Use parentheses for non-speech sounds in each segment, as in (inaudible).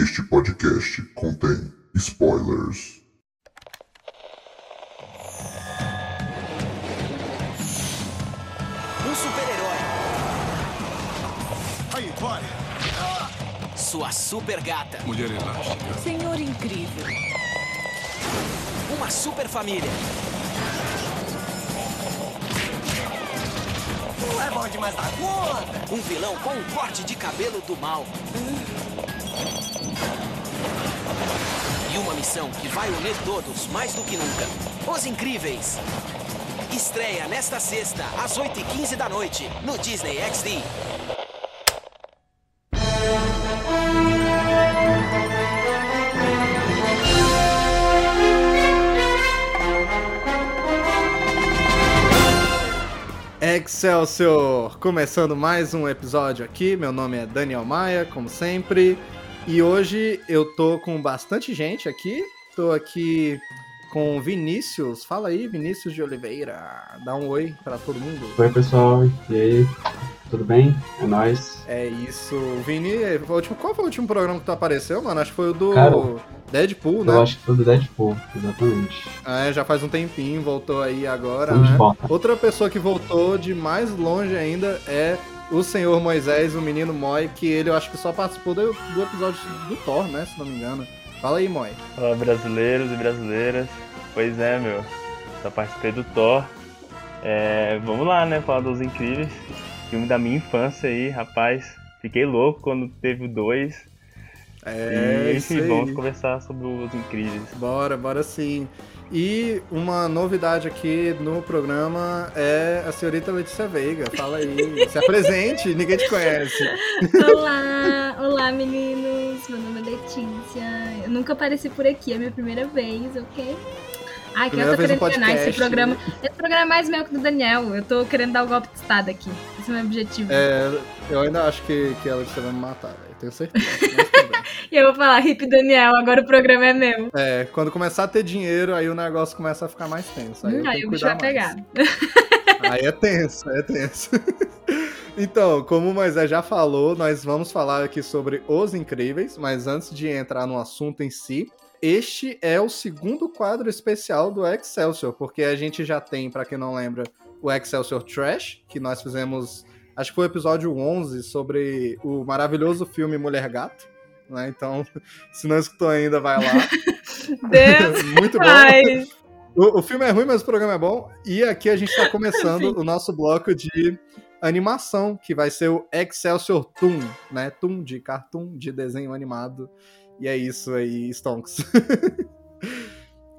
Este podcast contém spoilers. Um super-herói. Aí, Clara. Sua super gata. Mulher elástica. Senhor incrível. Uma super família. Não é bom demais da conta. Um vilão com um corte de cabelo do mal. Uma missão que vai unir todos mais do que nunca. Os Incríveis. Estreia nesta sexta, às 8h15 da noite, no Disney XD. Excelsior! Começando mais um episódio aqui, meu nome é Daniel Maia, como sempre, e hoje eu tô com bastante gente aqui, tô aqui com Vinícius, fala aí Vinícius de Oliveira, dá um oi pra todo mundo. Oi, pessoal. E aí? Tudo bem? É nóis. É isso, Vini, o último- qual foi o último programa que tu apareceu, mano? Acho que foi o do Cara, Deadpool, né? Eu acho que foi do Deadpool, exatamente. É, já faz um tempinho, voltou aí agora, Estamos né? volta. Outra pessoa que voltou de mais longe ainda é o senhor Moisés, o menino Moi, que ele eu acho que só participou do, do episódio do Thor, né? Se não me engano. Fala aí, Moi. Fala brasileiros e brasileiras. Pois é, meu. Só participei do Thor. É, vamos lá, né? Falar dos incríveis. Filme da minha infância aí, rapaz. Fiquei louco quando teve o 2. É, e isso enfim, aí. vamos conversar sobre os incríveis. Bora, bora sim. E uma novidade aqui no programa é a senhorita Letícia Veiga. Fala aí. (laughs) Se apresente, ninguém te conhece. Olá, olá meninos. Meu nome é Letícia. Eu nunca apareci por aqui, é minha primeira vez, ok? Ai, que eu tô querendo treinar esse programa. Esse programa é mais meu que do Daniel. Eu tô querendo dar o golpe de estado aqui. Esse é o meu objetivo. É, eu ainda acho que, que a Letícia vai me matar, velho. Tenho certeza. (laughs) E eu vou falar, hip Daniel, agora o programa é meu. É, quando começar a ter dinheiro, aí o negócio começa a ficar mais tenso. Aí, Hum, aí o bicho vai mais. pegar. (laughs) Aí é tenso, aí é tenso. (laughs) Então, como o Moisés já falou, nós vamos falar aqui sobre Os Incríveis, mas antes de entrar no assunto em si, este é o segundo quadro especial do Excelsior, porque a gente já tem, pra quem não lembra, o Excelsior Trash, que nós fizemos, acho que foi o episódio 11, sobre o maravilhoso filme Mulher Gato. Né? Então, (laughs) se não escutou ainda, vai lá. (laughs) Deus, (laughs) Muito bom. O, o filme é ruim, mas o programa é bom. E aqui a gente tá começando o nosso bloco de animação, que vai ser o Excelsior Toon, né? Toon de cartoon, de desenho animado. E é isso aí, Stonks. (laughs)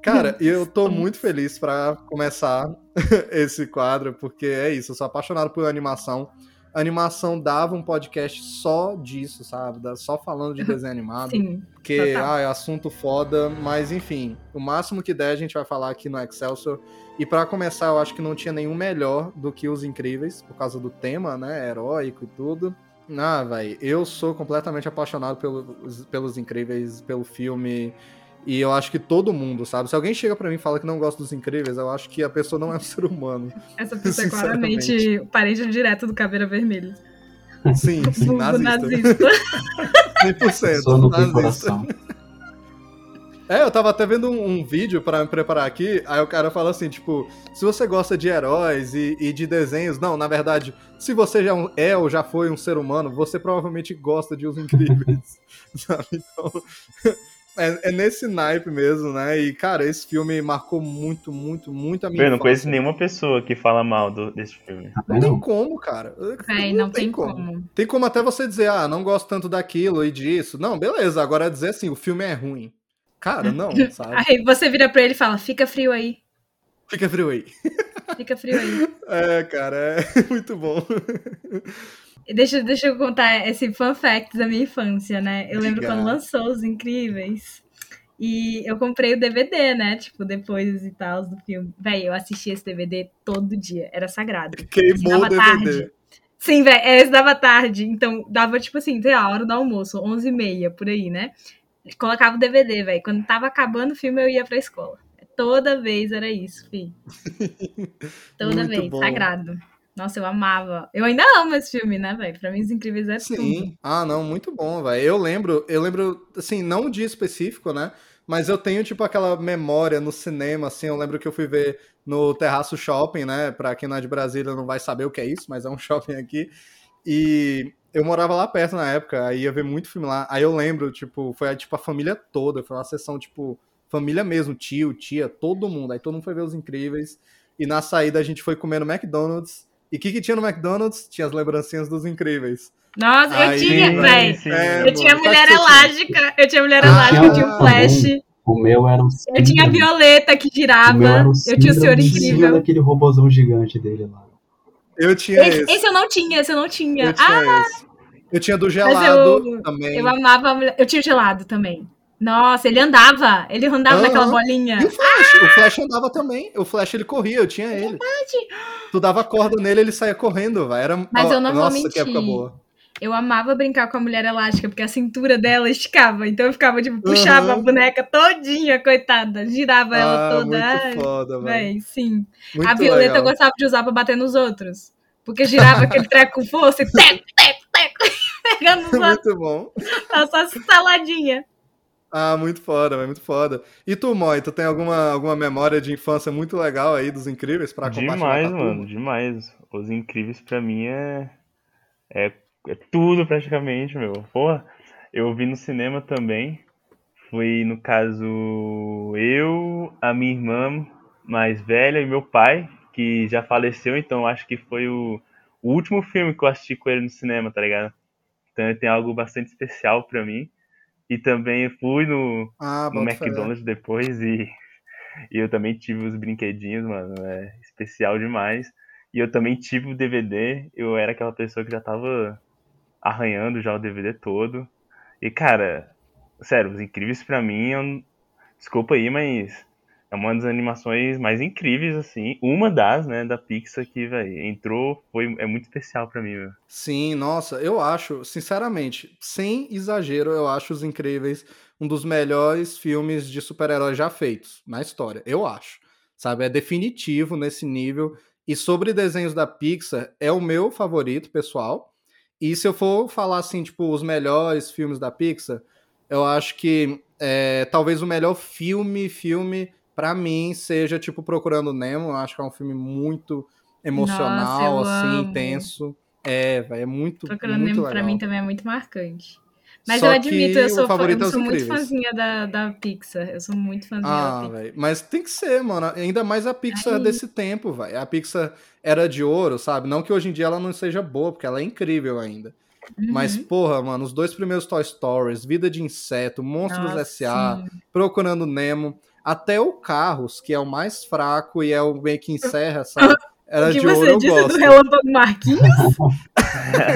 Cara, eu tô muito feliz pra começar (laughs) esse quadro, porque é isso, eu sou apaixonado por animação. A animação dava um podcast só disso, sabe? Só falando de desenho animado. Sim. Porque, Total. ah, é assunto foda, mas enfim, o máximo que der a gente vai falar aqui no Excelsior. E pra começar, eu acho que não tinha nenhum melhor do que Os Incríveis, por causa do tema, né, heróico e tudo. Ah, velho, eu sou completamente apaixonado pelos, pelos Incríveis, pelo filme, e eu acho que todo mundo, sabe? Se alguém chega pra mim e fala que não gosta dos Incríveis, eu acho que a pessoa não é um (laughs) ser humano. Essa pessoa é claramente o parente direto do Caveira Vermelha. Sim, sim, nazista. nazista. 100%. Só não tem nazista. coração. É, eu tava até vendo um, um vídeo pra me preparar aqui, aí o cara fala assim, tipo, se você gosta de heróis e, e de desenhos, não, na verdade, se você já um- é ou já foi um ser humano, você provavelmente gosta de Os Incríveis, (laughs) sabe? Então, (laughs) é, é nesse naipe mesmo, né? E, cara, esse filme marcou muito, muito, muito a minha Eu não conheço infância. nenhuma pessoa que fala mal do- desse filme. Não tem Não. como, cara. Véi, não tem como. Tem como até você dizer, ah, não gosto tanto daquilo e disso. Não, beleza, agora dizer assim, o filme é ruim. Cara, não, (laughs) sabe? Aí você vira pra ele e fala, fica frio aí. Fica frio aí. Fica frio aí. (laughs) É, cara, é (laughs) muito bom. Deixa, deixa eu contar esse fun fact da minha infância, né? Eu lembro quando lançou Os Incríveis. E eu comprei o DVD, né? Tipo, depois e tal do filme. Véi, eu assisti esse DVD todo dia. Era sagrado. Queimou o DVD. tarde. Sim, velho, é, esse dava tarde. Então, dava, tipo assim, sei lá, a hora do almoço, 11h30, por aí, né? Colocava o DVD, velho. Quando tava acabando o filme, eu ia pra escola. Toda vez era isso, fi. (laughs) Toda Muito vez, bom. sagrado. Nossa, eu amava. Eu ainda amo esse filme, né, velho? Pra mim, Os Incríveis é tudo. Sim. Ah, não, muito bom, velho. Eu lembro, eu lembro, assim, não um dia específico, né? Mas eu tenho, tipo, aquela memória no cinema, assim. Eu lembro que eu fui ver no Terraço Shopping, né? Pra quem não é de Brasília não vai saber o que é isso, mas é um (laughs) shopping aqui. E eu morava lá perto na época, aí ia ver muito filme lá. Aí eu lembro, tipo, foi tipo a família toda, foi uma sessão, tipo, família mesmo, tio, tia, todo mundo. Aí todo mundo foi ver Os Incríveis. E na saída a gente foi comer no McDonald's. E o que, que tinha no McDonald's? Tinha as lembrancinhas dos Incríveis. Nossa, eu Aí, tinha, Sim, velho. É, Eu tinha mano, mulher tinha? elástica, eu tinha mulher Ah, elástica, eu tinha o tinha Flash. O meu era um eu tinha a. Violeta que O meu era girava, o eu tinha o Senhor Incrível. daquele robozão gigante dele lá. Eu tinha Esse, esse. esse eu não tinha, esse eu não tinha. Eu tinha Ah. Eu tinha do gelado eu- também. eu amava. Eu tinha gelado também. Nossa, ele andava. Ele andava Aham. naquela bolinha. E o Flash? O Flash andava também. O Flash ele corria, eu tinha ele. Tu dava corda nele, ele saía correndo, velho. Era Mas ó, eu não vou Nossa, que mentir. época boa. Eu amava brincar com a mulher elástica, porque a cintura dela esticava. Então eu ficava, tipo, puxava Aham. a boneca todinha, coitada. Girava ela Ah, toda. Ai, muito foda, velho. Véi, sim. Muito a Violeta eu legal. gostava de usar pra bater nos outros. Porque girava aquele (laughs) treco com força e teco, teco, teco. (laughs) Pegando os outros. Muito bom. Ela só saladinha. Ah, muito foda, velho, muito foda. E tu, Moi, tu tem alguma, alguma memória de infância muito legal aí dos Incríveis pra compartilhar Demais, mano, demais. Os Incríveis pra mim é, é, é tudo praticamente, meu. Porra, eu vi no cinema também. Foi, no caso, eu, a minha irmã mais velha e meu pai, que já faleceu, então acho que foi o, o último filme que eu assisti com ele no cinema, tá ligado? Então tem algo bastante especial pra mim. E também eu fui no, Ah, no. McDonald's depois e, e eu também tive os brinquedinhos, mano, é especial demais. E eu também tive o DVD, eu era aquela pessoa que já tava arranhando já o DVD todo. E cara, sério, Os Incríveis pra mim, um- desculpa aí, mas é uma das animações mais incríveis, assim. Uma das, né, da Pixar que, velho, entrou, foi, é muito especial pra mim, meu. Sim, nossa, eu acho, sinceramente, sem exagero, eu acho Os Incríveis um dos melhores filmes de super-heróis já feitos na história. Eu acho. Sabe, é definitivo nesse nível. E sobre desenhos da Pixar, é o meu favorito, pessoal. E se eu for falar assim, tipo, os melhores filmes da Pixar, eu acho que é, talvez o melhor filme, filme, pra mim, seja tipo Procurando Nemo. Eu acho que é um filme muito emocional, Nossa, assim, amo. intenso. É, velho, é muito, Procurando muito Nemo legal. pra mim também é muito marcante. Mas Só eu admito, eu sou, fã, é eu Os sou muito fãzinha da, da Pixar. Eu sou muito fãzinha da Ah, Pixar. velho. Mas tem que ser, mano. Ainda mais a Pixar Ai. desse tempo, velho. A Pixar era de ouro, sabe? Não que hoje em dia ela não seja boa, porque ela é incrível ainda. Mas, Uhum. porra, mano, os dois primeiros Toy Stories, Vida de Inseto, Monstros Nossa, S.A., sim. Procurando Nemo, até o Carros, que é o mais fraco e é o meio que (laughs) encerra, sabe? Era o que você disse gosto. do Relâmpago Marquinhos? (laughs)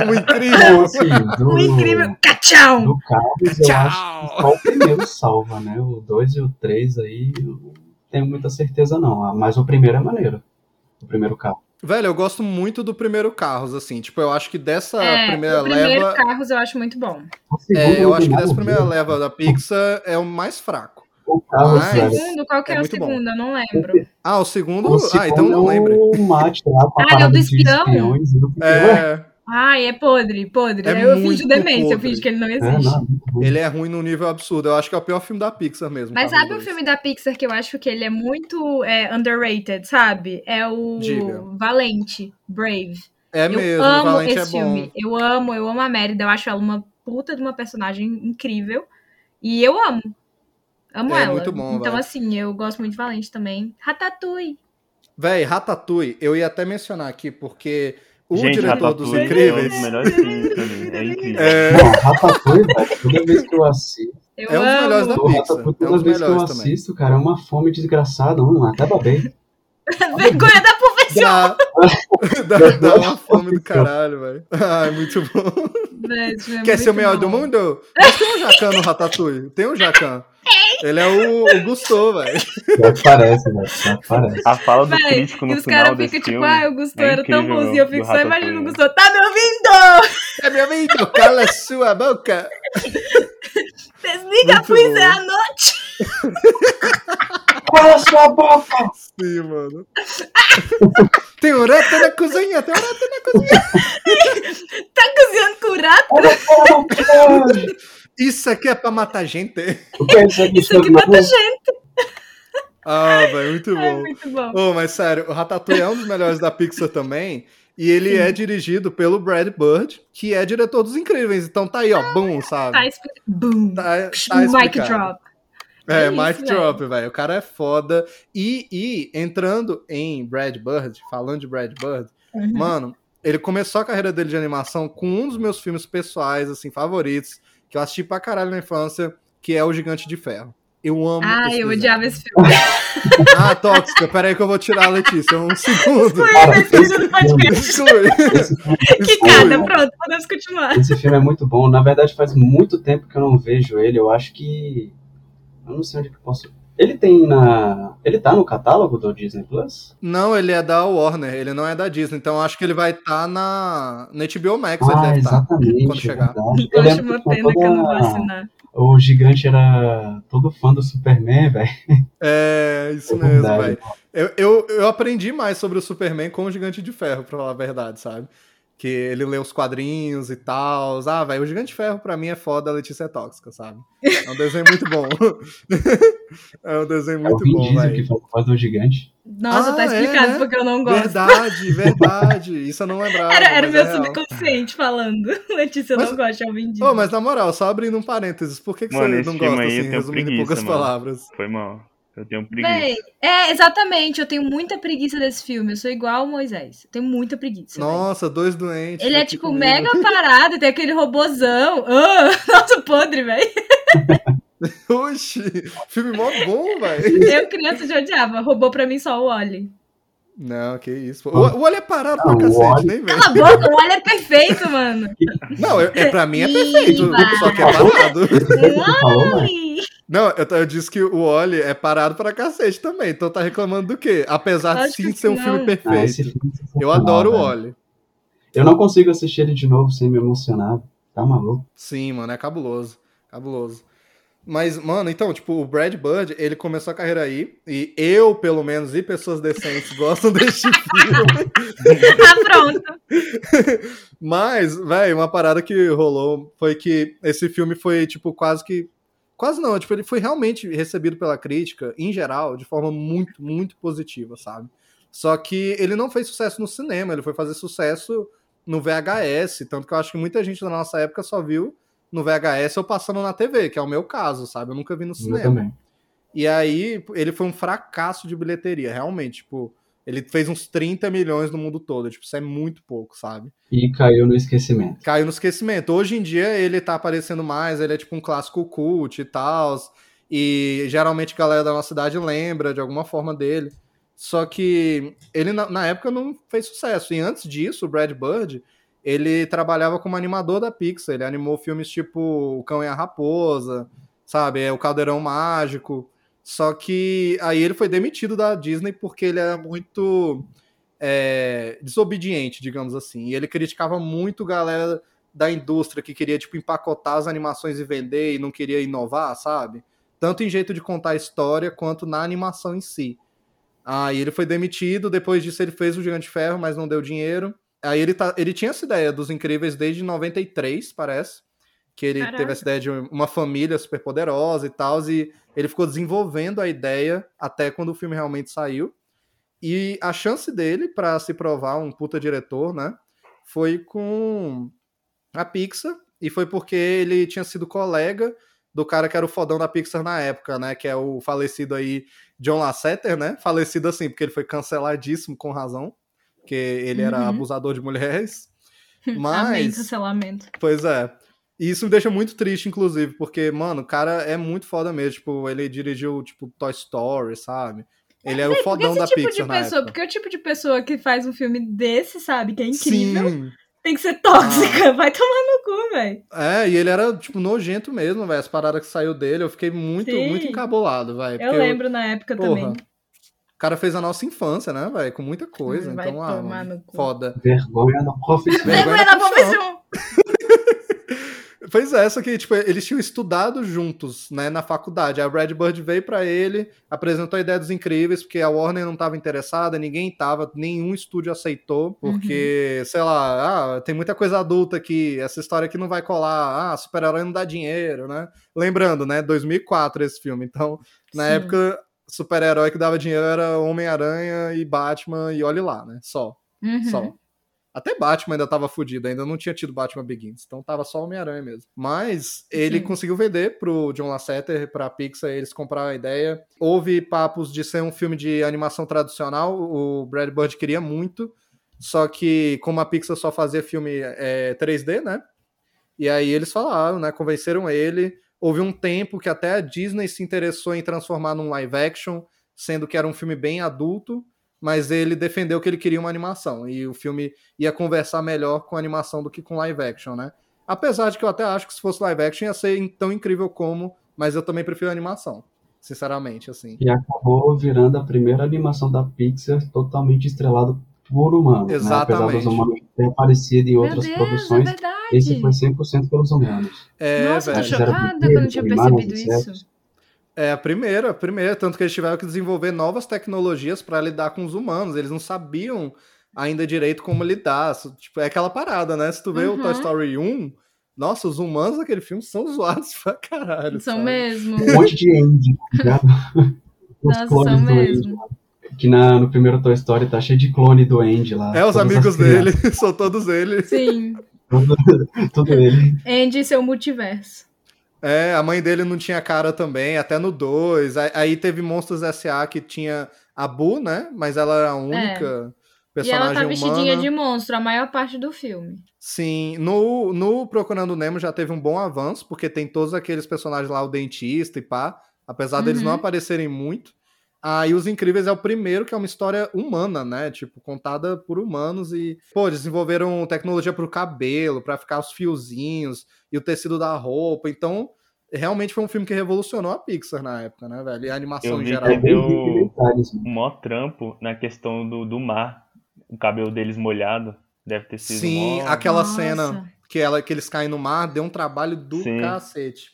o incrível. Assim, do, o incrível cachão! do Carlos, eu acho que só o primeiro salva, né? O 2 e o 3 aí eu não tenho muita certeza, não. Ah, Mas o primeiro é maneiro. O primeiro carro. Velho, eu gosto muito do primeiro Carros, assim. Tipo, eu acho que dessa É, primeira o primeiro leva. Carros eu acho muito bom. É, eu acho que dessa primeira leva da Pixar é o mais fraco. O Mas- O velho. segundo, qual que é é, o muito bom. segundo? Eu não lembro. Ah, o segundo. O ah, então segundo não é lembro. o mate lá com a Ah, é o parada do espião? espiões. eu ué, É, Ai, é podre, podre. É eu finjo demência, eu podre. finjo que ele não é, existe. não, muito ruim. ele é ruim num nível absurdo. Eu acho que é o pior filme da Pixar mesmo. Mas sabe um 2. filme da Pixar que eu acho que ele é muito é, underrated, sabe? É o Diga. Valente, Brave. É eu mesmo, amo Valente esse é bom. filme. Eu amo, eu amo a Mérida. Eu acho ela uma puta de uma personagem incrível. E eu amo. Amo É ela. muito bom, então, vai. assim, eu gosto muito de Valente também. Ratatouille. Véi, Ratatouille, eu ia até mencionar aqui, porque o Gente, diretor dos Ratatouille É um Incríveis. dos melhores filmes pra mim, é (laughs) incrível. É, Não, Ratatouille, velho, toda vez que eu assisto, Eu É um dos melhores da o Pixar. Ratatouille, É um toda dos vez que eu melhores também. assisto, cara, é uma fome desgraçada. Hum, até babei. Vergonha da profissão. Dá, (laughs) dá, dá uma fome do caralho, velho. Ai, muito bom. Esse filme é Quer ser o muito melhor bom. do mundo? Mas tem um Jacan no Ratatouille. Tem um Jacan. (laughs) Ele é o, o Gusto, velho. Já parece, velho. Já parece. A fala do Véi, crítico no e os final caras desse ficam tipo, filme. ah, o Gusto é era tão bonzinho. Eu fico só imaginando o Gusto, tá me ouvindo? É meu amigo, cala sua boca. Desliga a Muito luz bom. é a noite. Cala sua boca! Sim, mano. tem um rato na cozinha, tem um rato na cozinha. Tá cozinhando com rato? Olha cara! Isso aqui é pra matar gente. É isso aqui? Mata gente. Ah, velho, muito É bom. muito bom. Oh, mas sério, o Ratatouille é um dos melhores da Pixar também. E ele é dirigido pelo Brad Bird, que é diretor dos Incríveis. Então tá aí, ó, bum, sabe? Tá. Boom. Tá, tá Mic drop. É, É velho. Drop, velho. O cara é foda. E, e entrando em Brad Bird, falando de Brad Bird, Uhum. mano, ele começou a carreira dele de animação com um dos meus filmes pessoais, assim, favoritos, que eu assisti pra caralho na infância, que é O Gigante de Ferro. Eu amo Ah, eu odiava esse filme. Ah, tóxica, peraí que eu vou tirar a Letícia, um segundo. Cara, Esse vídeo do podcast. Exclui. Esse filme, Quicada, pronto, podemos continuar. esse filme é muito bom. Na verdade, faz muito tempo que eu não vejo ele. Eu acho que. Eu não sei onde que eu posso. Ele tem na. Ele tá no catálogo do Disney Plus? Não, ele é da Warner, ele não é da Disney, então acho que ele vai estar na, na HBO Max, ele Ah, deve estar. exatamente. quando chegar. verdade. Eu acho uma pena que eu não vou assinar. O gigante era todo fã do Superman, velho. É, isso É mesmo, velho. Eu, eu, eu aprendi mais sobre o Superman com o Gigante de Ferro, pra falar a verdade, sabe? Que ele lê os quadrinhos e tal. Ah, velho, o Gigante Ferro pra mim é foda, a Letícia é tóxica, sabe? É um desenho muito bom. (laughs) é um desenho É o muito bom, Diesel que velho. faz do gigante. Nossa, Ah, tá é, explicado né? porque eu não gosto. Verdade, verdade. Isso eu não lembrava. Era, era o meu é real. subconsciente falando. (laughs) Letícia, eu Mas- não gosto de Alvin Diesel. Ô, mas na moral, só abrindo um parênteses, por que, que Mano, você não gosta, assim, resumindo em preguiça, poucas mano. palavras? Foi mal. Eu tenho preguiça. Véi, é, exatamente. Eu tenho muita preguiça desse filme. Eu sou igual o Moisés. Eu tenho muita preguiça. véi. Nossa, dois doentes. Ele é aqui tipo comigo. mega (laughs) parado, tem aquele robozão. Ah, (laughs) nossa, podre, velho. Oxi, filme mó bom, velho. Eu, criança, já odiava. Roubou pra mim só o Oli. Não, que isso. O, o olho é parado pra Não, o cacete, Wall-E- nem vem. Cala a boca, o Oli é perfeito, mano. Não, é, é, pra mim é perfeito, vai. só que é parado. Não, eu, eu disse que o Oli é parado pra cacete também, então tá reclamando do quê? Apesar de sim ser um não. filme Ah, perfeito. esse filme é eu adoro o velho. Oli. Eu não consigo assistir ele de novo sem me emocionar. Tá maluco? Sim, mano, é cabuloso. Cabuloso. Mas, mano, então, tipo, o Brad Bird, ele começou a carreira aí, e eu, pelo menos, e pessoas decentes (laughs) gostam deste filme. Ah, (laughs) pronto. (laughs) Mas, velho, uma parada que rolou foi que esse filme foi, tipo, quase que. Quase não, tipo, ele foi realmente recebido pela crítica, em geral, de forma muito, muito positiva, sabe? Só que ele não fez sucesso no cinema, ele foi fazer sucesso no VHS, tanto que eu acho que muita gente da nossa época só viu no VHS ou passando na TV, que é o meu caso, sabe? Eu nunca vi no Eu cinema. também. E aí, ele foi um fracasso de bilheteria, realmente, tipo, ele fez uns 30 milhões no mundo todo, tipo, isso é muito pouco, sabe? E caiu no esquecimento. caiu no esquecimento. Hoje em dia ele tá aparecendo mais, ele é tipo um clássico cult e tal. E geralmente a galera da nossa cidade lembra de alguma forma dele. Só que ele na, na época não fez sucesso. E antes disso, o Brad Bird, ele trabalhava como animador da Pixar. Ele animou filmes tipo O Cão e a Raposa, sabe? É o Caldeirão Mágico. Só que aí ele foi demitido da Disney porque ele era muito é, desobediente, digamos assim. E ele criticava muito galera da indústria que queria, tipo, empacotar as animações e vender e não queria inovar, sabe? Tanto em jeito de contar a história quanto na animação em si. Aí ele foi demitido, depois disso ele fez o Gigante Ferro, mas não deu dinheiro. Aí ele, tá, ele tinha essa ideia dos Incríveis desde 93, parece. Que ele Caraca. teve essa ideia de uma família super poderosa e tal, e ele ficou desenvolvendo a ideia até quando o filme realmente saiu. E a chance dele para se provar um puta diretor, né, foi com a Pixar, e foi porque ele tinha sido colega do cara que era o fodão da Pixar na época, né, que é o falecido aí John Lasseter, né, falecido assim, porque ele foi canceladíssimo com razão, porque ele era Uhum. abusador de mulheres. (laughs) Amém, Mas, cancelamento. pois é. E isso me deixa muito triste, inclusive, porque, mano, o cara é muito foda mesmo. Tipo, ele dirigiu, tipo, Toy Story, sabe? Ele é o Porque fodão da tipo Pixar época. porque o tipo de pessoa que faz um filme desse, sabe, que é incrível, Sim, Tem que ser tóxica. (laughs) Vai tomar no cu, velho. É, e ele era, tipo, nojento mesmo, velho. As paradas que saiu dele, eu fiquei muito, Sim. muito encabulado, velho. Eu lembro na época porra, também. O cara fez a nossa infância, né, velho? Com muita coisa. Vai então, ah, mano, foda. Vergonha na profissão. Vergonha Vergonha na profissão. (laughs) Pois é, só que, tipo, eles tinham estudado juntos, né, na faculdade. A Red Bird veio pra ele, apresentou a ideia dos incríveis, porque a Warner não tava interessada, ninguém tava, nenhum estúdio aceitou, porque, sei lá, ah, tem muita coisa adulta aqui, essa história aqui não vai colar, ah, super-herói não dá dinheiro, né? Lembrando, né, 2004 esse filme, então, na Sim. época, super-herói que dava dinheiro era Homem-Aranha e Batman, e olhe lá, né, só. Uhum. Só. Até Batman ainda tava fudido, ainda não tinha tido Batman Begins, então tava só Homem-Aranha mesmo. Mas ele Sim. conseguiu vender pro John Lasseter, pra Pixar, eles compraram a ideia. Houve papos de ser um filme de animação tradicional, o Brad Bird queria muito, só que como a Pixar só fazia filme é, 3D, né? E aí eles falaram, né? Convenceram ele. Houve um tempo que até a Disney se interessou em transformar num live action, sendo que era um filme bem adulto, mas ele defendeu que ele queria uma animação e o filme ia conversar melhor com animação do que com live action, né? Apesar de que eu até acho que se fosse live action ia ser tão incrível como, mas eu também prefiro animação, sinceramente, assim. E acabou virando a primeira animação da Pixar totalmente estrelada por humanos. Né? Apesar Exatamente. dos humanos terem aparecido em Meu outras Deus, produções, é verdade. esse foi 100% pelos humanos. É, Nossa, eu tô velho. Chocada que eu não tinha percebido isso. É a primeira, a primeira, tanto que eles tiveram que desenvolver novas tecnologias para lidar com os humanos. Eles não sabiam ainda direito como lidar. Tipo, é aquela parada, né? Se tu vê o Toy Uhum. Story 1, nossa, os humanos daquele filme são zoados (laughs) pra caralho. São sabe? mesmo. Um monte de Andy, tá ligado? (laughs) Os Nossa, clones são Andy mesmo. lá. Que na, no primeiro Toy Story tá cheio de clone do Andy lá. É, os amigos dele, (laughs) são todos eles. Sim. Tudo, tudo ele. Andy e seu multiverso. É, a mãe dele não tinha cara também, até no 2. Aí, teve Monstros S.A. que tinha a Boo, né? Mas ela era a única E ela personagem tá vestidinha humana. de monstro a maior parte do filme. Sim, no, no Procurando Nemo já teve um bom avanço, porque tem todos aqueles personagens lá, o dentista e pá, apesar deles Uhum. não aparecerem muito. Aí Os Incríveis é o primeiro que é uma história humana, né? Tipo, contada por humanos e, pô, desenvolveram tecnologia pro cabelo, pra ficar os fiozinhos e o tecido da roupa. Então, realmente foi um filme que revolucionou a Pixar na época, né, velho? E a animação Eu em geral. que deu mano. um maior trampo na questão do, do mar. O cabelo deles molhado. Deve ter sido Sim, mó- aquela Nossa. cena que, ela, que eles caem no mar deu um trabalho do Sim. cacete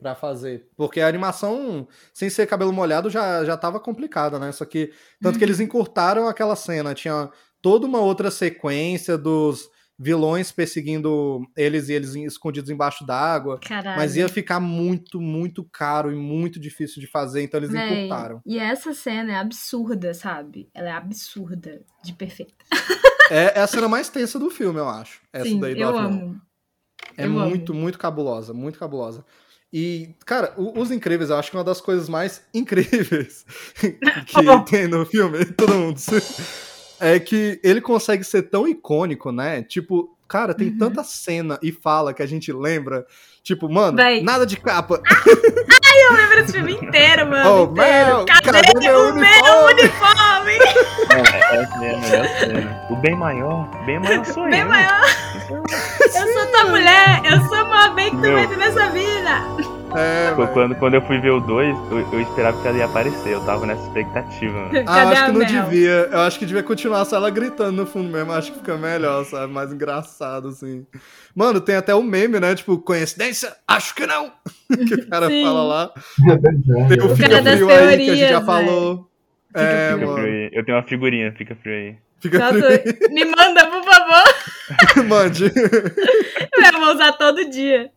pra fazer. Porque a animação, sem ser cabelo molhado, já, já tava complicada, né? Só que, tanto que eles encurtaram aquela cena. Tinha toda uma outra sequência dos vilões perseguindo eles e eles escondidos embaixo d'água. Mas ia ficar muito, muito caro e muito difícil de fazer, então eles Véi, encurtaram. E essa cena é absurda, sabe? Ela é absurda de perfeita. (laughs) É, é a cena mais tensa do filme, eu acho. Essa Sim, daí do eu avião. amo. É Eu amo. muito, muito cabulosa, muito cabulosa. E, cara, o- Os Incríveis, eu acho que é uma das coisas mais (laughs) incríveis (laughs) que tem no filme, todo mundo. (laughs) É que ele consegue ser tão icônico, né? Tipo, cara, tem Uhum. tanta cena e fala que a gente lembra. Tipo, mano, Véi. nada de capa. Eu lembro esse filme inteiro, mano. Oh, inteiro. Mel, Cadê, cadê meu o meu uniforme? É, é a melhor cena. O bem maior, bem maior sou Bem eu. maior. Eu sou tua mulher. Eu sou uma bem que tu Meu. vai ter nessa vida. É. Quando, quando eu fui ver o 2, eu, eu esperava que ela ia aparecer. Eu tava nessa expectativa, mano. (laughs) Ah, eu acho que não devia. Eu acho que devia continuar só ela gritando no fundo mesmo. Acho que fica melhor, sabe? Mais engraçado, assim. Mano, tem até o meme, né? Tipo, coincidência? Acho que não! (laughs) que o cara Sim. fala lá. (laughs) Tem o O cara das Frio aí, que a gente já teorias, falou. É, Fica mano. Eu tenho uma figurinha, fica frio aí. Fica Nossa, frio (laughs) me manda, por favor. (laughs) mande. (laughs) Eu vou usar todo dia.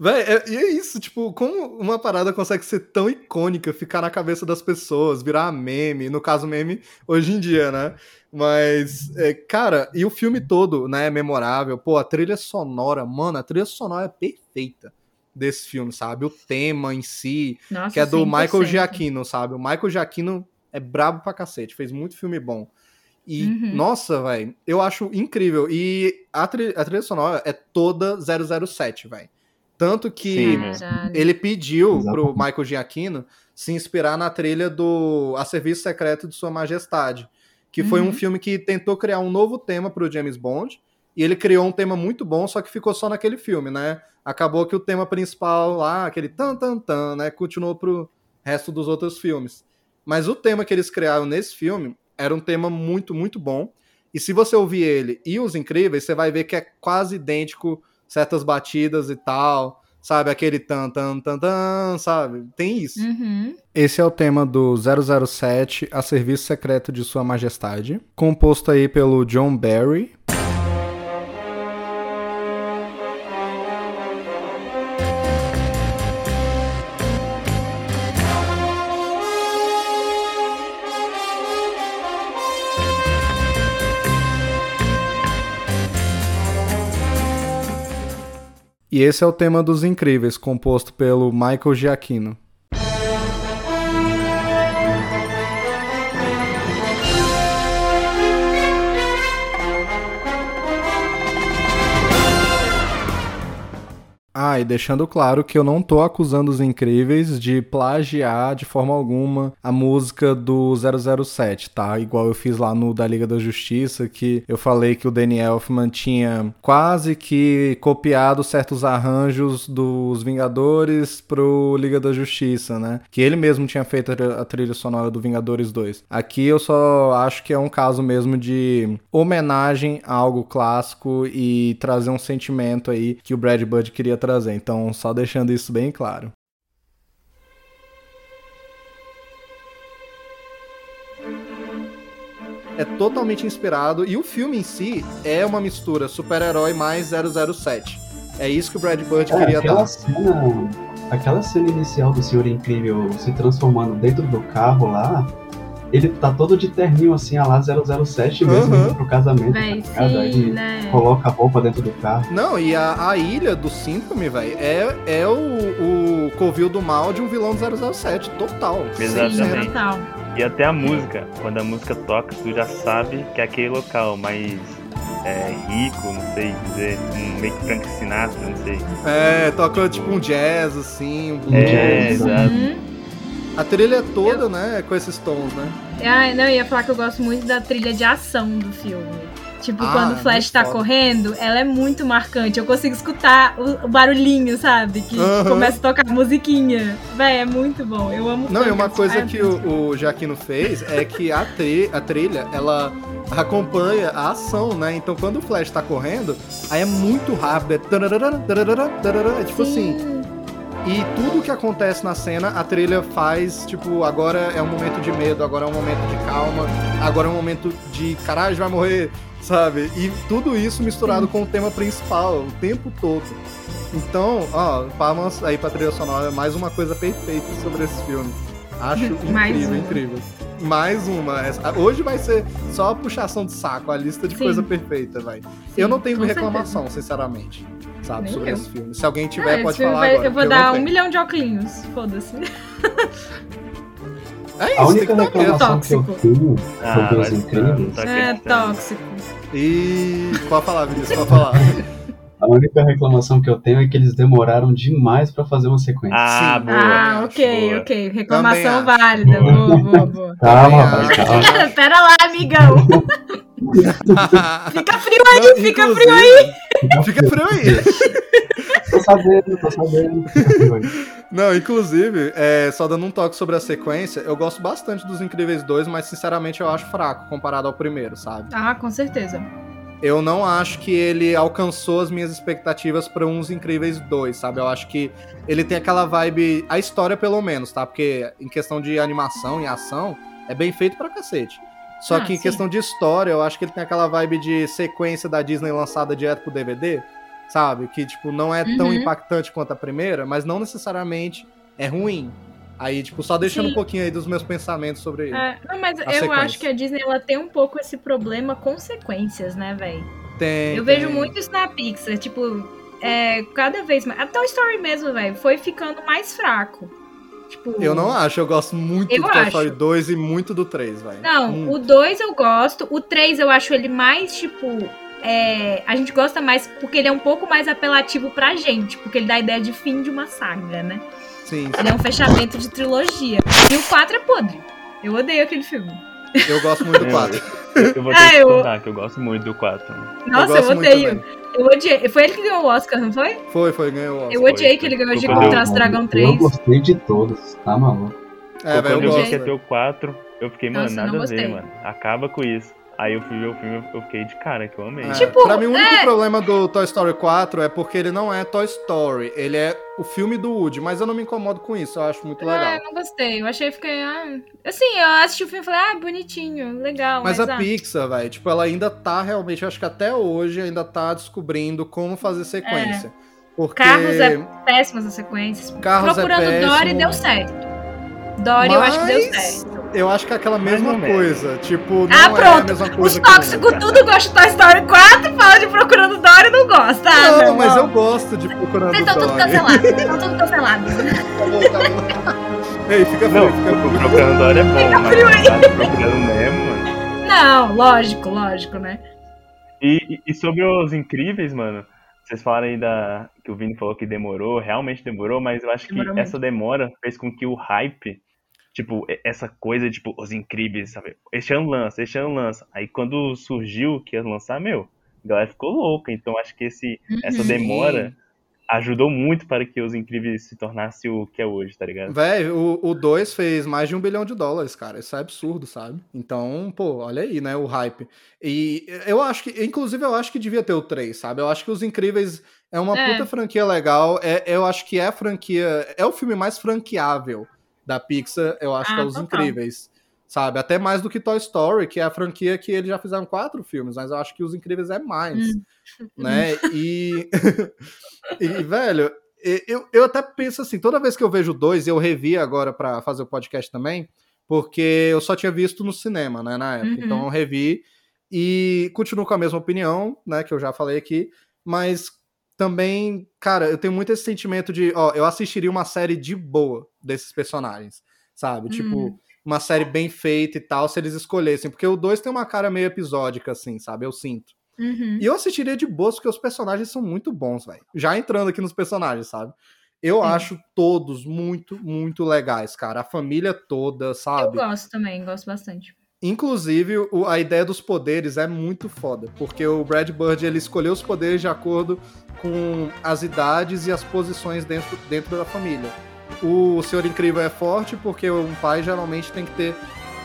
Véi, é, e é isso, tipo, como uma parada consegue ser tão icônica, ficar na cabeça das pessoas, virar meme, no caso meme, hoje em dia, né? Mas, é, cara, e o filme todo, né, é memorável. Pô, a trilha sonora, mano, a trilha sonora é perfeita desse filme, sabe? O tema em si, Nossa, que é do 100%. Michael Giacchino, sabe? O Michael Giacchino é brabo pra cacete, fez muito filme bom. E, Uhum. nossa, velho, eu acho incrível. E a, tri- a trilha sonora é toda 007, velho. Tanto que Sim, né? Ele pediu Exatamente. pro Michael Giacchino se inspirar na trilha do A Serviço Secreto de Sua Majestade, que foi Uhum. um filme que tentou criar um novo tema pro James Bond E ele criou um tema muito bom, só que ficou só naquele filme, né? Acabou que o tema principal lá, aquele tan tan tan, né, continuou pro resto dos outros filmes. Mas o tema que eles criaram nesse filme era um tema muito, muito bom. E se você ouvir ele e os incríveis, você vai ver que é quase idêntico certas batidas e tal, sabe? Aquele tan tan tan tan, sabe? Tem isso. Uhum. Esse é o tema do 007 A Serviço Secreto de Sua Majestade, composto aí pelo John Barry. E esse é o tema dos Incríveis, composto pelo Michael Giacchino. Ah, e deixando claro que eu não tô acusando os incríveis de plagiar de forma alguma a música do 007, tá? Igual eu fiz lá no da Liga da Justiça, que eu falei que o Danny Elfman tinha quase que copiado certos arranjos dos Vingadores pro Liga da Justiça, né? Que ele mesmo tinha feito a trilha sonora do Vingadores 2. Aqui eu só acho que é um caso mesmo de homenagem a algo clássico e trazer um sentimento aí que o Brad Bird queria trazer trazer. Então, só deixando isso bem claro. É totalmente inspirado e o filme em si é uma mistura super-herói mais 007. É isso que o Brad Bird é, queria aquela dar. Cena, aquela cena inicial do Senhor Incrível se transformando dentro do carro lá, ele tá todo de terninho assim, a lá 007 mesmo, Uhum. indo pro casamento. Véi, tá sim, ele né? coloca a roupa dentro do carro. Não, e a, a ilha do síndrome, velho, é, é o, o covil do mal de um vilão do 007, total. Exatamente. Sim, total. E até a música, quando a música toca, tu já sabe que é aquele local mais é, rico, não sei dizer, um meio que Frank Sinatra, não sei. É, toca tipo um jazz, assim, um blues. É, exato. Uhum. A trilha é toda, né, com esses tons, né? Ah, não, eu ia falar que eu gosto muito da trilha de ação do filme. Tipo, Ah, quando o Flash tá foda. correndo, ela é muito marcante. Eu consigo escutar o, o barulhinho, sabe? Que começa a tocar musiquinha. Véi, é muito bom. Eu amo Não, e uma coisa que o, o Jaquino fez é que a, tri- a trilha, ela acompanha a ação, né? Então quando o Flash tá correndo, aí é muito rápido, é tararara, tararara, tararara, é tipo assim. Sim. E tudo que acontece na cena, a trilha faz, tipo, agora é um momento de medo, agora é um momento de calma, agora é um momento de caralho, vai morrer, sabe? E tudo isso misturado com o tema principal o tempo todo. Então, ó, palmas aí pra trilha sonora, mais uma coisa perfeita sobre esse filme. Acho (laughs) incrível, incrível. Mais uma. Hoje vai ser só a puxação de saco, a lista de Sim. coisa perfeita, vai. Eu não tenho reclamação, sinceramente, sabe, Nem sobre eu. esse filme. Se alguém Ah, tiver, esse pode falar vai- agora. Eu vou dar um tenho. milhão de óculos. Foda-se. É isso, A tem única reclamação que eu Tóxico. tenho Ah, sobre os incríveis, tá É acreditando. tóxico. E pode falar, Vinícius, pode falar. a única reclamação que eu tenho é que eles demoraram demais pra fazer uma sequência. Ah, Sim. boa. ah, ok, boa. ok. Reclamação Também válida. Boa, boa, boa. (laughs) Calma, rapaz, calma. (laughs) Pera lá, amigão. (laughs) Fica frio aí, Não, fica inclusive- frio aí. Fica frio aí. (laughs) Tô sabendo, tô sabendo. Não, inclusive, é, só dando um toque sobre a sequência, eu gosto bastante dos Incríveis 2, mas sinceramente eu acho fraco comparado ao primeiro, sabe? Ah, com certeza. Eu não acho que ele alcançou as minhas expectativas para uns Incríveis 2, sabe? Eu acho que ele tem aquela vibe, a história pelo menos, tá? Porque em questão de animação e ação, é bem feito pra cacete. Só Ah, que em questão de história, eu acho que ele tem aquela vibe de sequência da Disney lançada direto pro DVD, sabe? Que, tipo, não é tão Uhum. impactante quanto a primeira, mas não necessariamente é ruim. Aí, tipo, só deixando Sim. um pouquinho aí dos meus pensamentos sobre ele. É, não, mas eu sequência. acho que a Disney ela tem um pouco esse problema com sequências, né, velho? Tem, Eu tem. vejo muito isso na Pixar, tipo, é, cada vez mais. Até o Story mesmo, velho, foi ficando mais fraco. Tipo, Eu não acho, eu gosto muito Eu do Toy. Story 2 e muito do 3, velho. Não, Muito. o 2 eu gosto, o 3 eu acho ele mais, tipo. é, a gente gosta mais porque ele é um pouco mais apelativo pra gente, porque ele dá a ideia de fim de uma saga, né? Sim, Ele é um fechamento de trilogia. E o 4 é podre. Eu odeio aquele filme. Eu gosto muito do Eu- 4. Eu, eu vou ter (laughs) Ah, que eu- contar que eu gosto muito do 4. Nossa, eu, gosto muito odeio. Eu odiei. Foi ele que ganhou o Oscar, não foi? Foi, foi, ganhou. o Oscar. Eu odiei que ele ganhou de Foi. Como Traço Dragão Eu 3. gostei de todos, tá maluco? É, velho, Quando eu eu vi gosto. que ia ter o 4, eu fiquei, mano, Nossa, nada a ver, mano. Acaba com isso. Aí eu fui ver o filme eu fiquei de cara, que eu amei. É, Tipo, pra mim, o único é- problema do Toy Story 4 é porque ele não é Toy Story, ele é o filme do Woody, mas eu não me incomodo com isso, eu acho muito Ah, legal. eu não gostei. Eu achei, fiquei. Ah... Assim, eu assisti o filme e falei, ah, bonitinho, legal. Mas Mas, a ah, Pixar, velho, tipo, ela ainda tá realmente, eu acho que até hoje ainda tá descobrindo como fazer sequência. Porque Carros é péssimas as sequências. Carros é Procurando péssimo. Dory deu certo. Dory eu acho que deu Mas certo. Eu acho que é aquela mesma ou menos. coisa. Tipo, não Ah, é a pronto. mesma Os coisa que tóxicos tudo gostam de Toy Story 4, fala de Procurando Dory e não gosta. Ah, Não, não, mas não. eu gosto de procurando Vocês estão tudo Dory. cancelados. Estão tudo (laughs) cancelados. Ei, fica Não, frio, fica frio. Procurando Dory é bom, mas frio aí. sabe, Procurando Nemo, mano. Não, lógico, lógico, né? E, e- sobre os incríveis, mano, vocês falaram aí da. que o Vini falou que demorou, realmente demorou, mas eu acho que Demorou muito. essa demora fez com que o hype, tipo, essa coisa, tipo, os incríveis, sabe? Este ano lança, este ano lança. Aí quando surgiu que ia lançar, meu, a galera ficou louca. Então acho que esse, essa Uhum. demora ajudou muito para que os incríveis se tornasse o que é hoje, tá ligado? Velho, o 2 fez mais de um bilhão de dólares, cara. Isso é absurdo, sabe? Então, pô, olha aí, né? O hype. E eu acho que, inclusive, eu acho que devia ter o 3, sabe? Eu acho que Os Incríveis é uma É. puta franquia legal. É, eu acho que é a franquia. É o filme mais franqueável da Pixar, eu acho Ah, que é Os total. Incríveis. Sabe? Até mais do que Toy Story, que é a franquia que eles já fizeram quatro filmes, mas eu acho que Os Incríveis é mais. Hum. Né? E. (laughs) e, velho, eu, eu até penso assim, toda vez que eu vejo dois, eu revi agora pra fazer o podcast também, porque eu só tinha visto no cinema, né, na época. Uhum. Então eu revi e continuo com a mesma opinião, né, que eu já falei aqui, mas também, cara, eu tenho muito esse sentimento de, ó, eu assistiria uma série de boa desses personagens, sabe? Tipo, Uhum. uma série bem feita e tal, se eles escolhessem, porque o dois tem uma cara meio episódica, assim, sabe? Eu sinto. Uhum. E eu assistiria de boas porque os personagens são muito bons, velho. Já entrando aqui nos personagens, sabe? Eu acho todos muito, muito legais, cara. A família toda, Eu sabe? gosto também, gosto bastante. Inclusive, o- a ideia dos poderes é muito foda, porque o Brad Bird ele escolheu os poderes de acordo com as idades e as posições dentro, dentro da família. O Senhor Incrível é forte porque um pai geralmente tem que ter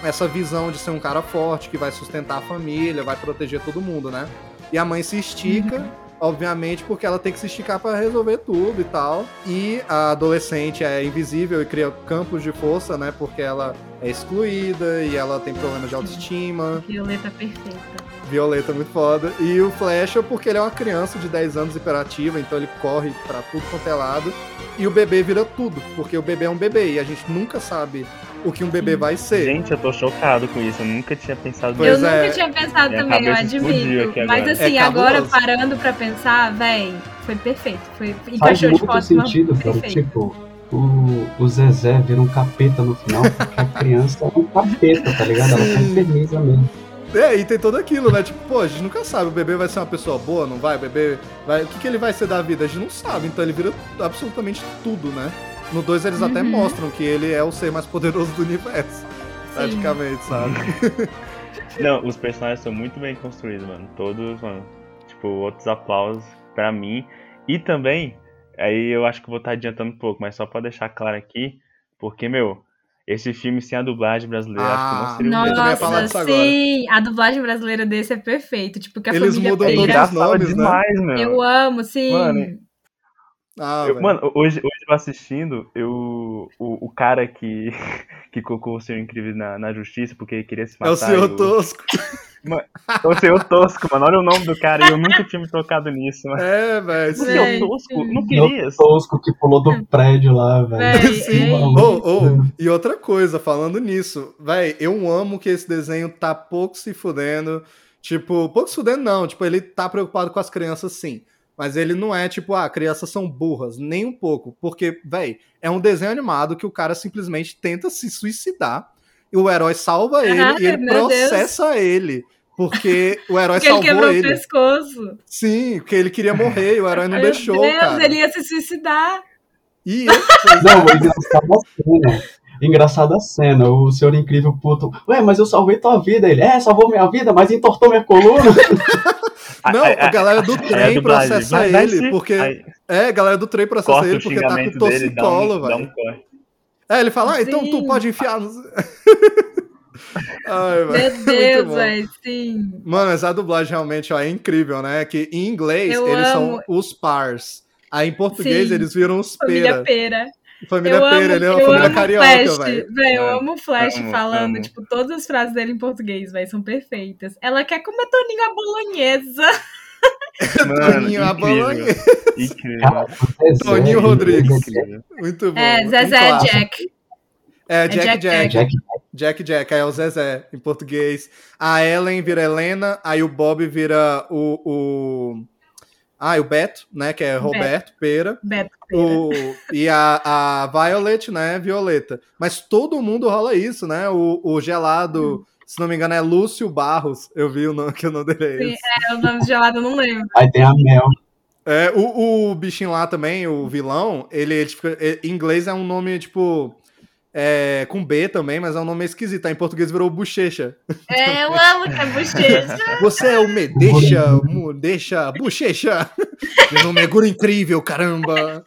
essa visão de ser um cara forte, que vai sustentar a família, vai proteger todo mundo, né? E a mãe se estica, obviamente, porque ela tem que se esticar para resolver tudo e tal. E a adolescente é invisível e cria campos de força, né? Porque ela é excluída e ela tem problemas de autoestima. Violeta perfeita. Violeta é muito foda. E o Flecha, porque ele é uma criança de 10 anos hiperativa, então ele corre pra tudo quanto é lado. E o bebê vira tudo, porque o bebê é um bebê e a gente nunca sabe o que um bebê vai ser. Gente, eu tô chocado com isso. Eu nunca tinha pensado Pois eu é. nunca tinha pensado Minha também, eu admito. Mas assim, É agora parando pra pensar, véi, foi perfeito. Foi, Faz encaixou de muito forma sentido, cara. Tipo, o, o Zezé vira um capeta no final, porque a criança é um capeta, tá ligado? Ela tá Sim. enfermiza mesmo. É, e tem tudo aquilo, né? Tipo, pô, a gente nunca sabe, o bebê vai ser uma pessoa boa, não vai? O bebê vai. O que, que ele vai ser da vida? A gente não sabe, então ele vira absolutamente tudo, né? No 2 eles até Uhum. mostram que ele é o ser mais poderoso do universo. Praticamente, sabe? (laughs) Não, os personagens são muito bem construídos, mano. Todos, mano. Tipo, outros aplausos pra mim. E também, aí eu acho que eu vou estar adiantando um pouco, mas só pra deixar claro aqui, porque, meu, esse filme sem a dublagem brasileira, acho que Ah, não seria falar disso Nossa, agora. sim! A dublagem brasileira desse é perfeito. Tipo, que a Eles família mudam É todos os nomes, né? demais, meu. Eu amo, sim. Mano, Ah, Eu- mano, hoje, eu assistindo, eu, o, o cara que, (laughs) que colocou o Senhor Incrível na, na justiça porque ele queria se matar. é o senhor eu- Tosco. É o Senhor Tosco, mano. Olha o nome do cara e eu nunca tinha me tocado nisso, mano. É, velho. O. Senhor Tosco? Não queria. o tosco que pulou do prédio lá, velho. Sim. é Oh, oh, E outra coisa, falando nisso, véi, eu amo que esse desenho tá pouco se fudendo. Tipo, pouco se fudendo não, tipo, ele tá preocupado com as crianças sim. Mas ele não é tipo, ah, crianças são burras, nem um pouco. Porque, véi, é um desenho animado que o cara simplesmente tenta se suicidar e o herói salva ele Ah, e ele meu Deus. processa ele. Porque o herói Porque ele salvou quebrou o ele. pescoço. Sim, porque ele queria morrer e o herói não Meu deixou, Deus, cara. ele ia se suicidar. E (laughs) ele, pois Não, o é a cena. Engraçada a cena, o senhor incrível puto. Ué, mas eu salvei tua vida. Ele, é, salvou minha vida, mas entortou minha coluna. (laughs) Não, a galera do trem processa ele, porque. aí É, a galera do trem processa ele porque tá com um, dá velho. um corte. É, ele fala, ah, então tu Sim. pode enfiar. (laughs) Ai. Meu (laughs) Deus, velho, sim. Mano, essa dublagem realmente ó, é incrível, né? Que em inglês Eu eles amo. são os pars. Aí em português Sim. eles viram os Família pera. Família eu amo, ele é uma eu família amo o carioca, Flash, velho. Eu É. amo o Flash Amo, falando, amo. tipo, todas as frases dele em português, velho, são perfeitas. Ela quer comer toninho à bolonhesa. (laughs) Mano, Toninho, a bolonhesa. Incrível. Toninho Rodrigues. Muito bom. É, um Zezé clássico. Jack. É, Jack Jack Jack. Jack, Jack Jack, aí é o Zezé, em português. A Ellen vira Helena, aí o Bob vira o. o... Ah, e o Beto, né? Que é Roberto Pera. Beto Pera. O, e a, a Violet, né? Violeta. Mas todo mundo rola isso, né? O, o gelado, se não me engano, é Lúcio Barros. Eu vi o nome que o nome dele é Sim, esse. É, o nome de gelado eu não lembro. Aí tem a Mel. É, o, o bichinho lá também, o vilão, ele, ele fica- é, em inglês é um nome, tipo. É, com B também, mas é um nome esquisito. Aí em português virou Bochecha. É, eu amo que é bochecha. Você é o Medeixa, Deixa, Bochecha. (laughs) Meu nome é Guru Incrível, caramba.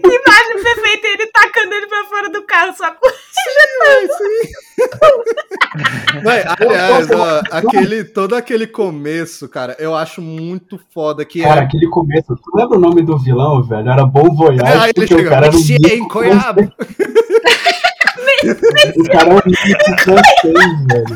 Que imagem perfeita, ele tacando ele pra fora do carro, só com... Vai, aliás, ó, aquele, todo aquele começo, cara, eu acho muito foda que Cara, é. aquele começo. Tu lembra o nome do vilão, velho? Era Bom Voyage, ele porque o chega, cara era um "Você mico em Coiaba." (laughs) O cara é um (laughs) velho.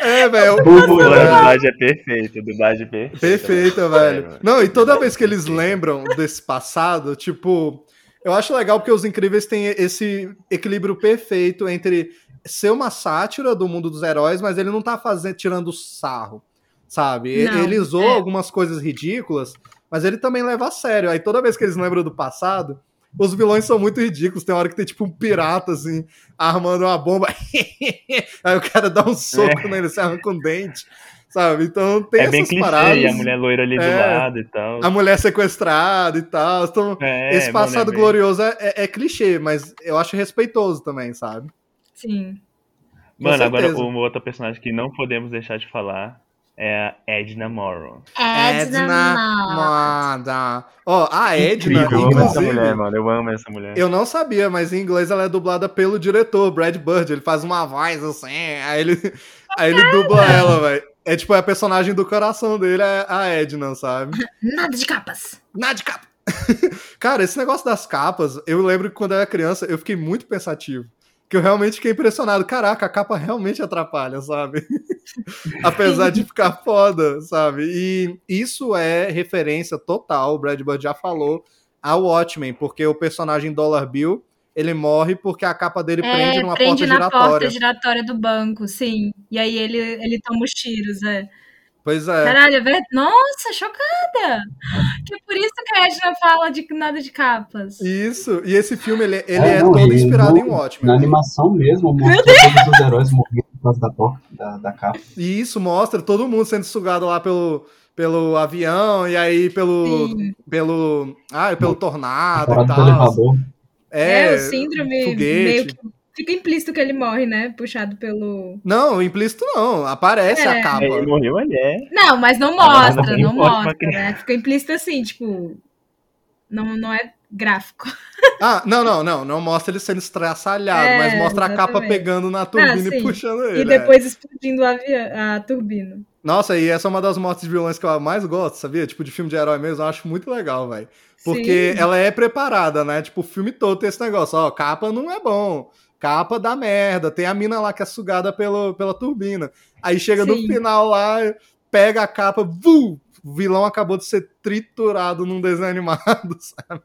É, velho. A Voyage. dublagem é perfeita, a dublagem é perfeita. Perfeita, É, velho. Não, e toda vez que eles lembram desse passado, tipo, eu acho legal porque os incríveis têm esse equilíbrio perfeito entre ser uma sátira do mundo dos heróis, mas ele não tá fazendo, tirando sarro, sabe? Não, ele zoa é. algumas coisas ridículas, mas ele também leva a sério. Aí toda vez que eles lembram do passado, os vilões são muito ridículos. Tem hora que tem tipo um pirata assim, armando uma bomba. (laughs) Aí o cara dá um soco nele, se arranca um dente. Sabe? Então tem É essas bem clichê, paradas. e a mulher loira ali do É. lado e tal. A mulher sequestrada e tal. Então, É, esse passado é glorioso é, é- é clichê, mas eu acho respeitoso também, sabe? Sim. Mano, agora uma outra personagem que não podemos deixar de falar é a Edna Morrow. Moda. Ó, a Edna, Incrível, eu amo essa mulher, mano. Eu amo essa mulher. eu não sabia, mas em inglês ela é dublada pelo diretor, Brad Bird. Ele faz uma voz assim, aí ele, aí ele dubla ela, velho. É tipo, a personagem do coração dele é a Edna, sabe? Nada de capas. Nada de capa. (laughs) Cara, esse negócio das capas, eu lembro que quando eu era criança, eu fiquei muito pensativo. Que eu realmente fiquei impressionado. Caraca, a capa realmente atrapalha, sabe? (laughs) Apesar de ficar foda, sabe? E isso é referência total, o Brad Bird já falou, ao Watchmen, porque o personagem Dollar Bill, ele morre porque a capa dele prende É, numa prende porta na giratória. porta giratória do banco, sim. E aí ele, ele toma os tiros, é. Pois é. Caralho, é verdade. Nossa, chocada! Que por isso que a Edna fala de nada de capas. Isso. E esse filme, ele, ele É, é, não, todo e inspirado no- em Watchmen. Na animação mesmo, mostra todos os heróis morrendo por causa da porta, da, da capa. E isso mostra todo mundo sendo sugado lá pelo, pelo avião e aí pelo. Sim. pelo. Ah, pelo tornado e tal. É, É, o síndrome foguete. meio que. Fica implícito que ele morre, né? Puxado pelo. Não, implícito não. Aparece É. a capa. Ele morreu, ele é. Não, mas não mostra, não não mostra, né? Fica implícito assim, tipo. Não, não é gráfico. Ah, não, não, não. Não mostra ele sendo estraçalhado, É, mas mostra a capa exatamente. pegando na turbina sim. e puxando ele. E é. depois explodindo o avião, a turbina. Nossa, e essa é uma das mortes de vilões que eu mais gosto, sabia? Tipo, de filme de herói mesmo, eu acho muito legal, velho. Porque Sim. ela é preparada, né? Tipo, o filme todo tem esse negócio, ó, capa não é bom. Capa dá merda. Tem a mina lá que é sugada pelo, pela turbina. Aí chega no Sim. final lá, pega a capa, vu! O vilão acabou de ser triturado num desenho animado, (laughs) sabe?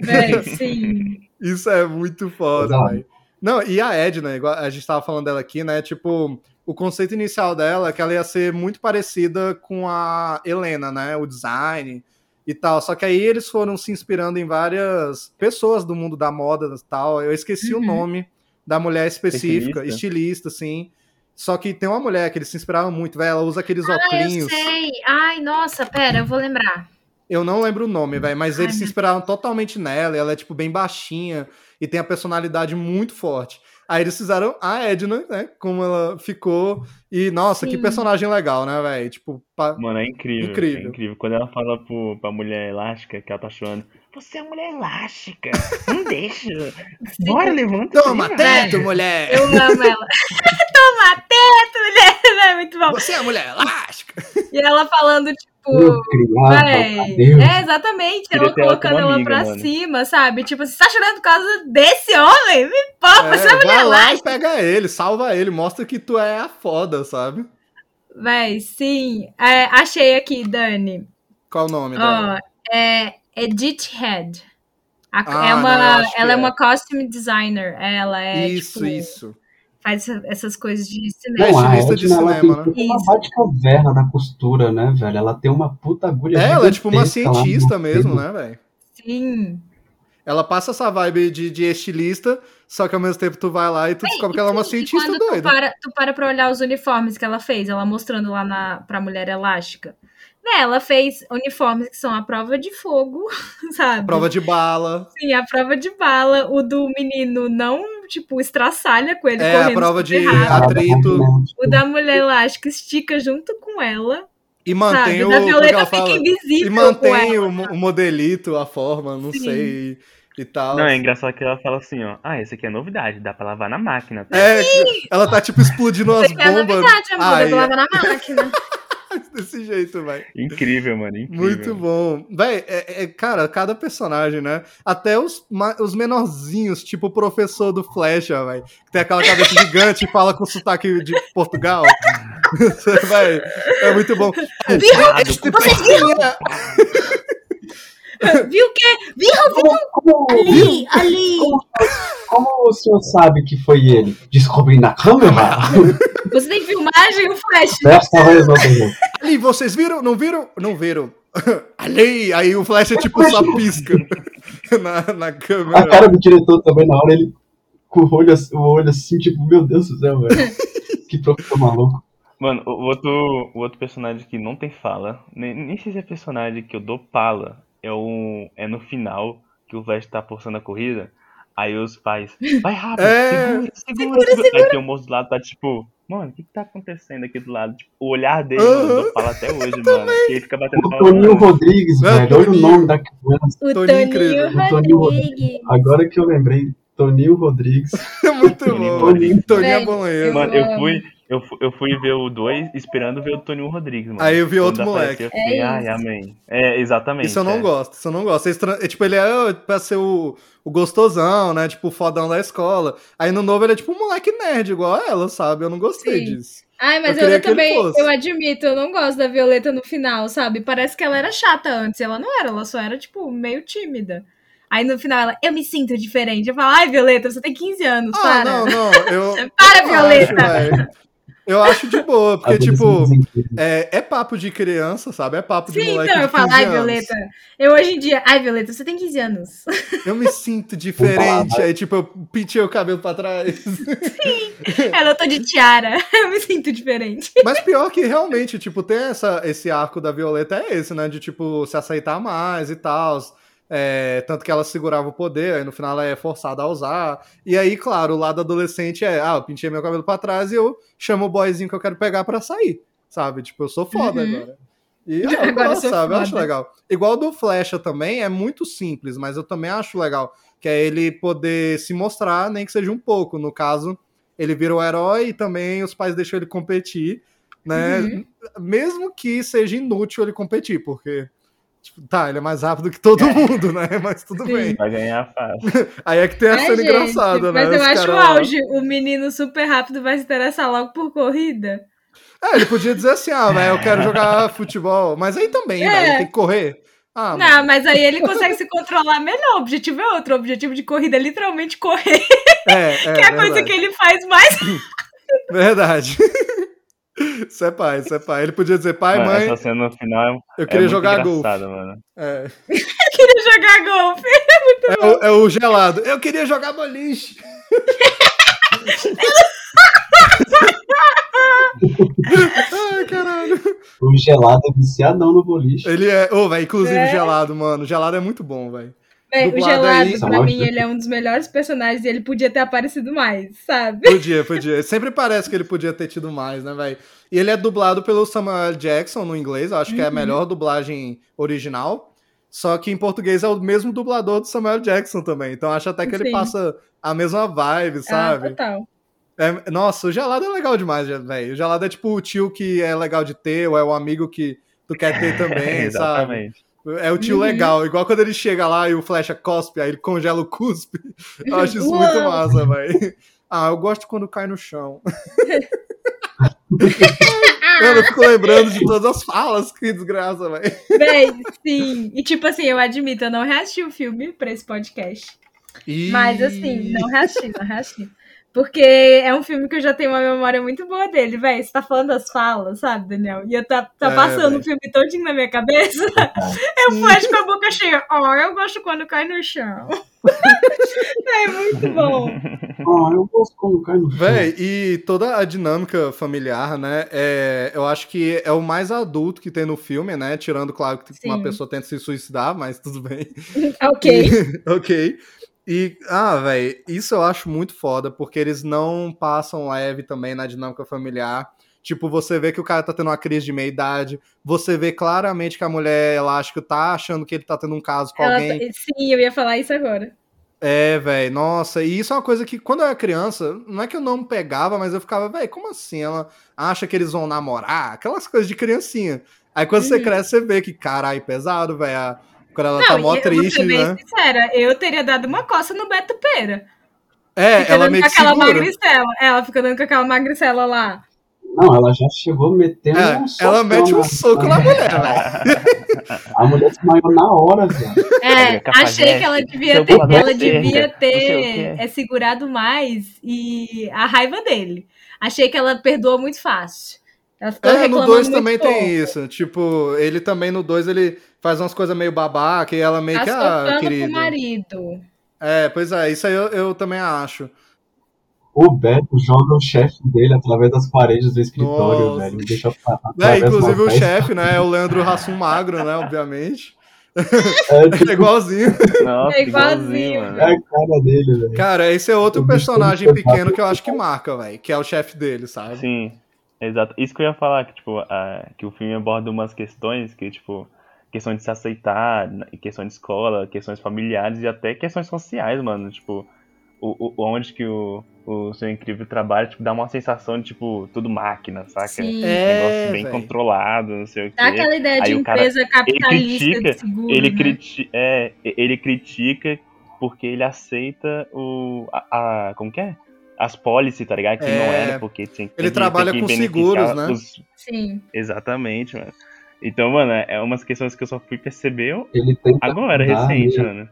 Véi, sim. Isso é muito foda, velho. Não, e a Edna, igual a gente tava falando dela aqui, né? Tipo, o conceito inicial dela é que ela ia ser muito parecida com a Helena, né? O design e tal. Só que aí eles foram se inspirando em várias pessoas do mundo da moda e tal. Eu esqueci o Uhum. nome da mulher específica, Estilista? estilista, assim. Só que tem uma mulher que eles se inspiraram muito, velho. Ela usa aqueles Ah, eu óculos. sei. Ai, nossa, pera, eu vou lembrar. Eu não lembro o nome, velho, mas Ai, eles se meu inspiraram totalmente nela. E ela é, tipo, bem baixinha e tem a personalidade muito forte. Aí eles fizeram a Edna, né? Como ela ficou. E, nossa, que Sim. personagem legal, né, velho? Tipo, pa- Mano, é incrível. Incrível. É incrível. Quando ela fala pro, pra mulher elástica que ela tá chorando. Você é mulher elástica. Não deixa. (laughs) Bora, levanta. Toma teto, vai." mulher! Eu amo ela. (laughs) Toma teto, mulher! (laughs) É muito bom. Você é mulher elástica! E ela falando, tipo. Eu criava, é, exatamente. Ela colocando ela amiga, pra mano. cima, sabe? Tipo, você tá chorando por causa desse homem? Me poupa, É, você é mulher vai lá e elástica. pega ele, salva ele, mostra que tu é a foda, sabe? Véi, sim. É, achei aqui, Dani. Qual o nome dela? Ó, é Edith Head. A- Ah, é uma, não, ela é. é. uma costume designer. Ela é. isso, tipo, isso. Faz essa- essas coisas de É cinema. Não, a estilista de Edna, ela cinema, tem né? tipo uma Isso. bate-caverna da costura, né, velho? Ela tem uma puta agulha É, ela é tipo uma cientista mesmo, né, velho? Sim. Ela passa essa vibe de, de estilista, só que ao mesmo tempo tu vai lá e tu descobre que ela é uma cientista quando tu doida. para, tu para pra olhar os uniformes que ela fez, ela mostrando lá na, pra mulher elástica. Né, ela fez uniformes que são a prova de fogo, (laughs) sabe? Prova de bala. Sim, a prova de bala. O do menino não, tipo, estraçalha com ele É, a prova de. Ela atrito. O da mulher elástica estica junto com ela. E mantém sabe? o. Da que Violeta ela fica fala? invisível E com mantém ela. o, o modelito, a forma, não Sim. sei. E tal. Não, é engraçado que ela fala assim, ó. Ah, esse aqui é novidade, dá pra lavar na máquina. tá?" É, ela tá tipo explodindo as é bombas. novidade, amor. Ai, eu lavar na máquina. (laughs) desse jeito, velho. Incrível, mano, incrível. Muito bom. Véi, é, é- cara, cada personagem, né? Até os, os menorzinhos, tipo o professor do Flecha, velho. Que tem aquela cabeça gigante e fala com sotaque de Portugal. (laughs) Véi, é muito bom. Pessoa- Viu o quê? Viu? Como, como, Ali, ali. como o senhor sabe que foi ele? Descobri na câmera? (laughs) Você tem filmagem, o Flash? Desta vez não tem. Ali, vocês viram? Não viram? Não viram. (laughs) Ali, aí o Flecha tipo só pisca (laughs) na, na A câmera. cara do diretor também, na hora, ele com o olho, assim- o olho assim, tipo, meu Deus do céu, velho. Que professor maluco. Mano, o outro, o outro personagem que não tem fala, nem, nem sei se é personagem que eu dou pala, é, o, é no final, que o Vest tá forçando a corrida, aí os pais, vai rápido, É. segura, segura, segura. Aí tem o moço do lado, tá tipo, mano, o que que tá acontecendo aqui do lado? Tipo, o olhar dele, mano, eu pala até hoje, mano, que ele fica batendo O. Toninho Rodrigues, É, velho. Olha o Toninho. nome da criança. O Toninho Toninho incrível. Toninho Rodrigues. Agora que eu lembrei, Toninho Rodrigues. É (laughs) muito Toninho bom. Rodrigues. Toninho é Velho, bom mesmo. Mano, eu fui, eu, eu fui ver o 2 esperando ver o Toninho Rodrigues, mano. Aí eu vi Quando outro apareceu, moleque. Eu fiquei, É ai, amém. É, exatamente. Isso eu não é. gosto, isso eu não gosto. Eles tran- é, tipo, ele é pra ser o, o gostosão, né? Tipo, o fodão da escola. Aí no novo ele é tipo um moleque nerd, igual a ela, sabe? Eu não gostei Sim. disso. Ai, mas Eu eu, ele também, eu admito, eu não gosto da Violeta no final, sabe? Parece que ela era chata antes. Ela não era, ela só era, tipo, meio tímida. Aí no final ela, eu me sinto diferente. Eu falo, ai, Violeta, você tem 15 anos, Ah, para. não, não. (laughs) Eu, Para, eu Violeta. Acho. Eu acho de boa, (laughs) porque, tipo, é, é papo de criança, sabe? É papo de Sim, moleque então eu falo, 15 ai. Violeta. Eu hoje em dia, ai, Violeta, você tem 15 anos. (laughs) Eu me sinto diferente. Aí, tipo, eu pintei o cabelo pra trás. (laughs) Ela, eu tô de tiara. Eu me sinto diferente. Mas pior que realmente, tipo, tem essa, esse arco da Violeta é esse, né? De, tipo, se aceitar mais e tal. É, tanto que ela segurava o poder, aí no final ela é forçada a usar. E aí, claro, o lado adolescente é, ah, eu pintei meu cabelo pra trás e eu chamo o boyzinho que eu quero pegar pra sair, sabe? Tipo, eu sou foda Uhum. agora. E ah, (laughs) eu Agora sabe? Eu acho legal. Igual do Flecha também, é muito simples, mas eu também acho legal. Que é ele poder se mostrar, nem que seja um pouco. No caso, ele vira o herói e também os pais deixam ele competir, né? Uhum. Mesmo que seja inútil ele competir, porque. Tipo, tá, ele é mais rápido que todo mundo, né? (laughs) Mas tudo Sim. bem. Vai ganhar fácil. Aí é que tem a É, cena gente, engraçada, né? Mas eu Os acho o auge. O menino super rápido vai se interessar logo por corrida. É, ele podia dizer assim, ah, velho, eu quero jogar futebol. Mas aí também, É. velho, ele tem que correr. Ah, mano. Não, mas aí ele (laughs) consegue se controlar melhor. O objetivo é outro. O objetivo de corrida é literalmente correr, É, (laughs) é, que é a coisa verdade. que ele faz mais. Verdade. Isso é pai, isso é pai. Ele podia dizer, pai, Mano, mãe, essa cena no final é, eu é queria muito jogar golfe. É. (laughs) queria jogar golfe. (laughs) É o, é o gelado. Eu queria jogar boliche. Ai, caralho. O gelado é viciadão no boliche. Ele é. Ô, velho, inclusive É. gelado, mano. Gelado é muito bom, velho. Véi, o Gelado, aí. pra mim, ele é um dos melhores personagens e ele podia ter aparecido mais, sabe? Podia, podia. Sempre parece que ele podia ter tido mais, né, velho? E ele é dublado pelo Samuel. Jackson no inglês, eu acho que é a Uhum. melhor dublagem original. Só que em português é o mesmo dublador do Samuel. Jackson também. Então acho até que ele Sim. passa a mesma vibe, Ah, sabe? total. É- nossa, o gelado é legal demais, velho. O gelado é tipo o tio que é legal de ter, ou é o amigo que tu quer ter (laughs) também, sabe? Exatamente. É o tio Uhum. legal. Igual quando ele chega lá e o Flecha cospe, aí ele congela o cuspe. (laughs) Eu acho isso muito massa, velho. Ah, eu gosto quando cai no chão. (laughs) Mano, eu fico lembrando de todas as falas, que desgraça, velho. Véi, sim. E tipo assim, eu admito, eu não reassisti o filme pra esse podcast. Mas assim, não reassisti, não reassisti. Porque é um filme que eu já tenho uma memória muito boa dele, velho. Você tá falando das falas, sabe, Daniel? E eu tá, tá É, passando o filme todinho na minha cabeça. (laughs) Eu flash com a boca cheia. Ó, eu gosto quando cai no chão. (laughs) é muito bom. Ah, eu gosto quando cai no chão. Véi, e toda a dinâmica familiar, né? É, eu acho que é o mais adulto que tem no filme, né? Tirando, claro, que Sim. uma pessoa tenta se suicidar, mas tudo bem. (laughs) ok. ok. E, ah, velho, isso eu acho muito foda, porque eles não passam leve também na dinâmica familiar. Tipo, você vê que o cara tá tendo uma crise de meia-idade, você vê claramente que a mulher elástica tá achando que ele tá tendo um caso com Ela alguém. tá- Sim, eu ia falar isso agora. É, velho, nossa, e isso é uma coisa que quando eu era criança, não é que eu não pegava, mas eu ficava, velho, como assim? Ela acha que eles vão namorar? Aquelas coisas de criancinha. Aí quando você Uhum. cresce, você vê que, caralho, pesado, velho. Quando ela Não, tá mó triste, bem né? sincera, eu teria dado uma coça no Beto Pera. É, Fica ela dando meio com que aquela segura. magricela. Ela fica dando com aquela magricela lá. Não, ela já chegou metendo É, um socão ela mete um na- soco na mulher, velho. (laughs) A mulher desmaiou na hora, velho. É, achei que ela devia ter, ela devia ter é, segurado mais e a raiva dele. Achei que ela perdoa muito fácil. Ela ficou É, no reclamando 2 muito também pouco. tem isso. Tipo, ele também no 2 ele faz umas coisas meio babaca e ela meio Tá que, ah, querido. pro marido. É, pois é, isso aí eu, eu também acho. O Beto joga o chefe dele através das paredes do escritório, Nossa. velho. Me deixa É, inclusive o chefe. chefe, né, é o Leandro Rassum Magro, né, obviamente. É, (laughs) tipo, É igualzinho. Nossa, É igualzinho, é a cara dele, velho. Cara, esse é outro Eu personagem pequeno que eu acho que marca, velho, que é o chefe dele, sabe? Sim, exato. Isso que eu ia falar, que, tipo, a- que o filme aborda umas questões que, tipo, questão de se aceitar, na- questão de escola, questões familiares e até questões sociais, mano. Tipo, o, o, onde que o, o seu incrível trabalho, tipo, dá uma sensação de, tipo, tudo máquina, saca? Sim. É, Negócio bem velho. controlado, não sei o quê. Dá aquela ideia de Aí o cara- empresa capitalista critica, de seguro. ele, né? criti é, ele critica porque ele aceita o. A, a- como que é? As policies, tá ligado? Que É. não era porque tinha que Ele trabalha que com seguros, né? os- Sim. Exatamente, mano. Então, mano, é umas questões que eu só fui perceber agora, recente, né? mano.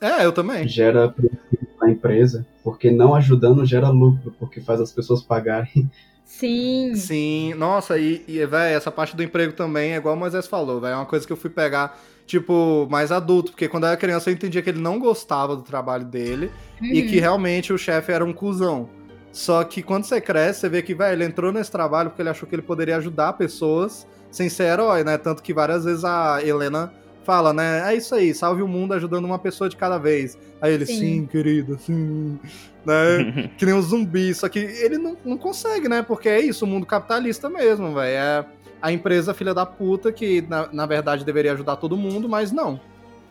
É, eu também. Gera prejuízo na empresa, porque não ajudando gera lucro, porque faz as pessoas pagarem. Sim. Sim, nossa, e, e velho, essa parte do emprego também é igual o Moisés falou, velho, é uma coisa que eu fui pegar, tipo, mais adulto, porque quando eu era criança eu entendia que ele não gostava do trabalho dele e Uhum. que realmente o chefe era um cuzão. Só que quando você cresce, você vê que, velho, ele entrou nesse trabalho porque ele achou que ele poderia ajudar pessoas sem ser herói, né? Tanto que várias vezes a Helena fala, né? É isso aí, salve o mundo ajudando uma pessoa de cada vez. Aí ele, Sim. sim, querido, sim. Né? (laughs) que nem um zumbi. Só que ele não, não consegue, né? Porque é isso, o mundo capitalista mesmo, velho. É a empresa filha da puta que, na, na verdade, deveria ajudar todo mundo, mas não.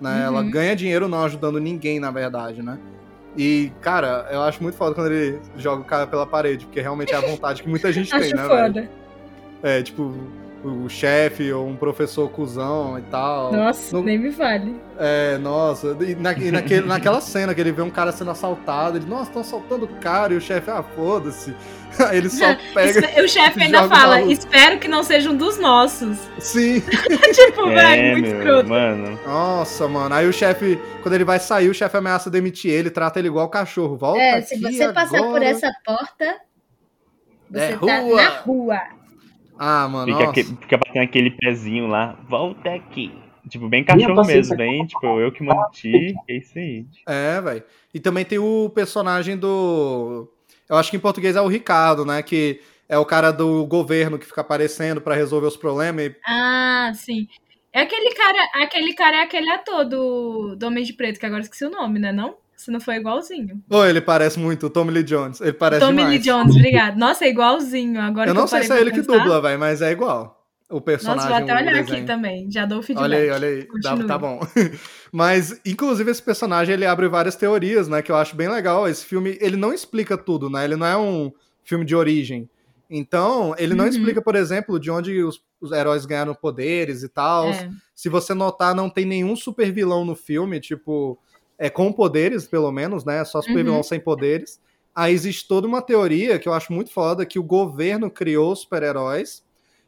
Né? Ela Uhum. ganha dinheiro não ajudando ninguém, na verdade, né? E, cara, eu acho muito foda quando ele joga o cara pela parede, porque realmente é a vontade que muita gente (laughs) tem, né, velho? foda. É, tipo, o chefe ou um professor cuzão e tal. Nossa, Não- nem me fale. É, nossa. E, na, e naquele, naquela cena que ele vê um cara sendo assaltado, ele, nossa, estão assaltando o cara, e o chefe, ah, foda-se. (laughs) Aí ele só pega. Espe- O chefe ainda o fala, espero que não seja um dos nossos. Sim. (laughs) tipo, velho, É, muito meu, escroto. mano. Nossa, mano. Aí o chefe, quando ele vai sair, o chefe ameaça demitir ele, trata ele igual cachorro. Volta É, aqui se você passar por agora. essa porta, você É tá rua. na rua. Ah, mano, Fica, nossa. aque- fica batendo aquele pezinho lá, volta aqui. Tipo, bem cachorro mesmo, bem, tipo, eu que manti, é isso aí. É, velho. E também tem o personagem do. Eu acho que em português é o Ricardo, né? Que é o cara do governo que fica aparecendo pra resolver os problemas. e- Ah, sim. É aquele cara, aquele cara é aquele ator do, do Homem de Preto, que agora esqueci o nome, né? Não? Se não foi igualzinho. Pô, ele parece muito o Tommy Lee Jones. Ele parece Tommy demais. Lee Jones, obrigado. Nossa, é igualzinho. Agora Eu que não sei parei se é ele que pensar. dubla, velho, mas é igual. O personagem. Nossa, vou até olhar aqui também. Já dou o feedback. Olha aí, olha aí. Dá- tá bom. (laughs) Mas, inclusive, esse personagem ele abre várias teorias, né? Que eu acho bem legal. Esse filme, ele não explica tudo, né? Ele não é um filme de origem. Então, ele não Uhum. explica, por exemplo, de onde os, os heróis ganharam poderes e tal. É. Se você notar, não tem nenhum super vilão no filme, tipo, é com poderes, pelo menos, né? Só super vilão Uhum. sem poderes. Aí existe toda uma teoria que eu acho muito foda, que o governo criou os super-heróis,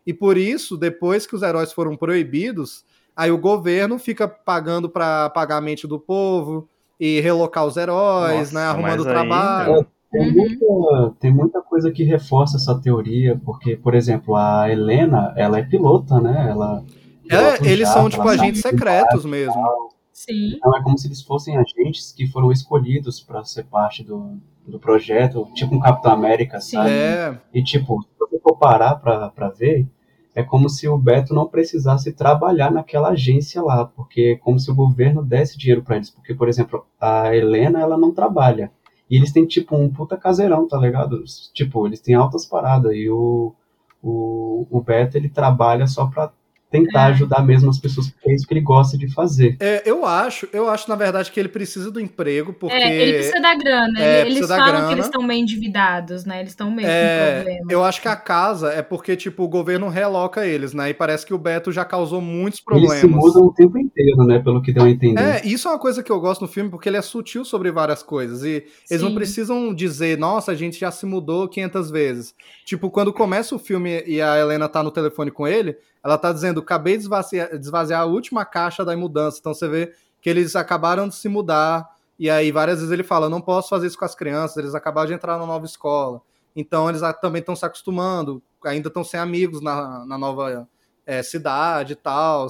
e por isso, depois que os heróis foram proibidos, aí o governo fica pagando pra pagar a mente do povo e relocar os heróis, Nossa, né? Arrumando mas aí, trabalho. Tem, Uhum. muita, tem muita coisa que reforça essa teoria, porque, por exemplo, a Helena, ela é pilota, né? Ela pilota É, eles jato, são, tipo, ela agentes secretos mesmo. Sim. Então é como se eles fossem agentes que foram escolhidos para ser parte do, do projeto, tipo um Capitão América, Sim. sabe? É, E tipo, se você for parar pra, pra ver, é como se o Beto não precisasse trabalhar naquela agência lá, porque é como se o governo desse dinheiro pra eles. Porque, por exemplo, a Helena, ela não trabalha. E eles têm, tipo, um puta caseirão, tá ligado? Tipo, eles têm altas paradas. E o, o, o Beto, ele trabalha só pra tentar É. ajudar mesmo as pessoas, porque é isso que ele gosta de fazer. é, eu acho, eu acho, na verdade, que ele precisa do emprego, porque. É, ele precisa da grana. É, eles falam grana. que eles estão meio endividados, né? Eles estão meio com É, problema. eu acho que a casa é porque, tipo, o governo reloca eles, né? E parece que o Beto já causou muitos Eles se problemas. mudam o tempo inteiro, né? Pelo que deu a entender. É, isso é uma coisa que eu gosto no filme, porque ele é sutil sobre várias coisas. E eles não precisam dizer, nossa, a gente já se mudou 500 vezes. Tipo, quando começa o filme e a Helena tá no telefone com ele, ela tá dizendo, acabei de esvaziar, de esvaziar a última caixa da mudança. Então você vê que eles acabaram de se mudar. E aí várias vezes ele fala, não posso fazer isso com as crianças, eles acabaram de entrar na nova escola. Então eles também estão se acostumando, ainda estão sem amigos na, na nova é, cidade e tal.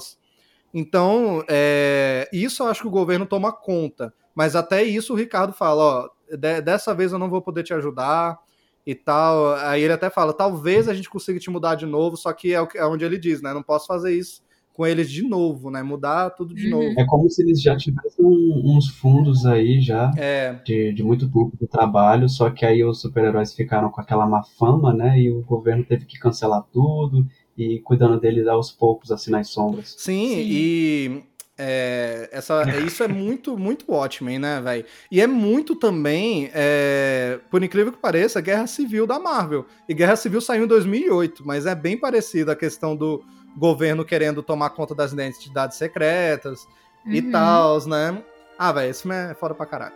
Então, é, isso eu acho que o governo toma conta. Mas até isso o Ricardo fala, ó, de- dessa vez eu não vou poder te ajudar e tal. Aí ele até fala, talvez a gente consiga te mudar de novo, só que é, o que- é onde ele diz, né? Não posso fazer isso com eles de novo, né? Mudar tudo de Uhum. novo. É como se eles já tivessem uns fundos aí já É, de, de muito tempo de trabalho, só que aí os super-heróis ficaram com aquela má fama, né? E o governo teve que cancelar tudo e cuidando deles aos poucos, assim, nas sombras. sim, Sim. e é, essa, é- isso é muito, muito Watchmen, né, velho? E é muito também, é, por incrível que pareça, Guerra Civil da Marvel. E Guerra Civil saiu em 2008, mas é bem parecida a questão do governo querendo tomar conta das identidades secretas e Uhum. tal, né? Ah, velho, esse filme é foda pra caralho.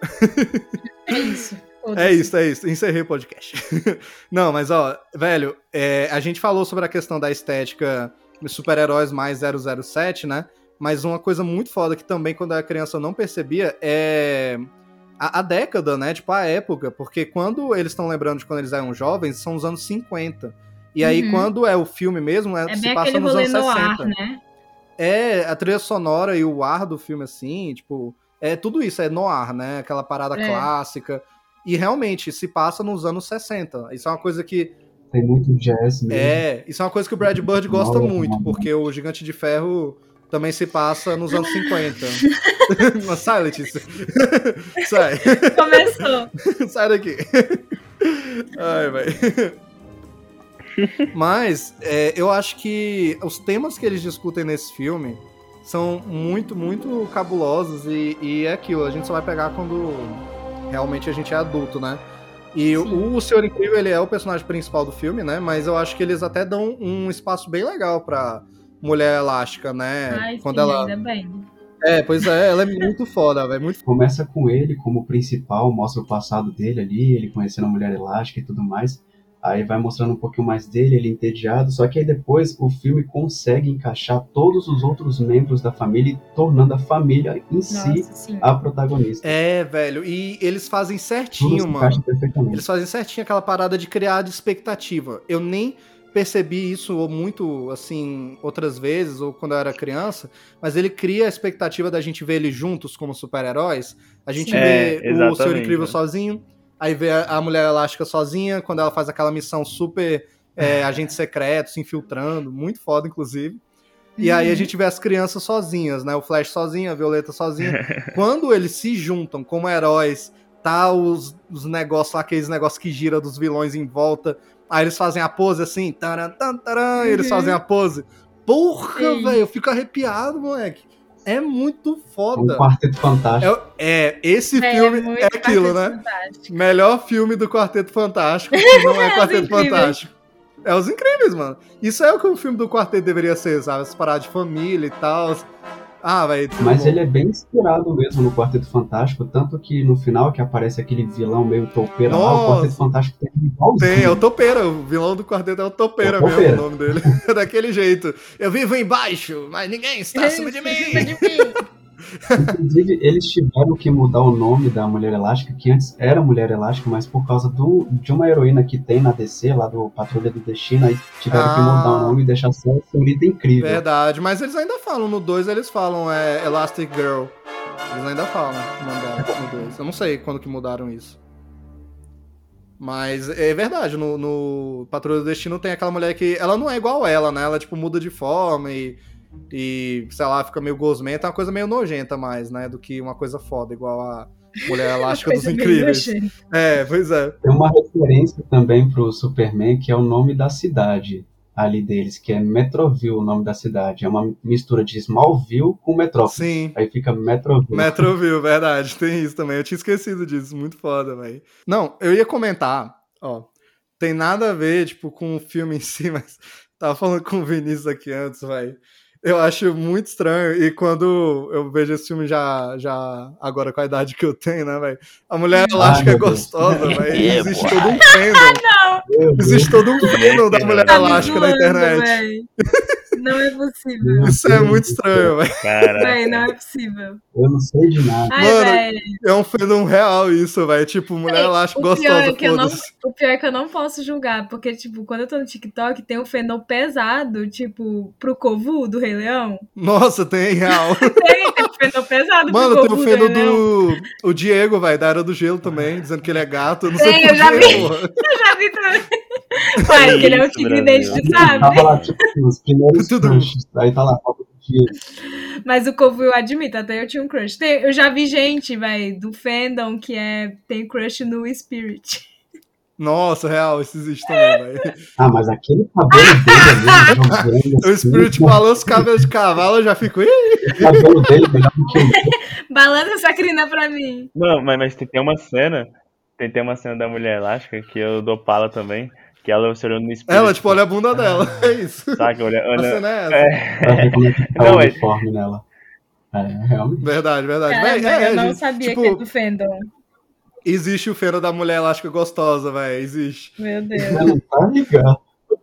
É isso. É isso, é isso. Encerrei o podcast. (laughs) Não, mas ó, velho, é, a gente falou sobre a questão da estética super-heróis mais 007, né? Mas uma coisa muito foda que também, quando eu era criança, eu não percebia é a, a década, né? Tipo, a época. Porque quando eles estão lembrando de quando eles eram jovens, são os anos 50. E aí, Uhum. quando é o filme mesmo, é, É se passa nos anos no 60. ar, né? É, a trilha sonora e o ar do filme, assim, tipo, é tudo isso, é noir, né? Aquela parada É. clássica. E realmente se passa nos anos 60. Isso é uma coisa que. Tem muito jazz mesmo. É, isso é uma coisa que o Brad Bird gosta muito, porque o Gigante de Ferro também se passa nos anos 50. (laughs) Mas sai, Letícia. (laughs) sai. Começou. (laughs) sai daqui. Ai, velho. Mas é, eu acho que os temas que eles discutem nesse filme são muito, muito cabulosos e, e é aquilo, a gente só vai pegar quando realmente a gente é adulto, né? E o, o Senhor Incrível, ele é o personagem principal do filme, né? Mas eu acho que eles até dão um espaço bem legal pra Mulher Elástica, né? Ai, quando sim, ela... ainda bem. É, pois é, ela é muito foda, velho, muito Começa com ele como principal, mostra o passado dele ali, ele conhecendo a mulher elástica e tudo mais. Aí vai mostrando um pouquinho mais dele, ele entediado. Só que aí depois o filme consegue encaixar todos os outros membros da família, tornando a família em si Nossa, sim. a protagonista. É, velho, e eles fazem Tudo certinho, se mano. Eles fazem certinho aquela parada de criar de expectativa. Eu nem percebi isso muito, assim, outras vezes, ou quando eu era criança, mas ele cria a expectativa da gente ver eles juntos como super-heróis. A gente. É, vê o Senhor Incrível né? sozinho, aí vê a Mulher Elástica sozinha, quando ela faz aquela missão super é, (laughs) agentes secretos se infiltrando, muito foda, inclusive. E aí a gente vê as crianças sozinhas, né? O Flash sozinho, a Violeta sozinha. (laughs) Quando eles se juntam como heróis, tá os, os negócios lá, aqueles negócios que gira dos vilões em volta. Aí eles fazem a pose assim, taran, taran, taran, e eles Uhum. fazem a pose. Porra, velho, eu fico arrepiado, moleque. É muito Um foda. quarteto fantástico. É, é, esse É, filme muito é aquilo, Quarteto né? Fantástico. Melhor filme do Quarteto Fantástico, que não é (laughs) Os Quarteto. Fantástico. É os incríveis, mano. Isso é o que o filme do quarteto deveria ser, sabe? As paradas de família e tal. Ah, tudo Mas bom. ele é bem inspirado mesmo no Quarteto Fantástico, tanto que no final que aparece aquele vilão meio toupeira lá, o Quarteto Fantástico tem igualzinho. Tem, é o Topeira. O vilão do quarteto é o Topeira, É o mesmo, Topeira. o nome dele. (laughs) Daquele jeito. Eu vivo embaixo, mas ninguém está acima de mim. Inclusive, eles tiveram que mudar o nome da Mulher Elástica, que antes era Mulher Elástica, mas por causa do, de uma heroína que tem na DC, lá do Patrulha do Destino, aí tiveram que Ah. mudar o nome e deixar só a senhorita incrível. Verdade, mas eles ainda falam. No 2 eles falam é Elastic Girl. Eles ainda falam que mandaram no 2. Eu não sei quando que mudaram isso. Mas é verdade, no, no Patrulha do Destino tem aquela mulher que. Ela não é igual ela, né? Ela, tipo, muda de forma e. E, sei lá, fica meio gosmenta, é uma coisa meio nojenta mais, né? Do que uma coisa foda, igual a Mulher (laughs) Elástica dos Incríveis. É, pois é. Tem uma referência também pro Superman, que é o nome da cidade ali deles, que é Metroville, o nome da cidade. É uma mistura de Smallville com Metrópolis. Sim. Aí fica Metroville. Metroville, verdade, tem isso também. Eu tinha esquecido disso, muito foda, velho. Não, eu ia comentar, ó, tem nada a ver, tipo, com o filme em si, (laughs) mas tava falando com o Vinícius aqui antes, velho. Eu acho muito estranho, e quando eu vejo esse filme já, já agora com a idade que eu tenho, né, velho? A mulher elástica é meu Deus. gostosa, (laughs) velho. É, Existe todo um fandom. Deus. Existe todo um fandom da mulher Tá elástica na zoando, internet. (laughs) Não é possível. Isso é muito estranho, velho. Véi, não é possível. Eu não sei de nada. Ai, Mano, véi. É um fandom real isso, velho. Tipo, mulher pior, é gostosa, que eu não, o pior é que eu não posso julgar, porque, tipo, quando eu tô no TikTok, tem um fandom pesado, tipo, pro Kovu do Rei Leão. Nossa, tem real. (laughs) Tem, tem um fandom pesado Mano, pro tem o Kovu feno do. O Diego, velho, da Era do Gelo também, dizendo que ele é gato. Eu não Tem, sei eu já vi. porra. (laughs) Eu já vi também. (laughs) Porque ele é isso, tigre dente, sabe? Tava lá, tipo, os primeiros crushes. Aí tá lá, foto do dia. Mas o Kovu eu admito, até eu tinha um crush. Tem- eu já vi gente, velho, do fandom que é, tem crush no Spirit. Nossa, real, isso existe também, velho. Ah, mas aquele cabelo dele ali, jogando (laughs) O assim, Spirit falou os cabelos de cavalo, eu já fico. O cabelo dele melhor do que o meu. (laughs) Balança essa crina pra mim. Não, mas, mas tem, tem uma cena. Tem, tem uma cena da mulher elástica que eu dou pala também. Que ela se olhando no espelho. Ela, tipo, olha a bunda dela. (laughs) É isso. Saca, olha, A olha, cena é essa. é, Pra ver como é que tá Não, o é- uniforme nela. É, realmente. Verdade, verdade. Cara, é, eu não gente, sabia tipo, que é do fandom. existe o feno da mulher elástica gostosa, velho. Existe. Meu (laughs) Deus. Tá ligado.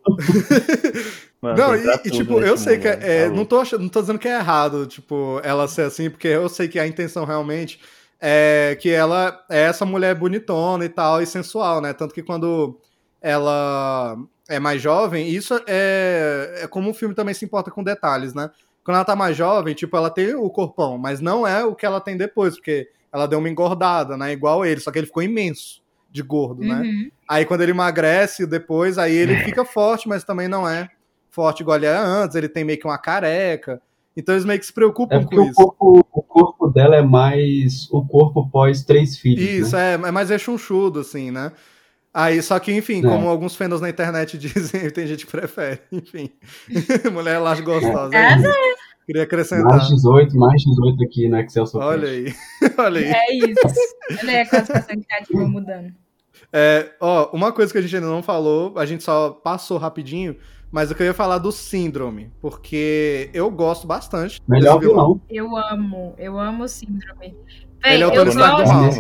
(laughs) mano, Não, e, e, tipo, eu sei que é, é, não, tô achando, não tô dizendo que é errado, tipo, ela ser assim, porque eu sei que a intenção realmente é que ela é essa mulher bonitona e tal, e sensual, né? Tanto que quando ela é mais jovem, isso é, é como o filme também se importa com detalhes, né? Quando ela tá mais jovem, tipo, ela tem o corpão, mas não é o que ela tem depois, porque ela deu uma engordada, né? Igual ele, só que ele ficou imenso de gordo, né? Uhum. Aí quando ele emagrece depois, aí ele fica forte, mas também não é forte igual ele era antes, ele tem meio que uma careca. Então eles meio que se preocupam É porque com o isso. corpo, o corpo dela é mais o corpo pós três filhos. Isso, né? é, é mais rechonchudo, assim, né? Aí, só que, enfim, É. como alguns fãs na internet (laughs) dizem, tem gente que prefere, enfim. (laughs) Mulher elástico gostosa. É, É. Queria acrescentar. Mais 18, mais 18 aqui no Excel. Olha aí. (laughs) Olha aí. É isso. Olha aí a classificação criativa mudando. É, ó, uma coisa que a gente ainda não falou, a gente só passou rapidinho, mas eu queria falar do Síndrome, porque eu gosto bastante. Melhor vilão. vilão. Eu amo, eu amo o síndrome. Ele é o Tony Stark do mal.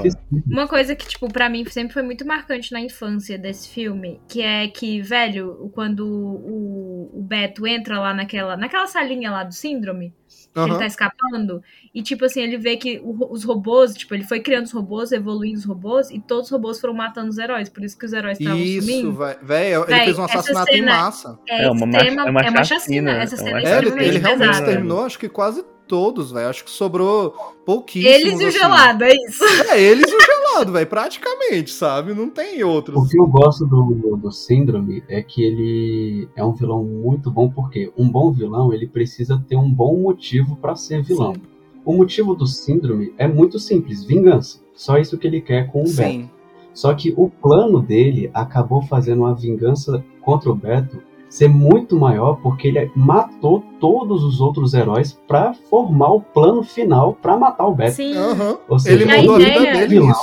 Uma coisa que, tipo, pra mim sempre foi muito marcante na infância desse filme, que é que, velho, quando o, o Beto entra lá naquela, naquela salinha lá do síndrome, que ele tá escapando, e, tipo assim, ele vê que o- os robôs, tipo, ele foi criando os robôs, evoluindo os robôs, e todos os robôs foram matando os heróis, por isso que os heróis estavam Isso, sumindo. vai- velho, ele fez um assassinato em cena- massa. É, É uma ma- extrema, é uma é uma chacina, chacina. Essa é cena uma é É, ele, extremamente ele realmente pesada. exterminou, acho que quase todos, velho. Acho que sobrou pouquíssimos. Eles e o assim. gelado, é isso. É, eles e o gelado. lado, (laughs) velho, praticamente, sabe? Não tem outros. O que eu gosto do, do Síndrome é que ele é um vilão muito bom, porque um bom vilão ele precisa ter um bom motivo pra ser vilão. Sim. O motivo do Síndrome é muito simples, vingança. Só isso que ele quer com o Beto. Sim. Só que o plano dele acabou fazendo uma vingança contra o Beto ser muito maior porque ele matou todos os outros heróis pra formar o plano final pra matar o Beto. Sim. Aham. Ou seja, Ele mudou a vida dele Vilão.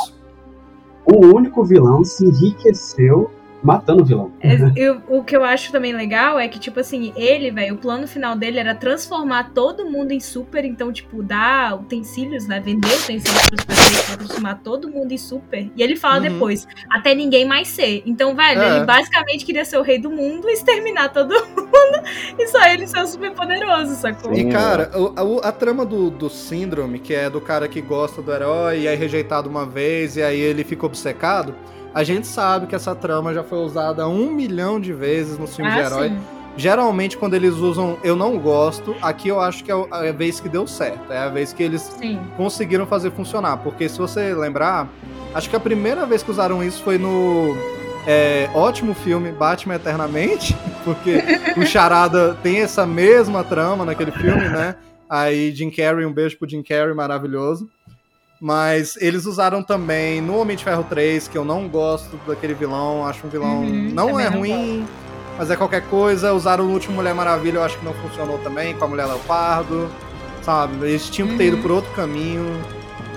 o único vilão se enriqueceu matando o vilão. É, eu- o que eu acho também legal é que, tipo assim, ele, velho, o plano final dele era transformar todo mundo em super, então, tipo, dar utensílios, né? Vender utensílios pros prefeitos pra transformar todo mundo em super. E ele fala Uhum. depois, até ninguém mais ser. Então, velho, É. ele basicamente queria ser o rei do mundo e exterminar todo (laughs) mundo e só ele ser o super poderoso, sacou? E, cara, o- a, a trama do, do síndrome, que é do cara que gosta do herói e é rejeitado uma vez e aí ele fica obcecado, a gente sabe que essa trama já foi usada um milhão de vezes nos filmes de Ah, herói. sim. Geralmente, quando eles usam eu não gosto, aqui eu acho que é a vez que deu certo. É a vez que eles Sim. conseguiram fazer funcionar. Porque se você lembrar, acho que a primeira vez que usaram isso foi no é, ótimo filme Batman Eternamente, (laughs) porque o Charada tem essa mesma trama naquele filme, né? Aí Jim Carrey, um beijo pro Jim Carrey, maravilhoso. Mas eles usaram também no Homem de Ferro 3, que eu não gosto daquele vilão, acho um vilão. Uhum, não é também não ruim, mas é qualquer coisa. Usaram no último Mulher Maravilha, eu acho que não funcionou também, com a Mulher Leopardo, sabe? Eles tinham que ter ido Uhum. por outro caminho.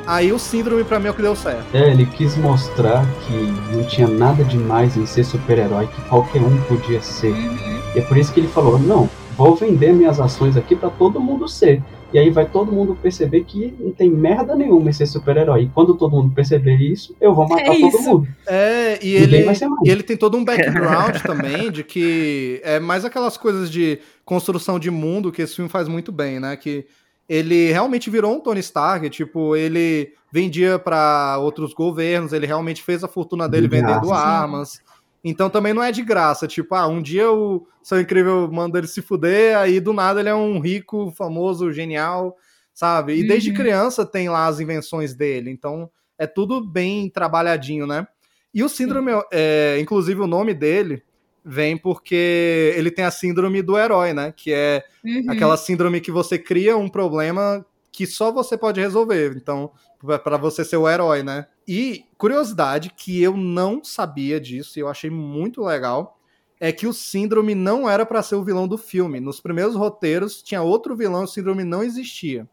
Aí o síndrome pra mim é o que deu certo. É, ele quis mostrar que não tinha nada demais em ser super-herói, que qualquer um podia ser. Uhum. E é por isso que ele falou: não, vou vender minhas ações aqui pra todo mundo ser. E aí vai todo mundo perceber que não tem merda nenhuma em ser super-herói. E quando todo mundo perceber isso, eu vou matar É todo isso. mundo. É, e Ninguém ele, e ele tem todo um background (laughs) também de que é mais aquelas coisas de construção de mundo que esse filme faz muito bem, né? Que ele realmente virou um Tony Stark, tipo, ele vendia pra outros governos, ele realmente fez a fortuna dele De vendendo armas. Então também não é de graça, tipo, ah, um dia o Seu Incrível manda ele se fuder, aí do nada ele é um rico, famoso, genial, sabe? E desde Uhum. criança tem lá as invenções dele, então é tudo bem trabalhadinho, né? E o síndrome, é, inclusive o nome dele vem porque ele tem a síndrome do herói, né? Que é Uhum. aquela síndrome que você cria um problema que só você pode resolver. Então, para você ser o herói, né? E curiosidade que eu não sabia disso e eu achei muito legal é que o síndrome não era para ser o vilão do filme. Nos primeiros roteiros tinha outro vilão, o síndrome não existia.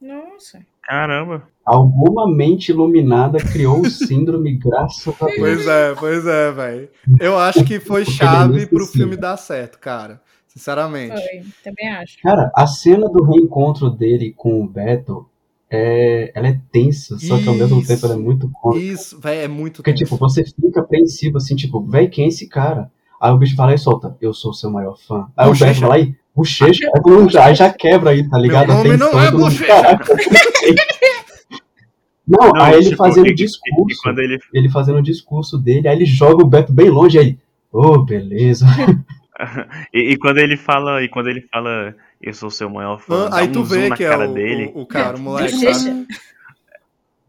Nossa. Caramba. Alguma mente iluminada criou o síndrome (laughs) graças a Deus. Pois é, pois é, velho. Eu acho que foi chave pro filme dar certo, cara. Sinceramente. Foi. Também acho. Cara, a cena do reencontro dele com o Beto, é, ela é tensa, só que ao mesmo tempo ela é muito cômica. Isso, velho, é muito Porque, tenso. tipo, você fica apreensivo, assim, tipo, véi, quem é esse cara? Aí o bicho fala e solta, eu sou seu maior fã. Aí Bochecha. o Beto fala aí, bochecha, aí já, aí já quebra aí, tá ligado? Meu nome A não tensão, é Bochecha. "Caraca, (laughs) Não, Não, aí ele tipo, fazendo o discurso, quando ele. ele fazendo o discurso dele, aí ele joga o Beto bem longe, aí, ô, beleza. (laughs) (laughs) E, e quando ele fala. E quando ele fala. Eu sou seu maior fã. Ah, aí um tu vê na que é o, dele. o, o cara, o moleque, Bochecha. sabe?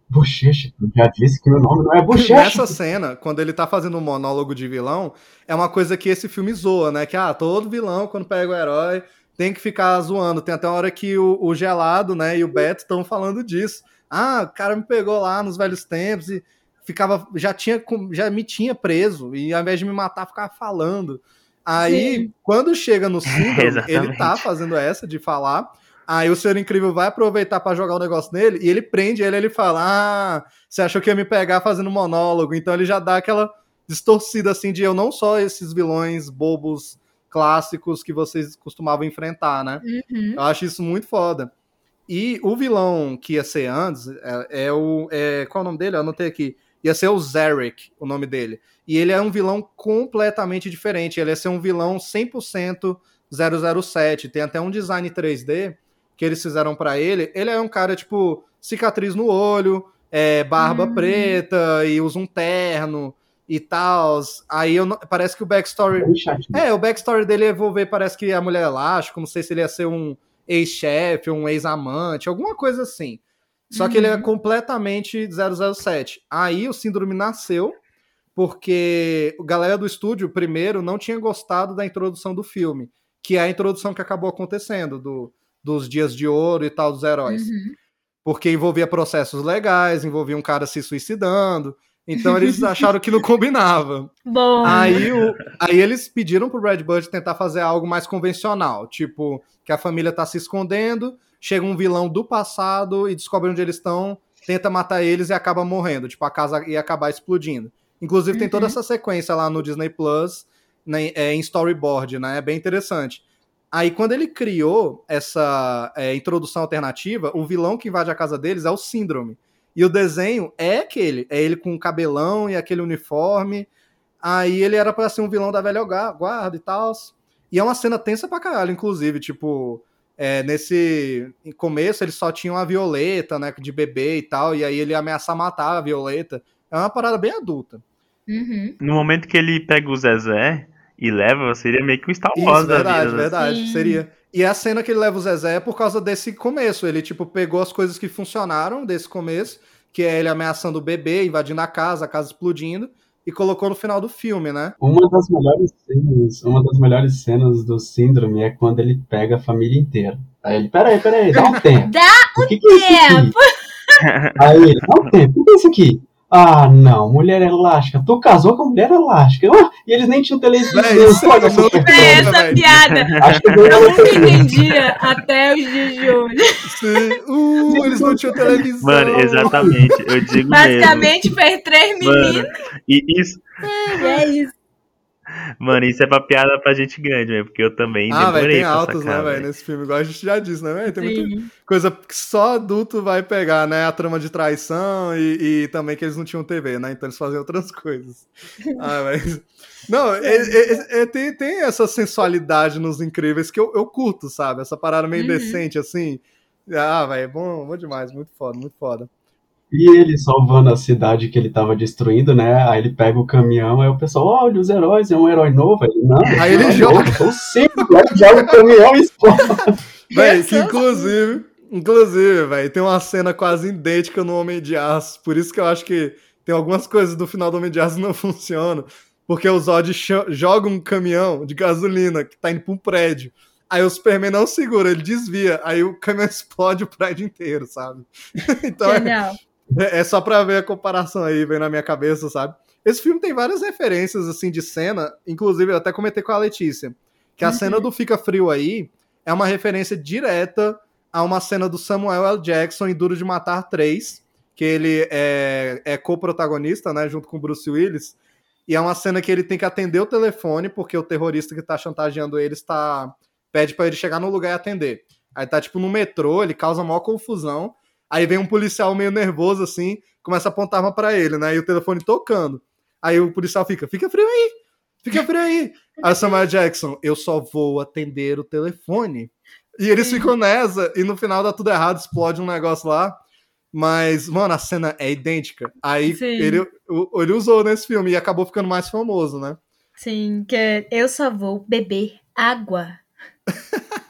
Bochecha, já disse que meu nome não é Bochecha. Nessa cena, quando ele tá fazendo um monólogo de vilão, é uma coisa que esse filme zoa, né? Que, ah, todo vilão, quando pega o herói, tem que ficar zoando. Tem até uma hora que o, o Gelado, né, e o Beto estão falando disso. Ah, o cara me pegou lá nos velhos tempos e ficava, já tinha, já me tinha preso, e ao invés de me matar, ficava falando. Aí, quando chega no (laughs) síndrome, ele tá fazendo essa de falar. Aí o Senhor Incrível vai aproveitar pra jogar o negócio nele e ele prende ele, ele fala: Ah, você achou que ia me pegar fazendo monólogo? Então ele já dá aquela distorcida assim de eu não só esses vilões bobos clássicos que vocês costumavam enfrentar, né? Uhum. Eu acho isso muito foda. E o vilão que ia ser antes é, é o. É, qual é o nome dele? Eu anotei aqui. Ia ser o Zarek, o nome dele. E ele é um vilão completamente diferente. Ele ia ser um vilão 100% 007. Tem até um design 3D que eles fizeram pra ele. Ele é um cara, tipo, cicatriz no olho, é, barba Hum. preta e usa um terno e tal. Aí eu não- parece que o backstory chatinho. é, o backstory dele ia envolver, parece que a mulher elástico, não sei se ele ia ser um ex-chefe, um ex-amante, alguma coisa assim. Só que ele é Uhum. completamente 007. Aí o síndrome nasceu porque a galera do estúdio, primeiro, não tinha gostado da introdução do filme, que é a introdução que acabou acontecendo, do, dos dias de ouro e tal, dos heróis. Uhum. Porque envolvia processos legais, envolvia um cara se suicidando. Então eles acharam que não combinava. (laughs) Bom. Aí, o- aí eles pediram pro Red Bud tentar fazer algo mais convencional, tipo, que a família tá se escondendo, chega um vilão do passado e descobre onde eles estão, tenta matar eles e acaba morrendo, tipo, a casa ia acabar explodindo. Inclusive tem toda Uhum. essa sequência lá no Disney Plus, né, é, em storyboard, né? É bem interessante. Aí quando ele criou essa é, introdução alternativa, o vilão que invade a casa deles é o Síndrome. E o desenho é aquele, é ele com o cabelão e aquele uniforme. Aí ele era pra ser um vilão da velha guarda e tal. E é uma cena tensa pra caralho, inclusive, tipo, é, nesse começo eles só tinham a Violeta, né, de bebê e tal, e aí ele ia ameaçar matar a Violeta. É uma parada bem adulta. Uhum. No momento que ele pega o Zezé e leva, seria meio que um Star Isso, Wars da verdade, vida. né? verdade, Sim. seria. E a cena que ele leva o Zezé é por causa desse começo. Ele, tipo, pegou as coisas que funcionaram desse começo, que é ele ameaçando o bebê, invadindo a casa, a casa explodindo, e colocou no final do filme, né? Uma das melhores cenas, uma das melhores cenas do Síndrome é quando ele pega a família inteira. Aí ele, peraí, peraí, dá um (laughs) tempo. Dá o que, que é isso aqui? (laughs) Aí ele, dá um tempo, o que é isso aqui? Ah, não, mulher elástica. Tu casou com mulher elástica. Ah, e eles nem tinham televisão. Véi, isso é É essa velho. piada. Acho que Eu eu nunca entendia até os dias de hoje. Sim. Uh, eles não tinham televisão. Mano, exatamente. Eu digo mesmo. Basicamente fez três meninos Mano, e isso, e é isso. Mano, isso é pra piada pra gente grande, velho. Porque eu também Ah, velho, demorei tem pra altos, sacar, né, velho, nesse filme, igual a gente já disse, né, velho? Tem muita Sim. coisa que só adulto vai pegar, né? A trama de traição e, e também que eles não tinham TV, né? Então eles faziam outras (laughs) coisas. Ah, mas... Não, (laughs) é- é- é- tem, tem essa sensualidade nos incríveis que eu, eu curto, sabe? Essa parada meio Uhum. decente, assim. Ah, velho, bom, bom demais, muito foda, muito foda. E ele salvando a cidade que ele tava destruindo, né? Aí ele pega o caminhão, aí o pessoal, olha, os heróis, é um herói novo. Aí, não, Aí ele não é joga. sou sempre, joga o caminhão e explode. (laughs) Véi, Eu que sou inclusive, inclusive, velho, tem uma cena quase idêntica no Homem de Aço. Por isso que eu acho que tem algumas coisas do final do Homem de Aço que não (laughs) funcionam. Porque o Zod joga um caminhão de gasolina que tá indo pra um prédio. Aí o Superman não segura, ele desvia. Aí o caminhão (laughs) explode o prédio inteiro, sabe? então é, (laughs) É só pra ver a comparação aí, vem na minha cabeça, sabe? Esse filme tem várias referências, assim, de cena. Inclusive, eu até comentei com a Letícia. Que a Uhum. cena do Fica Frio aí é uma referência direta a uma cena do Samuel L. Jackson em Duro de Matar 3. Que ele é, é co-protagonista, né? Junto com o Bruce Willis. E é uma cena que ele tem que atender o telefone, porque o terrorista que tá chantageando ele está pede pra ele chegar no lugar e atender. Aí tá, tipo, no metrô, ele causa maior confusão. Aí vem um policial meio nervoso, assim, começa a apontar arma pra ele, né? E o telefone tocando. Aí o policial fica, fica frio aí, fica frio aí. (laughs) Aí Samuel Jackson, eu só vou atender o telefone. E eles ficam nessa, e no final dá tudo errado, explode um negócio lá. Mas, mano, a cena é idêntica. Aí Sim. ele, ele usou nesse filme e acabou ficando mais famoso, né? Sim, que eu só vou beber água. (laughs)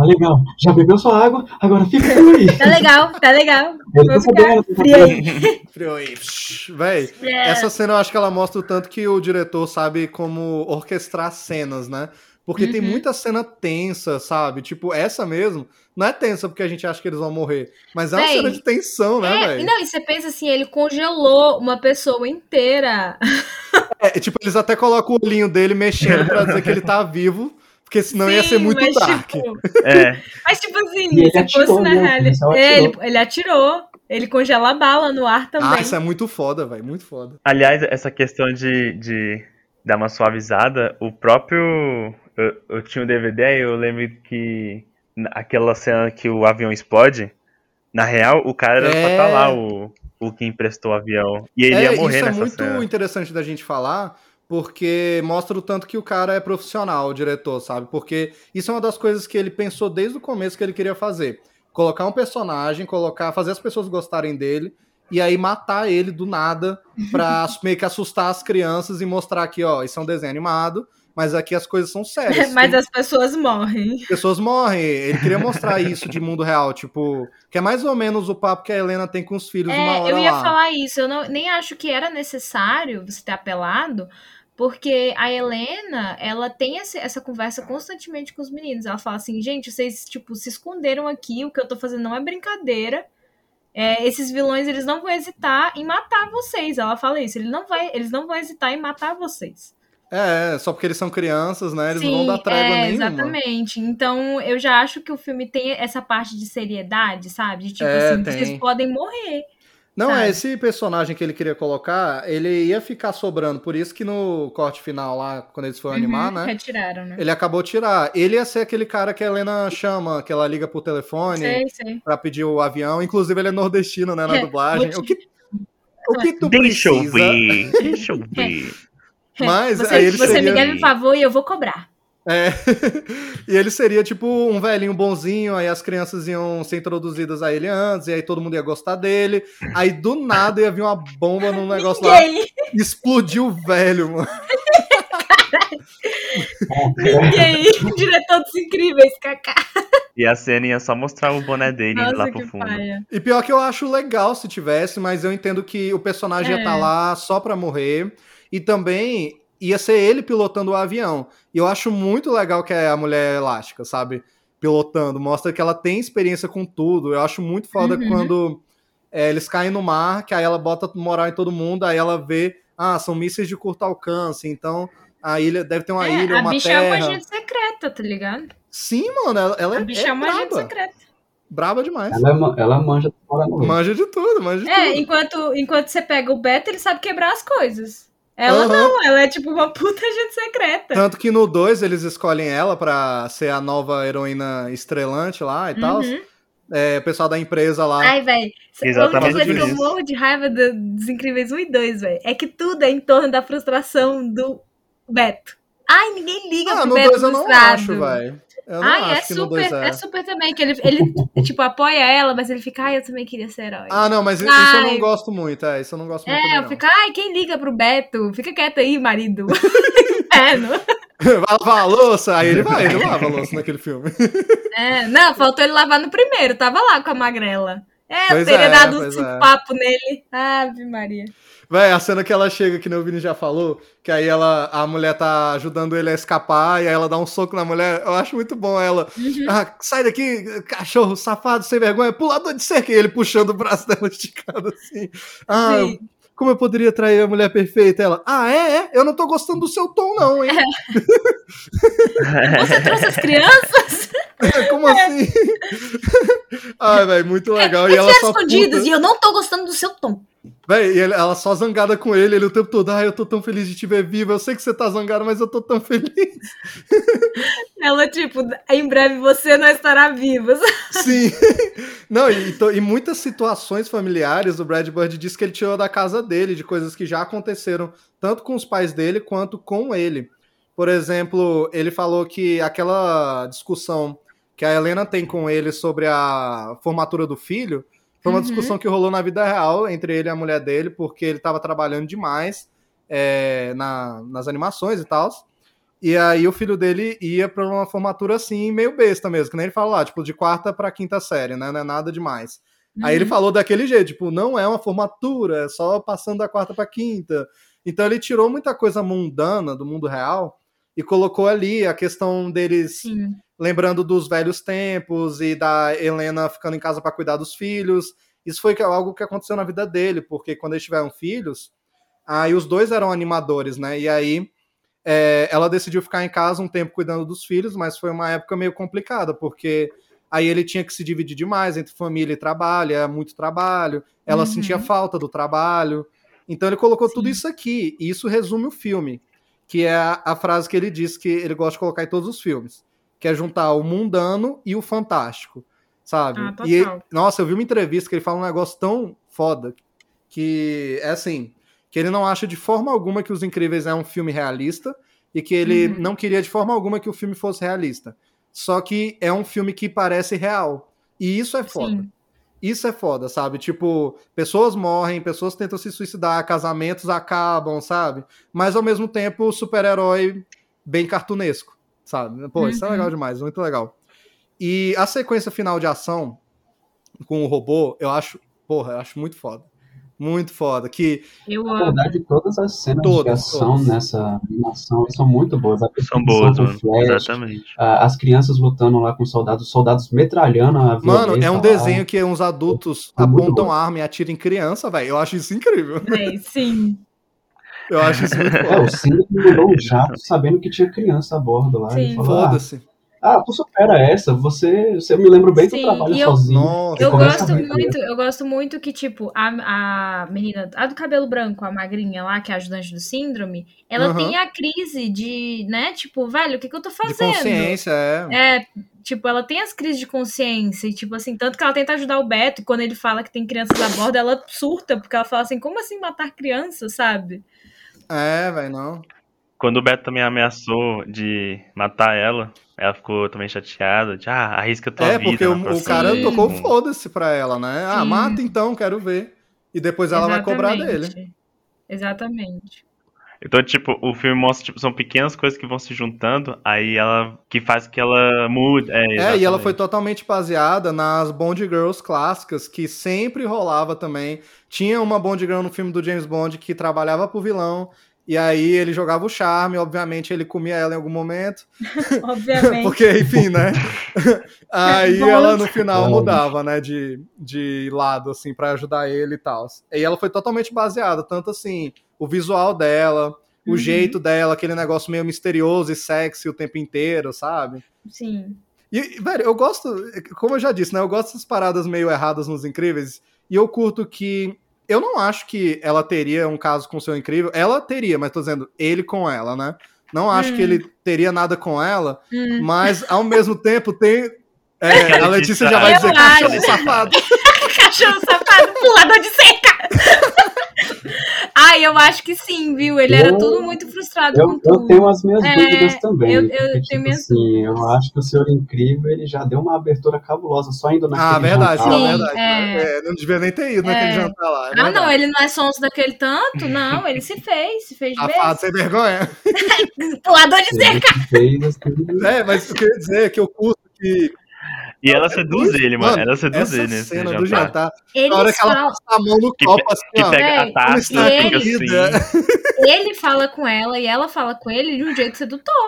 Tá legal, já bebeu sua água, agora fica frio aí. (laughs) Tá legal, tá legal. Vou ficar sabendo, fria aí. Frio aí. (laughs) Véi, É. essa cena eu acho que ela mostra o tanto que o diretor sabe como orquestrar cenas, né? Porque tem Uhum. muita cena tensa, sabe? Tipo, essa mesmo, não é tensa porque a gente acha que eles vão morrer, mas é uma Véi, cena de tensão, né, É, velho? não, e você pensa assim, ele congelou uma pessoa inteira. É, tipo, eles até colocam o olhinho dele mexendo pra dizer que ele tá vivo, porque senão ia Sim, ser muito mas, dark. Tipo, É, mas, tipo assim, ele se atirou, fosse na né? Realidade. É, ele, atirou. ele atirou. Ele congela a bala no ar também. Ah, isso é muito foda, velho, muito foda. aliás, essa questão de, de dar uma suavizada, o próprio. Eu, eu tinha um DVD e eu lembro que aquela cena que o avião explode, na real, o cara era pra É. estar lá, o, o que emprestou o avião. E ele ia morrer isso é nessa muito cena. interessante da gente falar, porque mostra o tanto que o cara é profissional, o diretor, sabe? Porque isso é uma das coisas que ele pensou desde o começo que ele queria fazer. Colocar um personagem, colocar, fazer as pessoas gostarem dele e aí matar ele do nada pra (laughs) meio que assustar as crianças e mostrar que, ó, isso é um desenho animado mas aqui as coisas são sérias. (laughs) Mas as pessoas morrem. pessoas morrem. Ele queria mostrar isso de mundo real, tipo, que é mais ou menos o papo que a Helena tem com os filhos uma É, hora eu ia lá. falar isso. Eu não, nem acho que era necessário você ter apelado, porque a Helena, ela tem esse- essa conversa constantemente com os meninos. Ela fala assim, gente, vocês, tipo, se esconderam aqui, o que eu tô fazendo não é brincadeira. É, esses vilões, eles não vão hesitar em matar vocês. Ela fala isso. Ele não vai, eles não vão hesitar em matar vocês. É, só porque eles são crianças, né? Eles não vão dar trégua é, nenhuma. exatamente. Então, eu já acho que o filme tem essa parte de seriedade, sabe? De tipo É, assim, tem. vocês podem morrer. Não, sabe? é esse personagem que ele queria colocar, ele ia ficar sobrando. Por isso que no corte final lá, quando eles foram animar, Uhum, né? Retiraram, né? Ele acabou tirar. Ele ia ser aquele cara que a Helena chama, que ela liga por telefone Sei, sei. pra pedir o avião. Inclusive, ele é nordestino, né? Na (laughs) É, dublagem. O que, o que tu Deixa eu precisa? ver, deixa eu (laughs) ver. Mas você, aí ele você seria- me deve um favor e eu vou cobrar. É. (laughs) e ele seria tipo um velhinho bonzinho, aí as crianças iam ser introduzidas a ele antes, e aí todo mundo ia gostar dele. Aí do nada ia vir uma bomba num negócio lá, Ninguém, explodiu o velho, mano. ninguém. (laughs) Diretor dos incríveis, kaká. E a cena ia só mostrar o boné dele indo lá Nossa, pro fundo. paia. E pior que eu acho legal se tivesse, mas eu entendo que o personagem ia É. estar lá só pra morrer. E também ia ser ele pilotando o avião. E eu acho muito legal que é a mulher elástica, sabe? Pilotando. Mostra que ela tem experiência com tudo. Eu acho muito foda Uhum. quando é, eles caem no mar, que aí ela bota moral em todo mundo, aí ela vê, ah, são mísseis de curto alcance, então a ilha deve ter uma É, ilha, a uma bicha terra. é uma agente secreta, tá ligado? Sim, mano, ela, ela A é, bicha é é uma agente braba. secreta. Braba demais. Ela, é ela manja fora no Manja de tudo, manja de É, tudo. enquanto, enquanto você pega o Beto, ele sabe quebrar as coisas. Ela Aham. não, ela é tipo uma puta agente secreta. Tanto que no 2 eles escolhem ela pra ser a nova heroína estrelante lá e tal. Uhum. É, o pessoal da empresa lá. Ai, velho. Exatamente Outra coisa que eu morro de raiva do- dos Incríveis 1 e 2, velho. É que tudo é em torno da frustração do Beto. Ai, ninguém liga ah, pro no Beto 2 eu não acho, velho. Eu Ai, é acho que no 2 super, é. é super também, que ele, ele (laughs) tipo, apoia ela, mas ele fica, ai, eu também queria ser herói. Ah, não, mas isso eu não Ai. gosto muito, é. Isso eu não gosto muito. é, também, eu fico, ai, quem liga pro Beto? Fica quieto aí, marido. (laughs) Inferno. (laughs) Vai lavar a louça, aí ele vai, ele lava a louça naquele filme. É, não, faltou ele lavar no primeiro, tava lá com a magrela. É, eu Pois teria é, dado um é. papo nele. Ave Maria. Véi, a cena que ela chega, que o Vini já falou, que aí ela, a mulher tá ajudando ele a escapar, e aí ela dá um soco na mulher, eu acho muito bom ela. Uhum. Ah, sai daqui, cachorro, safado, sem vergonha, pulador de cerca, e ele puxando o braço dela esticado assim. Ah, eu- Sim. Como eu poderia trair a mulher perfeita? Ela, ah, é, é? Eu não tô gostando do seu tom, não, hein? (laughs) Você trouxe as crianças? Como assim? (laughs) Ai, velho, muito legal. e Eles ela só escondidos puta. e eu não tô gostando do seu tom. Véi, e ele- ela só zangada com ele, ele o tempo todo, ah, eu tô tão feliz de te ver viva, eu sei que você tá zangado, mas eu tô tão feliz. (laughs) Ela, tipo, em breve você não estará viva. (laughs) Sim. Não, e, e muitas situações familiares o Brad Bird disse que ele tirou da casa dele, de coisas que já aconteceram, tanto com os pais dele quanto com ele. Por exemplo, ele falou que aquela discussão que a Helena tem com ele sobre a formatura do filho foi uma Uhum. discussão que rolou na vida real entre ele e a mulher dele, porque ele estava trabalhando demais é, na- nas animações e tal. E aí o filho dele ia pra uma formatura assim, meio besta mesmo, que nem ele fala lá, tipo, de quarta pra quinta série, né? Não é nada demais. Aí ele Uhum. falou daquele jeito, tipo, não é uma formatura, é só passando da quarta pra quinta. Então ele tirou muita coisa mundana do mundo real e colocou ali a questão deles Sim. Lembrando dos velhos tempos e da Helena ficando em casa para cuidar dos filhos. Isso foi algo que aconteceu na vida dele, porque quando eles tiveram filhos, aí os dois eram animadores, né? E aí é, ela decidiu ficar em casa um tempo cuidando dos filhos, mas foi uma época meio complicada, porque aí ele tinha que se dividir demais entre família e trabalho, é muito trabalho, ela Uhum. sentia falta do trabalho. Então ele colocou Sim. tudo isso aqui, e isso resume o filme, que é a, a frase que ele diz que ele gosta de colocar em todos os filmes, que é juntar o mundano e o fantástico, sabe? Ah, e nossa, eu vi uma entrevista que ele fala um negócio tão foda que é assim, que ele não acha de forma alguma que Os Incríveis é um filme realista e que ele Uhum. não queria de forma alguma que o filme fosse realista. Só que é um filme que parece real. E isso é foda. Sim. Isso é foda, sabe? Tipo, pessoas morrem, pessoas tentam se suicidar, casamentos acabam, sabe? Mas ao mesmo tempo o super-herói bem cartunesco, sabe? Pô, isso é Uhum. legal demais, muito legal. E a sequência final de ação com o robô, eu acho, porra, eu acho muito foda. Muito foda. Que Eu Na amo. verdade, todas as cenas Todas, de ação todas. nessa animação são muito boas. A São boas, mano. Flash, Exatamente. a- as crianças lutando lá com os soldados, os soldados metralhando a Mano, é um lá. desenho que uns adultos É apontam bom. arma e atiram em criança, velho. Eu acho isso incrível. Véi, sim. Eu acho isso muito É, foda. o Cine mandou um jato sabendo que tinha criança a bordo lá. Sim. Ah, Foda-se. ah, tu supera essa, você, você eu me lembro bem Sim, do trabalho eu- sozinho. Nossa. Eu começa gosto muito, eu gosto muito que, tipo, a, a menina, a do cabelo branco, a magrinha lá, que é a ajudante do síndrome, ela tem a crise de, né, tipo, velho, o que, que eu tô De fazendo? consciência, é. É, tipo, ela tem as crises de consciência, e, tipo assim, tanto que ela tenta ajudar o Beto, e quando ele fala que tem crianças a bordo, ela surta, porque ela fala assim, como assim matar crianças, sabe? É, velho, não. Quando o Beto também ameaçou de matar ela, ela ficou também chateada. De, ah, arrisca tua É, vida. porque na o, o cara tocou foda-se pra ela, né? Ah, Sim. mata então, quero ver. E depois ela vai cobrar dele. Exatamente. Então, tipo, o filme mostra, tipo, são pequenas coisas que vão se juntando, aí ela. que faz que ela mude. É, É, e ela foi totalmente baseada nas Bond Girls clássicas, que sempre rolava também. Tinha uma Bond Girl no filme do James Bond que trabalhava pro vilão, e aí ele jogava o charme, obviamente ele comia ela em algum momento, (laughs) Obviamente. porque, enfim, né? (laughs) aí Bond. ela no final Bond. mudava, né, de, de lado, assim, pra ajudar ele e tal. E ela foi totalmente baseada, tanto assim, o visual dela, o Uhum. jeito dela, aquele negócio meio misterioso e sexy o tempo inteiro, sabe? Sim. E, velho, eu gosto, como eu já disse, né? Eu gosto dessas paradas meio erradas nos Incríveis. E eu curto que. Eu não acho que ela teria um caso com o seu Incrível. Ela teria, mas tô dizendo, ele com ela, né? Não acho Hum. que ele teria nada com ela, Hum. mas ao mesmo (laughs) tempo tem. É, Que a Letícia já vai Eu dizer cachorro acho. safado. (laughs) Cachorro safado, pulador de cerca! (laughs) Ai, eu acho que sim, viu? Ele era Eu- tudo muito frustrado com Eu, tudo. eu tenho as minhas É, dúvidas também. eu- eu porque, tenho tipo minhas assim, eu acho que o Senhor Incrível ele já deu uma abertura cabulosa só indo naquele Ah, verdade, jantar. Sim, verdade. é. É, não devia nem ter ido naquele É. jantar lá. é Ah, não, ele não é sonso daquele tanto, (laughs) não. Ele se fez, se fez de Safado, vez. sem vergonha. (laughs) Pulador de cerca! Fez assim, É, mas o que eu queria dizer é que eu curto que. E ela seduz ele, mano. Mano, Ela seduz Essa ele nesse cena do jantar. Eles Na hora que ela passa a mão no Que copo, assim, Que ó. pega a taça está e fica a assim. ele fala com ela e ela fala com ele de um jeito sedutor.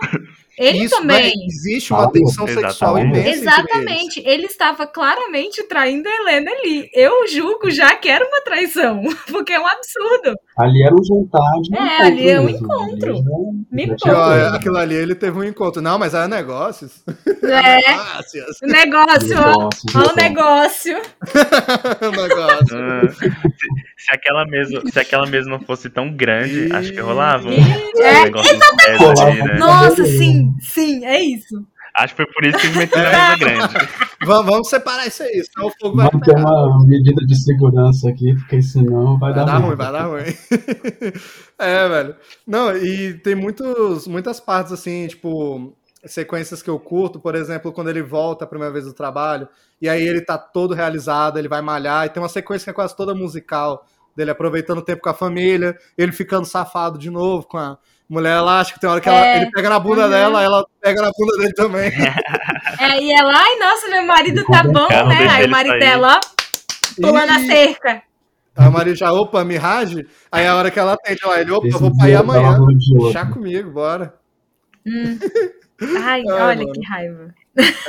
Ele Isso, também. né, existe uma tensão sexual Exatamente. imensa. entre Exatamente. Ele estava claramente traindo a Helena ali. Eu julgo já que era uma traição. (laughs) Porque é um absurdo. ali era um jantar de É, encontro ali é um mesmo. encontro. Ali já- Me coisa. é, aquilo ali ele teve um encontro. Não, mas era negócios. É, (laughs) Negócios. (laughs) o negócio, Ó o negócio. negócio. negócio. Ah, se, se aquela mesa, se aquela mesa não fosse tão grande, acho que rolava um, É, um ali, né? Nossa, sim, sim, é isso. Acho que foi por isso que eles meteram a mesa grande. (laughs) vamos, vamos separar isso aí, senão o fogo vai Manter pegar. uma medida de segurança aqui, porque senão vai, Vai dar, dar ruim, vai dar ruim. (laughs) é, velho. Não, e tem muitos, muitas partes assim, tipo, sequências que eu curto, por exemplo, quando ele volta a primeira vez do trabalho, e aí ele tá todo realizado, ele vai malhar, e tem uma sequência que é quase toda musical, dele aproveitando o tempo com a família, ele ficando safado de novo com a mulher elástica, tem hora que ela- É. ele pega na bunda Uhum. dela, ela pega na bunda dele também. É, e ela, ai, nossa, meu marido tá bom, né? Aí o marido sair. dela, ó, pulando a Ih, cerca. Aí o marido já, opa, mirage, aí a hora que ela atende lá, ele, opa, Esse vou pra ir amanhã. Chá comigo, bora. Hum. (laughs) Ai, Ai, olha mano. que raiva.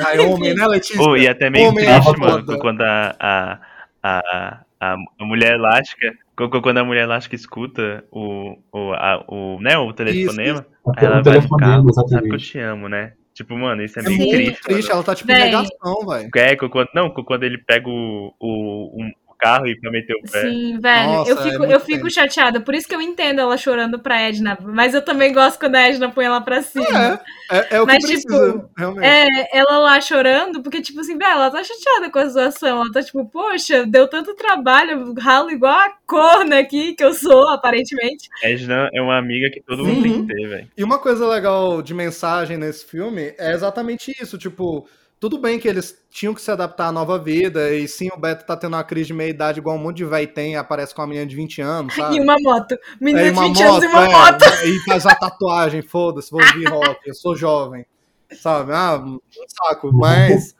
Aí homem, né, Letícia? Oh, e até meio Homem triste, é mano, quando a, a, a, a, a mulher elástica. Quando a mulher elástica escuta o, o, a, o, né, o telefonema, aí ela O vai no telefonema, carro, sabe que eu exatamente. te amo, né? Tipo, mano, isso é É Sim. muito triste. triste, ela tá tipo negação, velho. É, quando, não, quando ele pega o, o, um- o carro e pra meter o pé. Sim, velho, Nossa, eu é fico, muito eu fico chateada. Por isso que eu entendo ela chorando pra Edna. Mas eu também gosto quando a Edna põe ela pra cima. É, é, é o que Mas, precisa, tipo, realmente. É, ela lá chorando, porque, tipo assim, velho, ela tá chateada com a situação. Ela tá tipo, poxa, deu tanto trabalho, ralo igual a corna aqui que eu sou, aparentemente. Edna é uma amiga que todo mundo tem que ter, velho. E uma coisa legal de mensagem nesse filme é exatamente isso, tipo, tudo bem que eles tinham que se adaptar à nova vida, e sim, o Beto tá tendo uma crise de meia-idade igual um monte de véi tem, aparece com uma menina de 20 anos, sabe? (laughs) E uma moto. Menina É, de uma 20 anos e uma é, moto. E faz uma tatuagem, foda-se, vou ouvir rock, eu sou jovem. Sabe? Ah, um saco. Mas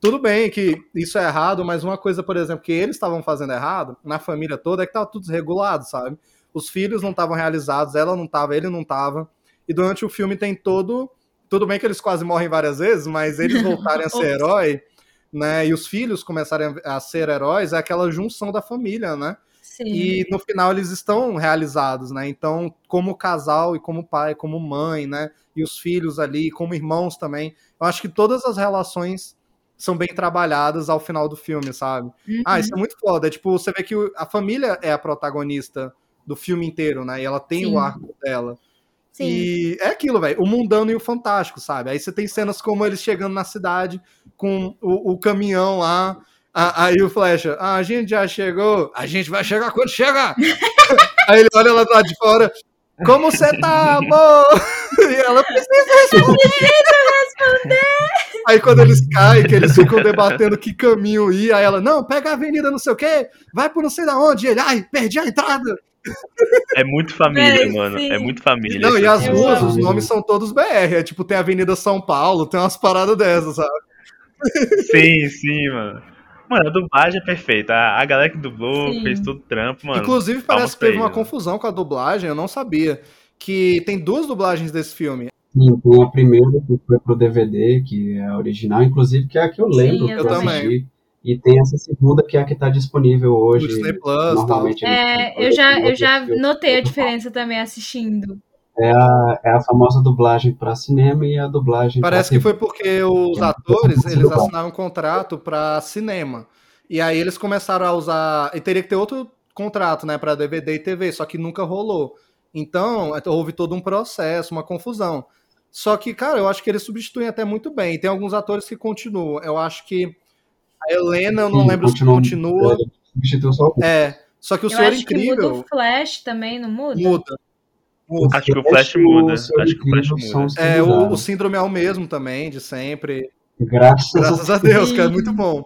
tudo bem que isso é errado, mas uma coisa, por exemplo, que eles estavam fazendo errado, na família toda, é que tava tudo desregulado, sabe? Os filhos não estavam realizados, ela não tava, ele não tava. E durante o filme tem todo. Tudo bem que eles quase morrem várias vezes, mas eles voltarem a (laughs) ser herói, né? E os filhos começarem a ser heróis, é aquela junção da família, né? Sim. E no final eles estão realizados, né? Então, como casal e como pai, como mãe, né? E os filhos ali, como irmãos também. Eu acho que todas as relações são bem trabalhadas ao final do filme, sabe? Uhum. Ah, isso é muito foda. Tipo, você vê que a família é a protagonista do filme inteiro, né? E ela tem Sim. o arco dela. Sim. E é aquilo, velho. O mundano e o fantástico, sabe? Aí você tem cenas como eles chegando na cidade com o, o caminhão lá. Aí o Flecha, ah, a gente já chegou. A gente vai chegar quando chegar. (laughs) Aí ele olha lá do lado de fora. Como você tá, amor? (laughs) E ela precisa responder. (laughs) Aí quando eles caem, que eles ficam debatendo que caminho ir, aí ela, não, pega a avenida não sei o quê, vai por não sei da onde. E ele, ai, perdi a entrada. É muito família, É, mano. sim. É muito família. Não, e as ruas, os nomes são todos BR. É tipo, tem a Avenida São Paulo, tem umas paradas dessas, sabe? Sim, sim, mano. Mano, a dublagem é perfeita. A, a galera que dublou Sim. fez todo trampo, mano. Inclusive, palmas parece que teve uma confusão com a dublagem, eu não sabia. Que tem duas dublagens desse filme. Sim, tem a primeira que foi pro DVD, que é a original, inclusive, que é a que eu lembro Sim, que eu eu também. assisti. E tem essa segunda que é a que tá disponível hoje. Disney Plus normalmente no É, Disney Plus, eu já, eu já notei a diferença também assistindo. É a, é a famosa dublagem para cinema e a dublagem Parece que foi porque os atores, eles assinaram um contrato pra cinema. E aí eles começaram a usar. E teria que ter outro contrato, né, pra DVD e TV, só que nunca rolou. Então, houve todo um processo, uma confusão. Só que, cara, eu acho que eles substituem até muito bem. E tem alguns atores que continuam. Eu acho que a Helena, eu não Sim, lembro se continua- substituiu só o É. Só que o Eu Senhor acho que muda Incrível o Flash também, não muda? muda. Muda. Acho que o Flash muda. Acho que o Flash muda. É, o, o síndrome é o mesmo também, de sempre. Graças, Graças a Deus, que é muito bom.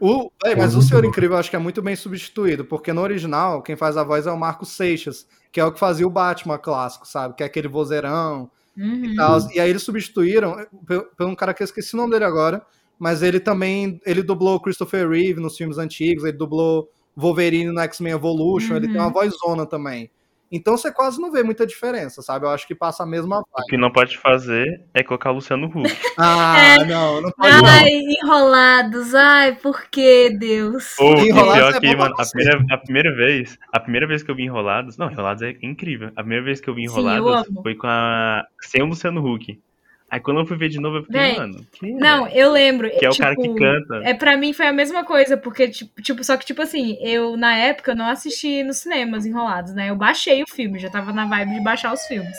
O, véi, mas É o Senhor bom. Incrível eu acho que é muito bem substituído, porque no original, quem faz a voz é o Marcos Seixas, que é o que fazia o Batman clássico, sabe? Que é aquele vozeirão Uhum. e tal. E aí eles substituíram por, por um cara que eu esqueci o nome dele agora, mas ele também, ele dublou o Christopher Reeve nos filmes antigos, ele dublou Wolverine no X-Men Evolution, ele tem uma Uhum. voz zona também. Então você quase não vê muita diferença, sabe? Eu acho que passa a mesma O vibe. que não pode fazer é colocar o Luciano Huck. (laughs) Ah, não, não pode não. Ai, enrolados. Ai, por que, Deus? Ou e Enrolados pior é que, mano, a primeira, a primeira vez, a primeira vez que eu vi Enrolados, não, Enrolados é incrível. A primeira vez que eu vi Sim, eu Enrolados foi com a sem o Luciano Huck. Aí quando eu fui ver de novo, eu fiquei, Véi, mano, que, Não, velho? eu lembro. que é o tipo, cara que canta. É, pra mim foi a mesma coisa, porque, tipo, só que, tipo assim, eu, na época, não assisti nos cinemas enrolados, né? Eu baixei o filme, já tava na vibe de baixar os filmes.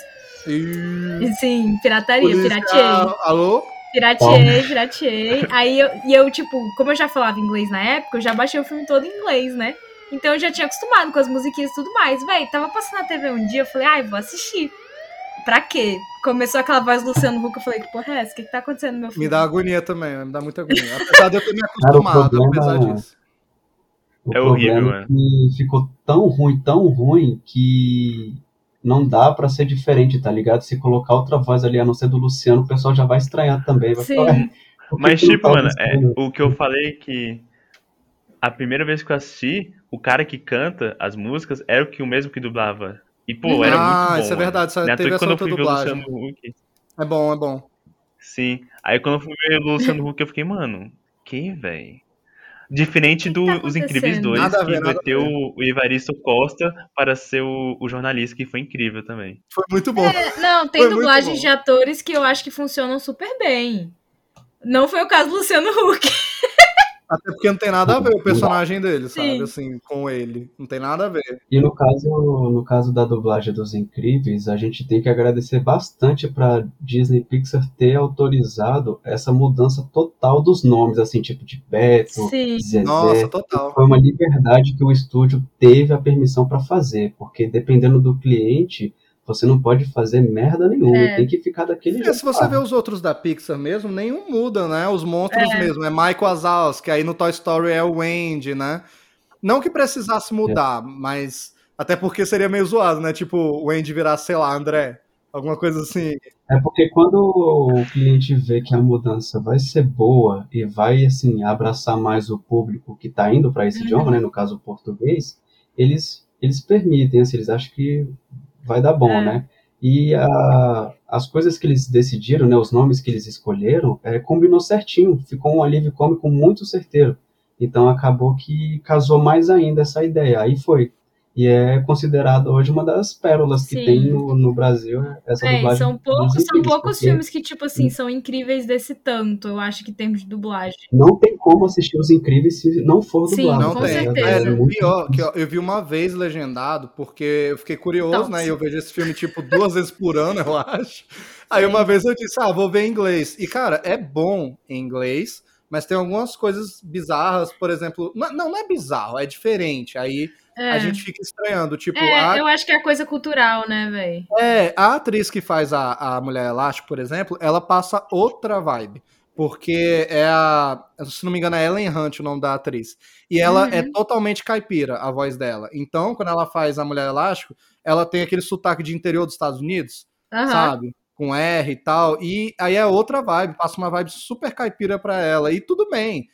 E... Sim, pirataria, Polícia, pirateei. Alô? Pirateei, pirateei. Aí eu, e eu, tipo, como eu já falava inglês na época, eu já baixei o filme todo em inglês, né? Então eu já tinha acostumado com as musiquinhas e tudo mais. Véi, tava passando na TV um dia, eu falei, ai, vou assistir. Pra quê? Começou aquela voz do Luciano Huck, eu falei, que porra é essa? O que, que tá acontecendo no meu filme? Me dá agonia também, me dá muita agonia. Apesar de eu ter me Cara, acostumado, problema- apesar disso. O É horrível, problema é que ficou tão ruim, tão ruim, que não dá pra ser diferente, tá ligado? Se colocar outra voz ali, a não ser do Luciano, o pessoal já vai estranhar também. Vai Sim. falar, "Ué, por que Mas, tipo, tá mano, é, Luciano?" o que eu falei que a primeira vez que eu assisti, o cara que canta as músicas era o que o mesmo que dublava. E, pô, era ah, muito bom. isso é verdade, só é à teve quando eu fui ver o dublagem. Luciano Huck, É bom, é bom. sim. Aí quando eu fui ver o Luciano Huck, eu fiquei, mano, que, velho? Diferente O dos tá Incríveis acontecendo? 2, Nada que vai ter ver. o, o Evaristo Costa para ser o, o jornalista, que foi incrível também. Foi muito bom. É, não, tem Foi dublagens de atores que eu acho que funcionam super bem. Não foi o caso do Luciano Huck. (laughs) Até porque não tem nada a ver o personagem dele, Sim. sabe? Assim, com ele. Não tem nada a ver. E no caso, no caso da dublagem dos Incríveis, a gente tem que agradecer bastante para Disney Pixar ter autorizado essa mudança total dos nomes, assim, tipo de Beto, Sim. Zezé. Nossa, total. Foi uma liberdade que o estúdio teve a permissão para fazer, porque dependendo do cliente, Você não pode fazer merda nenhuma, É. tem que ficar daquele É, jeito. se você vê os outros da Pixar mesmo, nenhum muda, né? Os monstros mesmo. É Michael Wazowski, aí no Toy Story é o Wendy, né? Não que precisasse mudar, mas até porque seria meio zoado, né? Tipo, o Wendy virar, sei lá, André. Alguma coisa assim. É porque quando o cliente vê que a mudança vai ser boa e vai assim abraçar mais o público que está indo para esse idioma, né, no caso o português, eles eles permitem, assim, eles acham que vai dar bom, É. né? E a- as coisas que eles decidiram, né, os nomes que eles escolheram, é, combinou certinho, ficou um alívio cômico muito certeiro. Então acabou que casou mais ainda essa ideia. Aí foi. E é considerado hoje uma das pérolas que Sim. tem no, no Brasil essa É, dublagem. são poucos, são poucos porque filmes que, tipo assim, são incríveis desse tanto, eu acho que em termos de dublagem. Não tem como assistir Os Incríveis se não for Sim, dublado. Não com tá tem. certeza. É, o muito pior, que eu, eu vi uma vez legendado, porque eu fiquei curioso, Então, né? E eu vejo esse filme, tipo, duas vezes por ano, eu acho. Aí uma vez eu disse, ah, vou ver em inglês. E, cara, é bom em inglês, mas tem algumas coisas bizarras, por exemplo. Não, não é bizarro, é diferente. Aí É, a gente fica estranhando. Tipo, É, a, eu acho que é coisa cultural, né, velho? é, a atriz que faz a, a Mulher Elástico, por exemplo, ela passa outra vibe. Porque é a. Se não me engano, é Ellen Hunt o nome da atriz. E ela Uhum. é totalmente caipira, a voz dela. Então, quando ela faz a Mulher Elástico, ela tem aquele sotaque de interior dos Estados Unidos, Aham. sabe? Com R e tal. E aí é outra vibe, passa uma vibe super caipira pra ela. E tudo bem.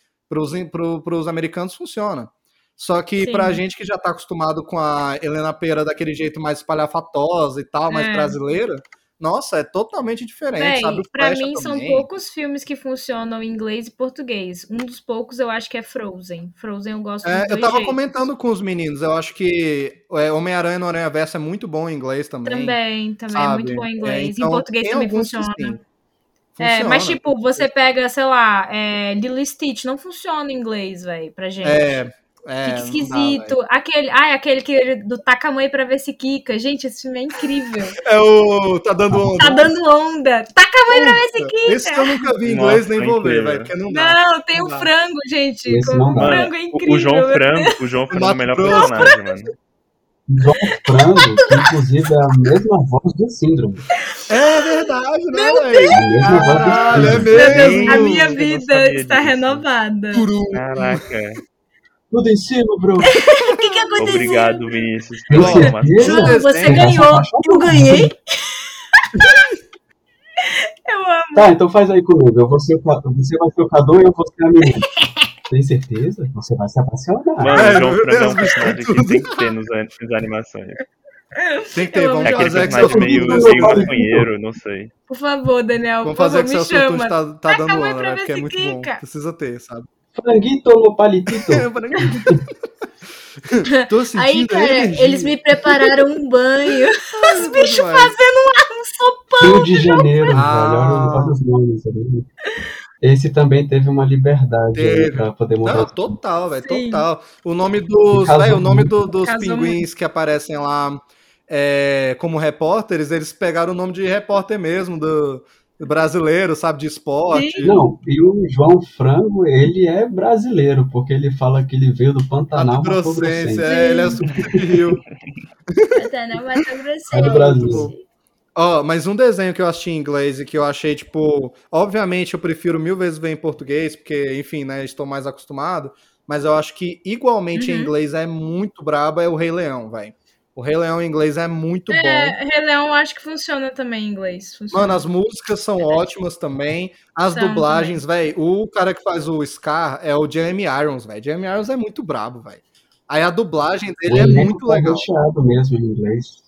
Pro, pros americanos funciona. Só que Sim. pra gente que já tá acostumado com a Helena Pera daquele jeito mais espalhafatosa e tal, mais É. brasileira, nossa, é totalmente diferente, Véi, sabe? Pra mim são também. poucos filmes que funcionam em inglês e português. Um dos poucos eu acho que é Frozen. Frozen eu gosto É, eu tava jeitos. comentando com os meninos, eu acho que é, Homem-Aranha no Aranha Verso é muito bom em inglês também. Também, também é sabe? muito bom em É, inglês. então, em português também funciona. sim. É, mas Funciona. tipo, você pega, sei lá, é, Lilo Stitch, não funciona em inglês, velho, pra gente. É, é, Fica dá, esquisito. velho. aquele, ai, aquele que do taca a mãe pra ver se quica. Gente, esse filme é incrível. (laughs) é o. Tá dando onda. tá dando onda. Taca a mãe pra ver se quica. Esse que eu nunca vi em inglês, Nossa, nem vou ver, velho, porque não dá. Não, tem Não o dá. frango, gente. Esse O não dá. frango é incrível. o João Frango, o João Frango é o melhor personagem, mano. João Frango, que inclusive é a mesma voz do Síndrome. É verdade, né, É velho? a mesma voz do Caralho, é Síndrome. Meu Deus, a minha vida está renovada. Caraca. Tudo em cima, bro. (laughs) O que, que aconteceu? Obrigado, Vinícius, certeza? João, você ganhou. Eu ganhei. (laughs) Eu amo. Tá, então faz aí comigo. Eu vou ser o, você vai ser o Cadu e eu vou ser a menina. (laughs) Tem certeza? Você vai se apaixonar. Mano, o João é Deus, um personagem que tem que ter nos, nas animações. Tem que ter, Eu vamos É fazer que personagem seu meio, meio bom. maconheiro, não sei. Por favor, Daniel, Vamos fazer que me seu assunto chama. tá, tá dando onda, pra né? Porque é muito bom. quica. Precisa ter, sabe? Franguito no palitito. (laughs) (laughs) Tô sentindo Aí, cara, energia. eles me prepararam um banho. (laughs) Os bichos Um sopão. Rio de Janeiro, Ah. velho. Nomes ali. Esse também teve uma liberdade aí Teve. pra poder mudar. Não, total, velho, total. O nome dos, Casou véi, o nome do- dos Casou pinguins que aparecem lá é, como repórteres, eles pegaram o nome de repórter mesmo, do brasileiro, sabe, de esporte. Não, e o João Frango, ele é brasileiro, porque ele fala que ele veio do Pantanal, Mato Grossense, Grossense. é, ele é Rio. Na Mato Grossense. É do Brasil. Ó, mas um desenho que eu assisti em inglês e que eu achei, tipo, obviamente eu prefiro mil vezes ver em português, porque, enfim, né, estou mais acostumado, mas eu acho que igualmente em Uhum. inglês é muito braba, é o Rei Leão, velho. O Rei Leão em inglês é muito bom. É, Rei Leão acho que funciona também em inglês. Funciona. Mano, as músicas são ótimas também. As São dublagens, velho. O cara que faz o Scar é o Jamie Irons, velho. Jamie Irons é muito brabo, velho. Aí a dublagem O dele é elenco muito tá legal. recheado mesmo em inglês.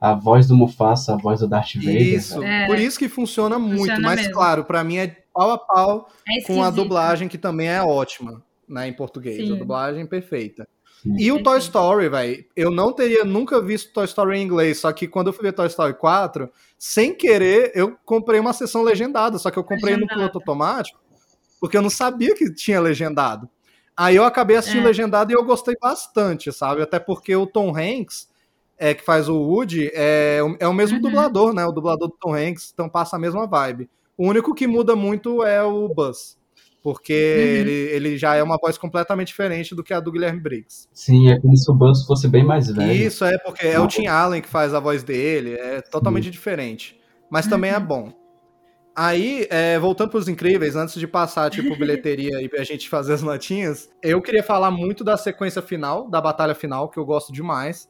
A voz do Mufasa, a voz do Darth Vader. Isso, É. por isso que funciona muito. Funciona mas, mesmo. claro, pra mim é pau a pau É com a dublagem, que também é ótima, né, em português. Sim. A dublagem perfeita. E o Toy. Story, velho. Eu não teria nunca visto Toy Story em inglês, só que quando eu fui ver Toy Story 4, sem querer, eu comprei uma sessão legendada, só que eu comprei no Legendada. piloto automático, porque eu não sabia que tinha legendado. Aí eu acabei assistindo É. legendado e eu gostei bastante, sabe? Até porque o Tom Hanks, é, que faz o Woody, é, o- é o mesmo Uhum. dublador, né? O dublador do Tom Hanks, então passa a mesma vibe. O único que muda muito é o Buzz. Porque Uhum. ele, ele já é uma voz completamente diferente do que a do Guilherme Briggs. Sim, é como se o Buzz fosse bem mais velho. Isso é porque é o Tim Allen que faz a voz dele, é totalmente diferente. Mas também é bom. Aí, é, voltando pros incríveis, antes de passar, tipo, bilheteria e a gente fazer as notinhas, eu queria falar muito da sequência final, da batalha final, que eu gosto demais.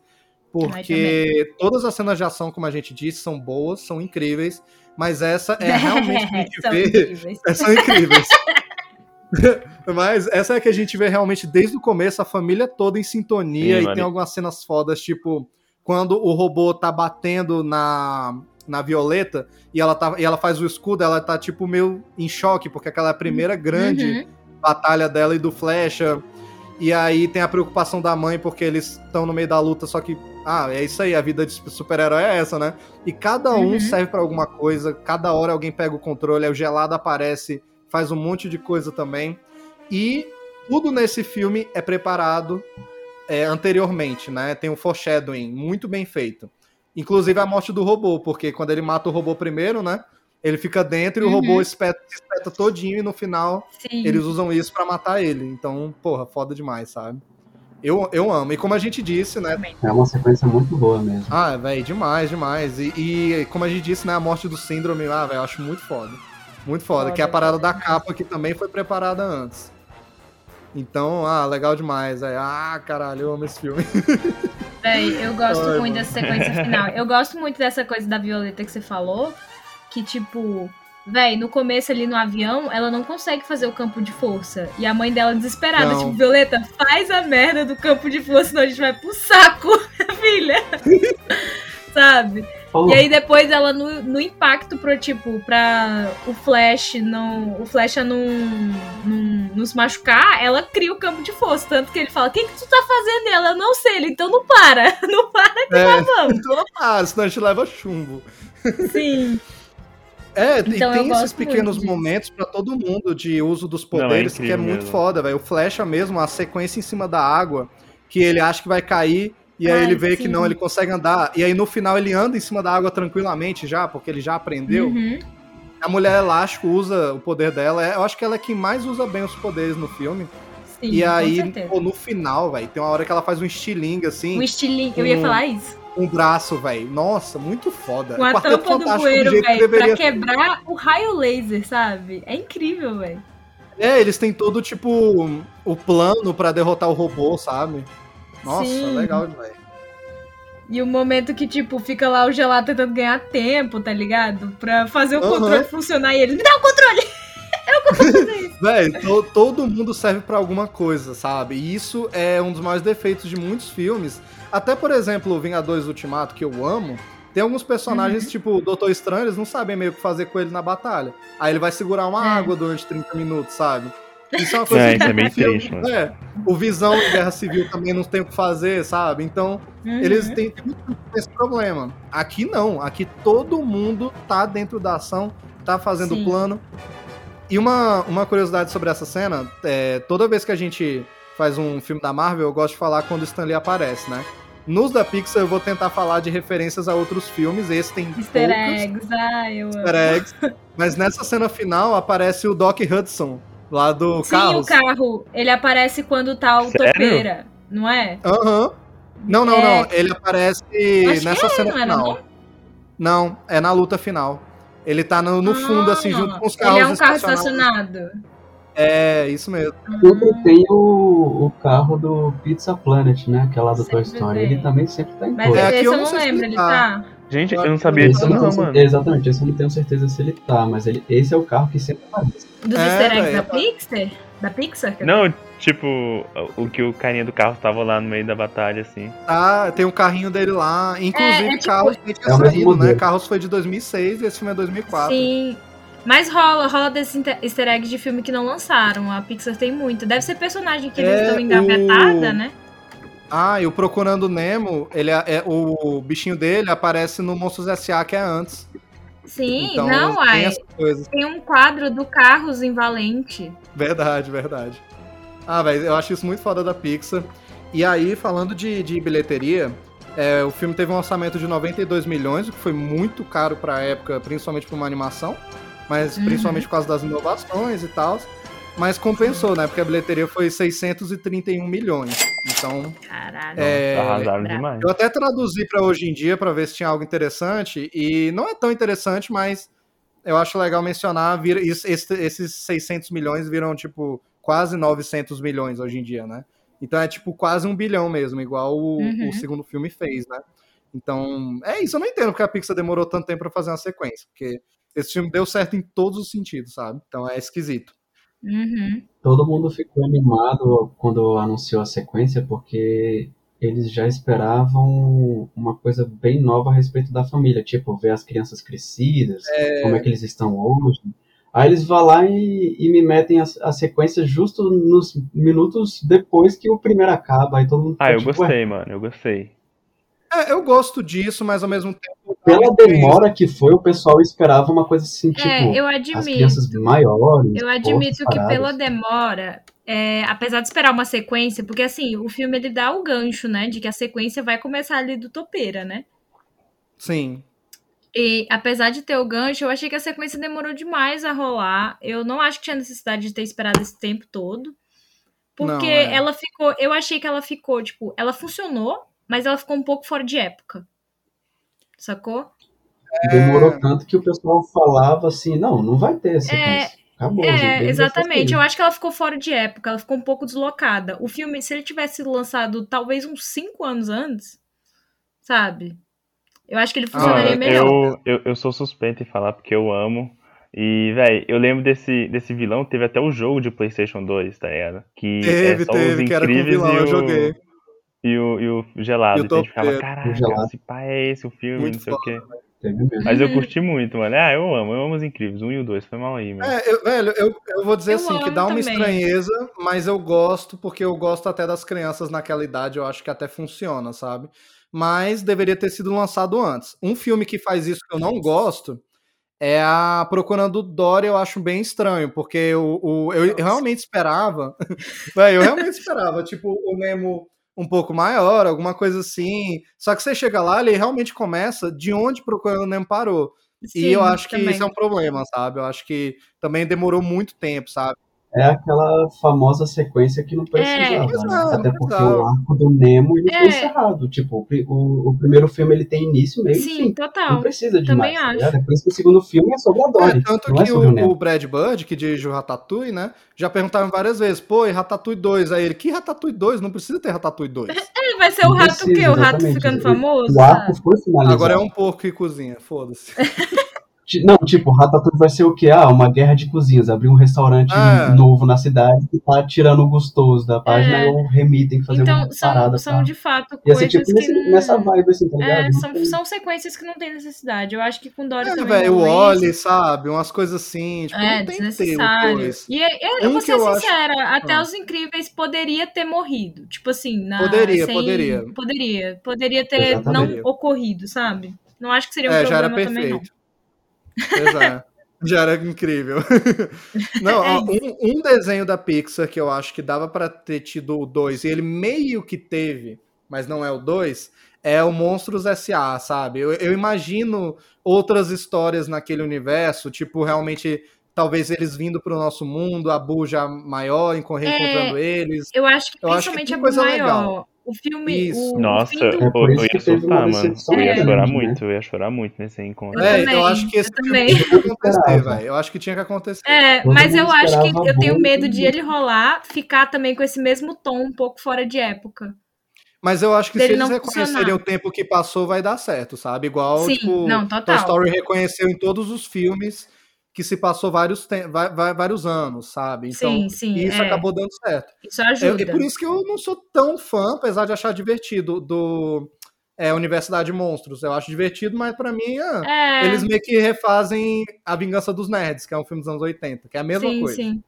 Porque todas as cenas de ação, como a gente disse, são boas, são incríveis, mas essa é realmente (laughs) que a gente (laughs) São incríveis. (laughs) É. (laughs) Mas essa é a que a gente vê realmente desde o começo, a família toda em sintonia Sim, e mano. tem algumas cenas fodas, tipo, quando o robô tá batendo na, na Violeta e ela, tá, e ela faz o escudo, ela tá, tipo, meio em choque, porque aquela é a primeira grande Uhum. batalha dela e do Flecha. E aí tem a preocupação da mãe, porque eles estão no meio da luta, só que, ah, é isso aí, a vida de super-herói é essa, né? E cada um Uhum. serve pra alguma coisa, cada hora alguém pega o controle, aí o gelado aparece, faz um monte de coisa também. E tudo nesse filme é preparado é, anteriormente, né? Tem um foreshadowing muito bem feito. Inclusive a morte do robô, porque quando ele mata o robô primeiro, né? Ele fica dentro e o Uhum. robô espeta, espeta todinho e no final Sim. eles usam isso pra matar ele. Então, porra, foda demais, sabe? Eu, eu amo. E como a gente disse, né? É uma sequência muito boa mesmo. Ah, velho, demais, demais. E, e como a gente disse, né? A morte do síndrome, ah, velho, eu acho muito foda. Muito foda. Foda, que a parada foda da capa que também foi preparada antes. Então, ah, legal demais. véi. Ah, caralho, eu amo esse filme. (laughs) Véi, eu gosto Ai, muito mano. dessa sequência final. Eu gosto muito dessa coisa da Violeta que você falou, que tipo, véi, no começo ali no avião, ela não consegue fazer o campo de força. E a mãe dela desesperada, Não. tipo, Violeta, faz a merda do campo de força, senão a gente vai pro saco, (laughs) filha. (laughs) Sabe? E aí depois ela no, no impacto pro tipo, pra o Flash não. O Flash não, não nos machucar, ela cria o campo de força. Tanto que ele fala, o que, que tu tá fazendo? E ela, não sei, ele, então não para. (laughs) Não para que É. nós vamos. Então não para, senão a gente leva chumbo. Sim. É, Então, e tem esses pequenos disso. momentos pra todo mundo de uso dos Não, é poderes, que é muito mesmo. foda, velho. O Flecha mesmo, a sequência em cima da água, que ele acha que vai cair, e aí Ai, ele vê que sim. não, ele consegue andar. E aí no final ele anda em cima da água tranquilamente já, porque ele já aprendeu. Uhum. A mulher elástico usa o poder dela. é- Eu acho que ela é quem mais usa bem os poderes no filme. Sim, e aí, pô, no final, velho, tem uma hora que ela faz um estilingue assim, O estilingue, eu ia um- falar isso. um braço, velho. Nossa, muito foda. Com a Quarteto tampa do bueiro, jeito que velho, pra deveria ser. quebrar o raio laser, sabe? É incrível, velho. É, eles têm todo, tipo, o plano pra derrotar o robô, sabe? Nossa, Sim. legal demais. E o momento que, tipo, fica lá o gelado tentando ganhar tempo, tá ligado? Pra fazer o Aham. controle funcionar e ele, me dá o controle! (laughs) Eu consigo fazer isso. Véi, to- todo mundo serve pra alguma coisa, sabe? E isso é um dos maiores defeitos de muitos filmes. Até, por exemplo, o Vingadores Ultimato, que eu amo, tem alguns personagens, Uhum. tipo o Doutor Estranho, eles não sabem meio o que fazer com ele na batalha. Aí ele vai segurar uma É. água durante 30 minutos, sabe? Isso é uma coisa É, que é bem o filme- triste, mano. É, o Visão em Guerra Civil também não tem o que fazer, sabe? Então, eles Uhum. têm tem muito esse problema. Aqui não, aqui todo mundo tá dentro da ação, tá fazendo Sim. plano. E uma, uma curiosidade sobre essa cena, é, toda vez que a gente faz um filme da Marvel, eu gosto de falar quando o Stanley aparece, né? Nos da Pixar eu vou tentar falar de referências a outros filmes, esse tem Easter poucas eggs, ai, eu amo. easter eggs, mas nessa cena final aparece o Doc Hudson, lá do Sim, Carros. o carro, ele aparece quando tá o Sério? topeira, não é? Aham. Não, não, É. não. Ele aparece Acho que nessa é, cena não final. Não? é na luta final. Ele tá no, no fundo, assim, Ah, junto com os carros Ele é um carro estacionados. estacionado. É, isso mesmo. Sempre tem o, o carro do Pizza Planet, né? Que é lá do Toy Sempre Story. tem. Ele também sempre tá em Mas. É, aqui esse eu eu não não lembro, ele explicar. tá. Gente, eu Eu não sabia disso eu não não, tenho mano. certeza- Exatamente, esse eu não tenho certeza se ele tá, mas ele, esse é o carro que sempre aparece. Dos É, easter eggs velho, da Pixar? Da Pixar? Não, tipo, o que o carinha do carro tava lá no meio da batalha, assim. Tá, tem o carrinho dele lá. Inclusive, É, é tipo- Carros tinha É saído, né? Carros foi de 2006 e esse filme é 2004. Sim. Mas rola, rola desse easter egg de filme que não lançaram. A Pixar tem muito. Deve ser personagem que eles É, estão engavetada, o- né? Ah, e o Procurando Nemo, ele é, é- o bichinho dele aparece no Monstros S.A., que é antes. Sim, Então, não, tem ai. Tem um quadro do Carros em Valente. Verdade, verdade. Ah, velho, eu acho isso muito foda da Pixar. E aí, falando de, de bilheteria, é, o filme teve um orçamento de 92 milhões, o que foi muito caro pra época, principalmente pra uma animação, mas Uhum. principalmente por causa das inovações e tal. Mas compensou, né? Porque a bilheteria foi 631 milhões. Então, Caralho. é, Arrasaram demais. eu até traduzi pra hoje em dia pra ver se tinha algo interessante e não é tão interessante, mas eu acho legal mencionar, vira, esses 600 milhões viram tipo quase 900 milhões hoje em dia, né? Então é tipo quase um bilhão mesmo, igual o, Uhum. o segundo filme fez, né? Então, é isso, eu não entendo porque a Pixar demorou tanto tempo pra fazer uma sequência, porque esse filme deu certo em todos os sentidos, sabe? Então é esquisito. Uhum. Todo mundo ficou animado quando anunciou a sequência, porque eles já esperavam uma coisa bem nova a respeito da família, tipo, ver as crianças crescidas, como é que eles estão hoje. Aí eles vão lá e, e me metem a, a sequência justo nos minutos depois que o primeiro acaba. Aí todo mundo Ah, fica eu tipo, "Ué, gostei, mano, eu gostei. É, eu gosto disso, mas ao mesmo tempo. Pela demora que foi, o pessoal esperava uma coisa assim, tipo, É, eu as admito. crianças maiores. Eu admito que pela paradas. demora, é, apesar de esperar uma sequência, porque assim, o filme ele dá o gancho, né? De que a sequência vai começar ali do topeira, né? Sim. E apesar de ter o gancho, eu achei que a sequência demorou demais a rolar. Eu não acho que tinha necessidade de ter esperado esse tempo todo. Porque Não, é. ela ficou. Eu achei que ela ficou, tipo, ela funcionou, mas ela ficou um pouco fora de época. Sacou? Demorou tanto que o pessoal falava assim, não, não vai ter sequência. Acabou. gente, É, exatamente. Eu acho que ela ficou fora de época, ela ficou um pouco deslocada. O filme, se ele tivesse sido lançado talvez uns 5 anos antes, sabe? Eu acho que ele funcionaria Ah, melhor. eu, eu, eu sou suspeito em falar porque eu amo. E, velho, eu lembro desse, desse vilão, teve até o jogo de PlayStation 2, tá ligado? Que Teve, é só teve, os que era com incríveis vilão, e eu o, joguei. E o, e o gelado. E então a gente ficava, caraca, esse pai é esse o filme, Muito não sei o quê. Mas eu curti muito, mano. Ah, eu amo, eu amo os incríveis. Um e o dois, foi mal aí, mano. É, eu- velho, eu, eu vou dizer Eu assim, que dá uma também. estranheza, mas eu gosto, porque eu gosto até das crianças naquela idade, eu acho que até funciona, sabe? Mas deveria ter sido lançado antes. Um filme que faz isso que eu não gosto é a Procurando Dory, eu acho bem estranho, porque o, o- eu realmente esperava, (laughs) velho, eu realmente esperava, tipo, o Nemo um pouco maior, alguma coisa assim. Só que você chega lá, ele realmente começa de onde Procurando Nemo parou. e eu Sim, acho que também. isso é um problema, sabe? Eu acho que também demorou muito tempo, sabe? É aquela famosa sequência que não precisava, É. né? Até porque exato. o arco do Nemo ele É. foi encerrado. Tipo, o, o, o primeiro filme ele tem início, meio e Sim, fim. Não total. precisa de Também mais. tá acho. É por isso que o segundo filme é sobre a Dory. É, tanto é que sobre o o, Nemo. o Brad Bird, que dirige o Ratatouille, né? Já perguntaram várias vezes, pô, e Ratatouille 2? Aí ele, que Ratatouille 2? Não precisa ter Ratatouille 2. (laughs) É, vai ser o Não rato o precisa, quê? O rato exatamente. ficando O- famoso? O arco foi finalizado. Agora é um porco que cozinha, foda-se. (laughs) Não, tipo, Ratatouille vai ser o quê? Ah, uma guerra de cozinhas. Abrir um restaurante Ah. novo na cidade que tá tirando o gostoso da página É. e o Remy tem que fazer Então, uma são, parada são pra... de fato coisas tipo que nesse- não... nessa vibe, assim, tá ligado? É, são, tem- são sequências que não tem necessidade. Eu acho que com Dory É, também velho, o não é Oli, sabe? Umas coisas assim, tipo, É, não tem desnecessário. E é- é- eu Um vou que ser eu acho- sincera, até Ah. os incríveis poderia ter morrido. Tipo assim, na, Poderia, sem- poderia. Poderia. Poderia ter Exatamente. não ocorrido, sabe? Não acho que seria um É, já era problema também, não. Exato. Já era incrível. (laughs) Não, É ó, um, um desenho da Pixar que eu acho que dava pra ter tido o 2, e ele meio que teve, mas não é o 2, é o Monstros S.A., sabe? Eu, eu imagino outras histórias naquele universo, tipo, realmente, talvez eles vindo pro nosso mundo, a Bu já maior, enco- reencontrando eles. Eu acho que Eu acho que principalmente a coisa maior. legal. O filme. Isso. O, Nossa, do... É eu, ia surtar, mano. Eu ia grande, chorar né? muito, eu ia chorar muito nesse encontro. Eu é, também, eu acho que esse eu também. tinha que acontecer, velho. Eu acho que tinha que acontecer. É, Todo mas eu acho que eu tenho medo de ele rolar, ficar também com esse mesmo tom um pouco fora de época. Mas eu acho que se eles não reconhecerem funcionar. o tempo que passou, vai dar certo, sabe? Igual, Sim, tipo, não, Toy total. Story reconheceu em todos os filmes que se passou vários, tem- va- va- vários anos, sabe? Então, sim, sim. isso é. acabou dando certo. Isso É, ajuda. e por isso que eu não sou tão fã, apesar de achar divertido, do é, Universidade de Monstros. Eu acho divertido, mas pra mim, ah, É, eles meio que refazem A Vingança dos Nerds, que é um filme dos anos 80, que é a mesma sim, coisa, sim.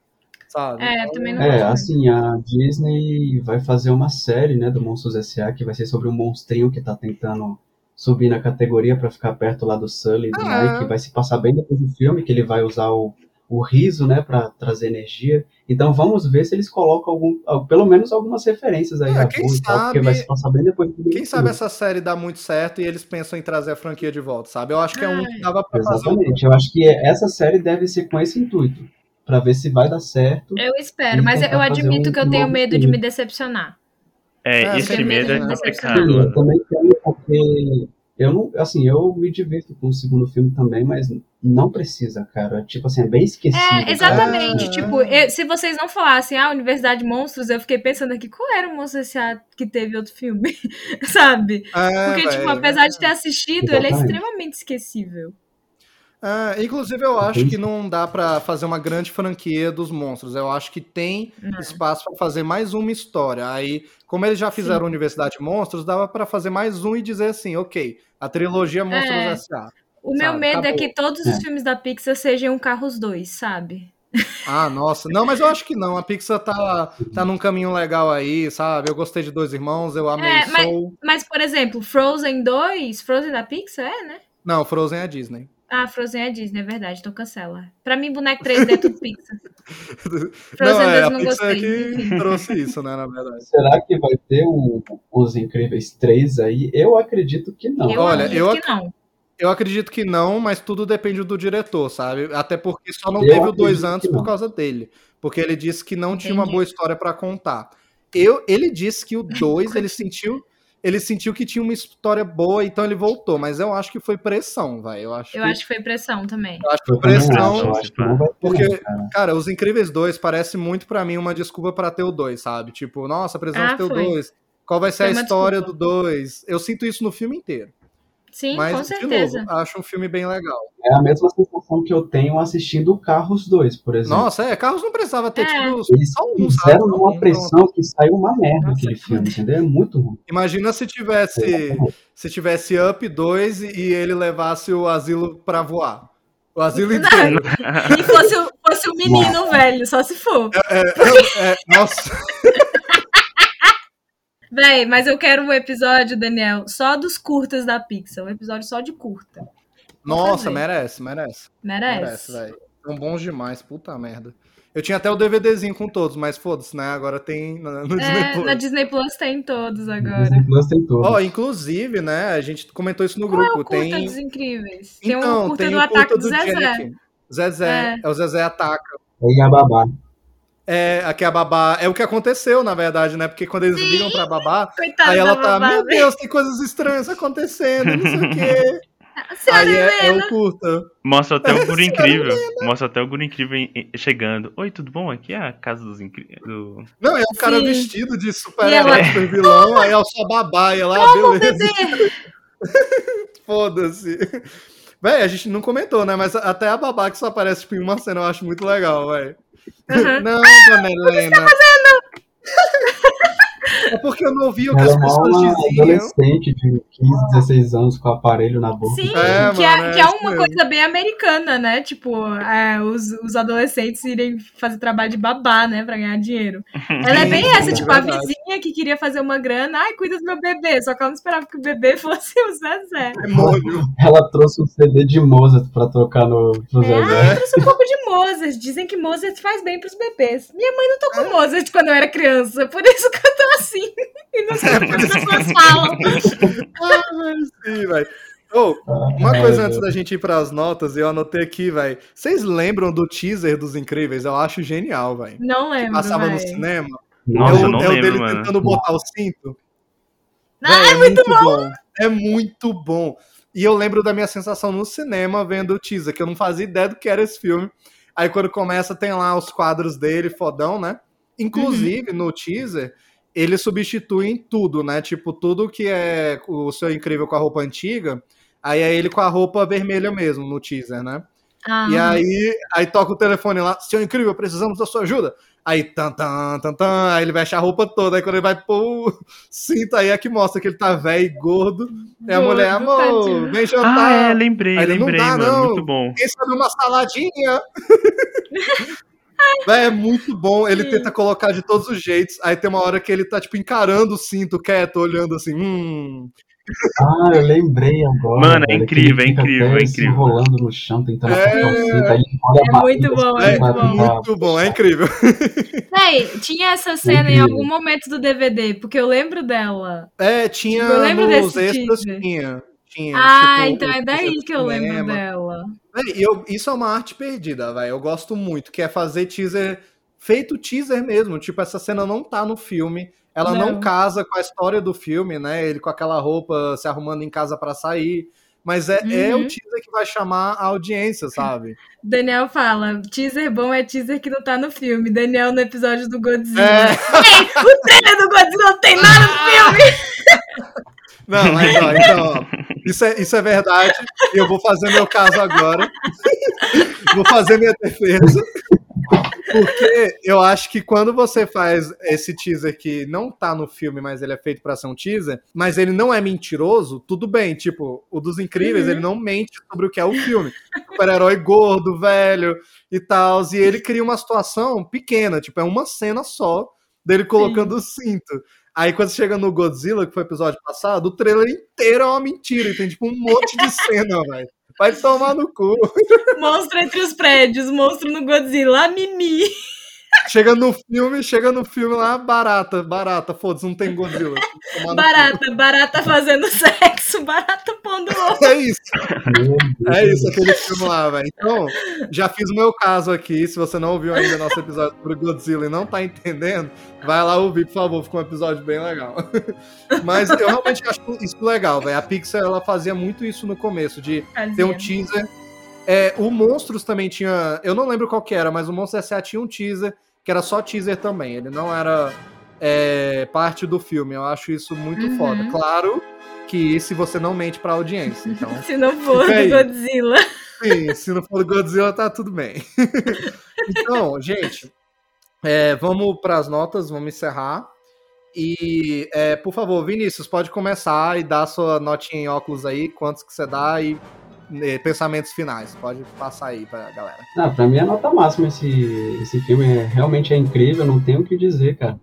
sabe? É, Então, também não É, assim, a Disney vai fazer uma série, né, do Monstros S.A. que vai ser sobre um monstrinho que tá tentando subir na categoria pra ficar perto lá do Sully e do Ah. Mike, vai se passar bem depois do filme, que ele vai usar o, o riso, né, pra trazer energia. Então vamos ver se eles colocam algum, al- pelo menos algumas referências aí É, a quem Boo e tal, porque sabe- vai se passar bem depois do Quem sabe essa série dá muito certo e eles pensam em trazer a franquia de volta, sabe? Eu acho que é um que dava pra fazer um Exatamente, eu acho que essa série deve ser com esse intuito. pra ver se vai dar certo. Eu espero, mas eu fazer admito um que eu tenho medo de filme. me decepcionar. É, É, esse medo é complicado. Eu também tenho, porque eu não, assim, eu me divirto com o segundo filme também, mas não precisa, cara. Tipo assim, é bem esquecido. É, cara. exatamente. Ah. Tipo, eu- se vocês não falassem a Universidade de Monstros, eu fiquei pensando aqui, qual era o monstro S.A. que teve outro filme? (laughs) Sabe? É, Porque, tipo, velho. apesar de ter assistido, ele é Exatamente. extremamente esquecível. É, inclusive, eu acho que não dá pra fazer uma grande franquia dos monstros. Eu acho que tem Não. espaço pra fazer mais uma história. Aí, como eles já fizeram Universidade de Monstros, dava pra fazer mais um e dizer assim, ok, a trilogia Monstros É. S.A. O meu Sabe, medo é acabou. que todos os É. filmes da Pixar sejam Carros 2, sabe? Ah, nossa. Não, mas eu acho que não. A Pixar tá, tá num caminho legal aí, sabe? Eu gostei de Dois Irmãos, eu amei É, mas- Soul. Mas, por exemplo, Frozen 2, Frozen da Pixar, é, né? Não, Frozen é a Disney. Ah, Frozen é Disney, é verdade, então cancela. Pra mim, boneco 3D é tudo Pixar. (laughs) não, Frozen é 2 a não Pixar gostei. que enfim. trouxe isso, né, na verdade. Será que vai ter um, Os Incríveis 3 aí? Eu acredito que não. Eu Olha, acredito eu que não. Eu acredito que não, mas tudo depende do diretor, sabe? Até porque só não Eu teve o dois antes que por não. causa dele. Porque ele disse que não tinha uma Entendi. boa história pra contar. Eu, ele disse que o 2 ele sentiu, ele sentiu que tinha uma história boa, então ele voltou. Mas eu acho que foi pressão, vai. Eu acho Eu que, acho que foi pressão também. eu acho que Eu foi pressão. acho, Porque- cara. Os Incríveis 2 parece muito pra mim uma desculpa pra ter o 2, sabe? Tipo, nossa, precisamos Ah, ter o foi. 2. Qual vai ser Foi a história desculpa. do 2? Eu sinto isso no filme inteiro. Sim, mas, com de certeza. novo, acho um filme bem legal. É a mesma sensação que eu tenho assistindo Carros 2, por exemplo. Nossa, é, Carros não precisava ter É. tido Eles só um, sabe? fizeram Só uma um, pressão que saiu uma merda Nossa, aquele que filme, entendeu? É muito ruim. Imagina se tivesse se tivesse Up 2 e ele levasse o asilo pra voar. O asilo inteiro. E fosse, o- fosse o menino velho, só se for. É, nossa, (laughs) Véi, mas eu quero um episódio, Daniel, só dos curtas da Pixar. Um episódio só de curta. nossa, merece, merece. Merece? Merece, velho. São bons demais, puta merda. Eu tinha até o DVDzinho com todos, mas foda-se, né? Agora tem no, no Disney É, Plus. na Disney Plus tem todos agora. Disney Plus tem tudo. Ó, inclusive, né? A gente comentou isso no Qual é grupo. o curta tem dos incríveis? Tem então, um curta tem do o ataque curta do Zezé. Jack. Zezé, É. é. o Zezé ataca. E a babá. É, aqui a babá. É o que aconteceu, na verdade, né? Porque quando eles Sim. ligam pra babá, Coitada aí ela tá, babá, meu. Deus, tem coisas estranhas acontecendo, não sei o quê. (laughs) Senhora aí é, é Helena. o curta. Mostra até (laughs) o Guru Incrível. Mostra até o Guru Incrível chegando. Oi, tudo bom? Aqui é a casa dos incríveis. Do... Não, é o cara Sim. vestido de super-herói, ela- super vilão, aí é o sua babá, e ela, ah, beleza, (laughs) foda-se. Véi, a gente não comentou, né? Mas até a babá que só aparece tipo, em uma cena eu acho muito legal, véi. Uhum. Não, dona Helena. tá É porque eu não ouvi o que as é pessoas uma diziam. adolescente de 15, 16 anos com o aparelho na boca. Sim, É, que, é, mano, é que é isso uma mesmo. coisa bem americana, né? Tipo, é, os, os adolescentes irem fazer trabalho de babá, né? Pra ganhar dinheiro. Ela é bem Sim, (laughs) essa, é tipo, a vizinha que queria fazer uma grana. Ai, cuida do meu bebê. Só que ela não esperava que o bebê (laughs) fosse o Zezé. Demônio. Ela trouxe um CD de Mozart pra tocar no, pro É, Zezé. ai, trouxe um pouco de Mozart. Dizem que Mozart faz bem pros bebês. Minha mãe não tocou Mozart quando eu era criança. Por isso que eu tô assim. (laughs) E não sei o que as pessoas falam. Ah, velho, sim, velho. Ô, uma coisa antes da gente ir pras notas, eu anotei aqui, velho. Vocês lembram do teaser dos Incríveis? Eu acho genial, velho. Não lembro, Passava no véi. cinema. Nossa, é o, eu não é o lembro, dele mano. tentando botar o cinto. Ah, Véi, é muito bom. É muito bom. E eu lembro da minha sensação no cinema vendo o teaser, que eu não fazia ideia do que era esse filme. Aí quando começa, tem lá os quadros dele, fodão, né? Inclusive, no teaser, ele substitui tudo, né? Tipo, tudo que é o seu incrível com a roupa antiga, aí é ele com a roupa vermelha mesmo, no teaser, né? Ah, E aí, aí toca o telefone lá, seu incrível, precisamos da sua ajuda. Aí, tan, tan, tan, tan, aí ele veste a roupa toda, aí quando ele vai pôr o (laughs) cinto, aí é que mostra que ele tá velho e gordo. É a mulher, amor, tadinho. vem Ah, jantar. é, lembrei, Aí ele, não lembrei, dá, mano. não. Muito bom. Quem sabe uma saladinha? (laughs) Véi, é muito bom. Ele Sim. tenta colocar de todos os jeitos. Aí tem uma hora que ele tá, tipo, encarando o cinto quieto, olhando assim, hum. Ah, eu lembrei agora. Mano, é incrível, é incrível, é se incrível. enrolando no chão, tentando É. apertar o cinto, aí olha É muito bom, assim, é muito bom. tentar- Muito bom, é incrível. (laughs) Véi, tinha essa cena em Incrível. algum momento do DVD, porque eu lembro dela. É, tinha Eu lembro nos desse extras, teaser. Tinha. Ah, tipo, então é daí que eu do lembro cinema. dela. E eu- isso é uma arte perdida, velho. Eu gosto muito, que é fazer teaser feito teaser mesmo. Tipo, essa cena não tá no filme. Ela não, Não. casa com a história do filme, né? Ele com aquela roupa se arrumando em casa pra sair. Mas é, é o Uhum. teaser que vai chamar a audiência, sabe? (laughs) Daniel fala: teaser bom é teaser que não tá no filme. Daniel no episódio do Godzilla. É. Ei, o trailer do Godzilla não tem nada no filme! (laughs) Não, mas ó, então, ó, isso é, isso é verdade. E eu vou fazer meu caso agora. (laughs) vou fazer minha defesa. Porque eu acho que quando você faz esse teaser que não tá no filme, mas ele é feito pra ser um teaser, mas ele não é mentiroso, tudo bem. Tipo, o dos Incríveis, Uhum. ele não mente sobre o que é o filme. Super-herói gordo, velho e tal. E ele cria uma situação pequena, tipo, é uma cena só dele colocando o cinto. Aí quando chega no Godzilla, que foi o episódio passado, o trailer inteiro é uma mentira. E tem tipo um monte de cena, (laughs) velho. Vai tomar no cu. Monstro entre os prédios, monstro no Godzilla, a Mimi. Chega no filme, chega no filme lá, barata, barata, foda-se, não tem Godzilla. Barata, barata fazendo sexo, barata pondo (laughs) ovo. É isso, é isso, aquele filme lá, velho. Então, já fiz o meu caso aqui. Se você não ouviu ainda nosso episódio sobre Godzilla e não tá entendendo, vai lá ouvir, por favor, ficou um episódio bem legal. (laughs) Mas eu realmente acho isso legal, velho. A Pixar, ela fazia muito isso no começo, de ter um teaser. É, o Monstros também tinha. Eu não lembro qual que era, mas o Monstros S.A. tinha um teaser, que era só teaser também. Ele não era é, parte do filme. Eu acho isso muito Uhum. foda. Claro que se você não mente pra audiência. Então, (laughs) Se não for do Godzilla. sim, se não for do Godzilla, tá tudo bem. (laughs) então, gente, é, vamos pras notas, vamos encerrar. E, é, por favor, Vinícius, pode começar e dar sua notinha em óculos aí, quantos que você dá e pensamentos finais. Pode passar aí pra galera. Ah, pra mim é nota máxima esse, esse filme. É, realmente é incrível, não tenho o que dizer, cara.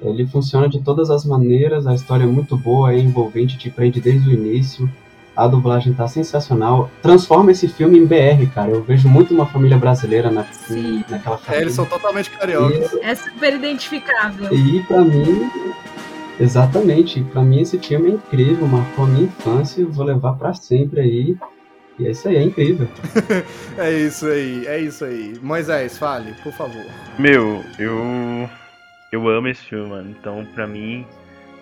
Ele funciona de todas as maneiras, a história é muito boa, é envolvente, te prende desde o início. A dublagem tá sensacional. Transforma esse filme em BR, cara. Eu vejo muito uma família brasileira na, Sim. naquela É, família. eles são totalmente cariocas. É super identificável. E pra mim, exatamente, pra mim esse filme é incrível, marcou a minha infância, eu vou levar pra sempre aí. E é isso aí, é incrível. (laughs) É isso aí, é isso aí. Moisés, fale, por favor. Meu, eu. Eu amo esse filme, mano. Então, pra mim,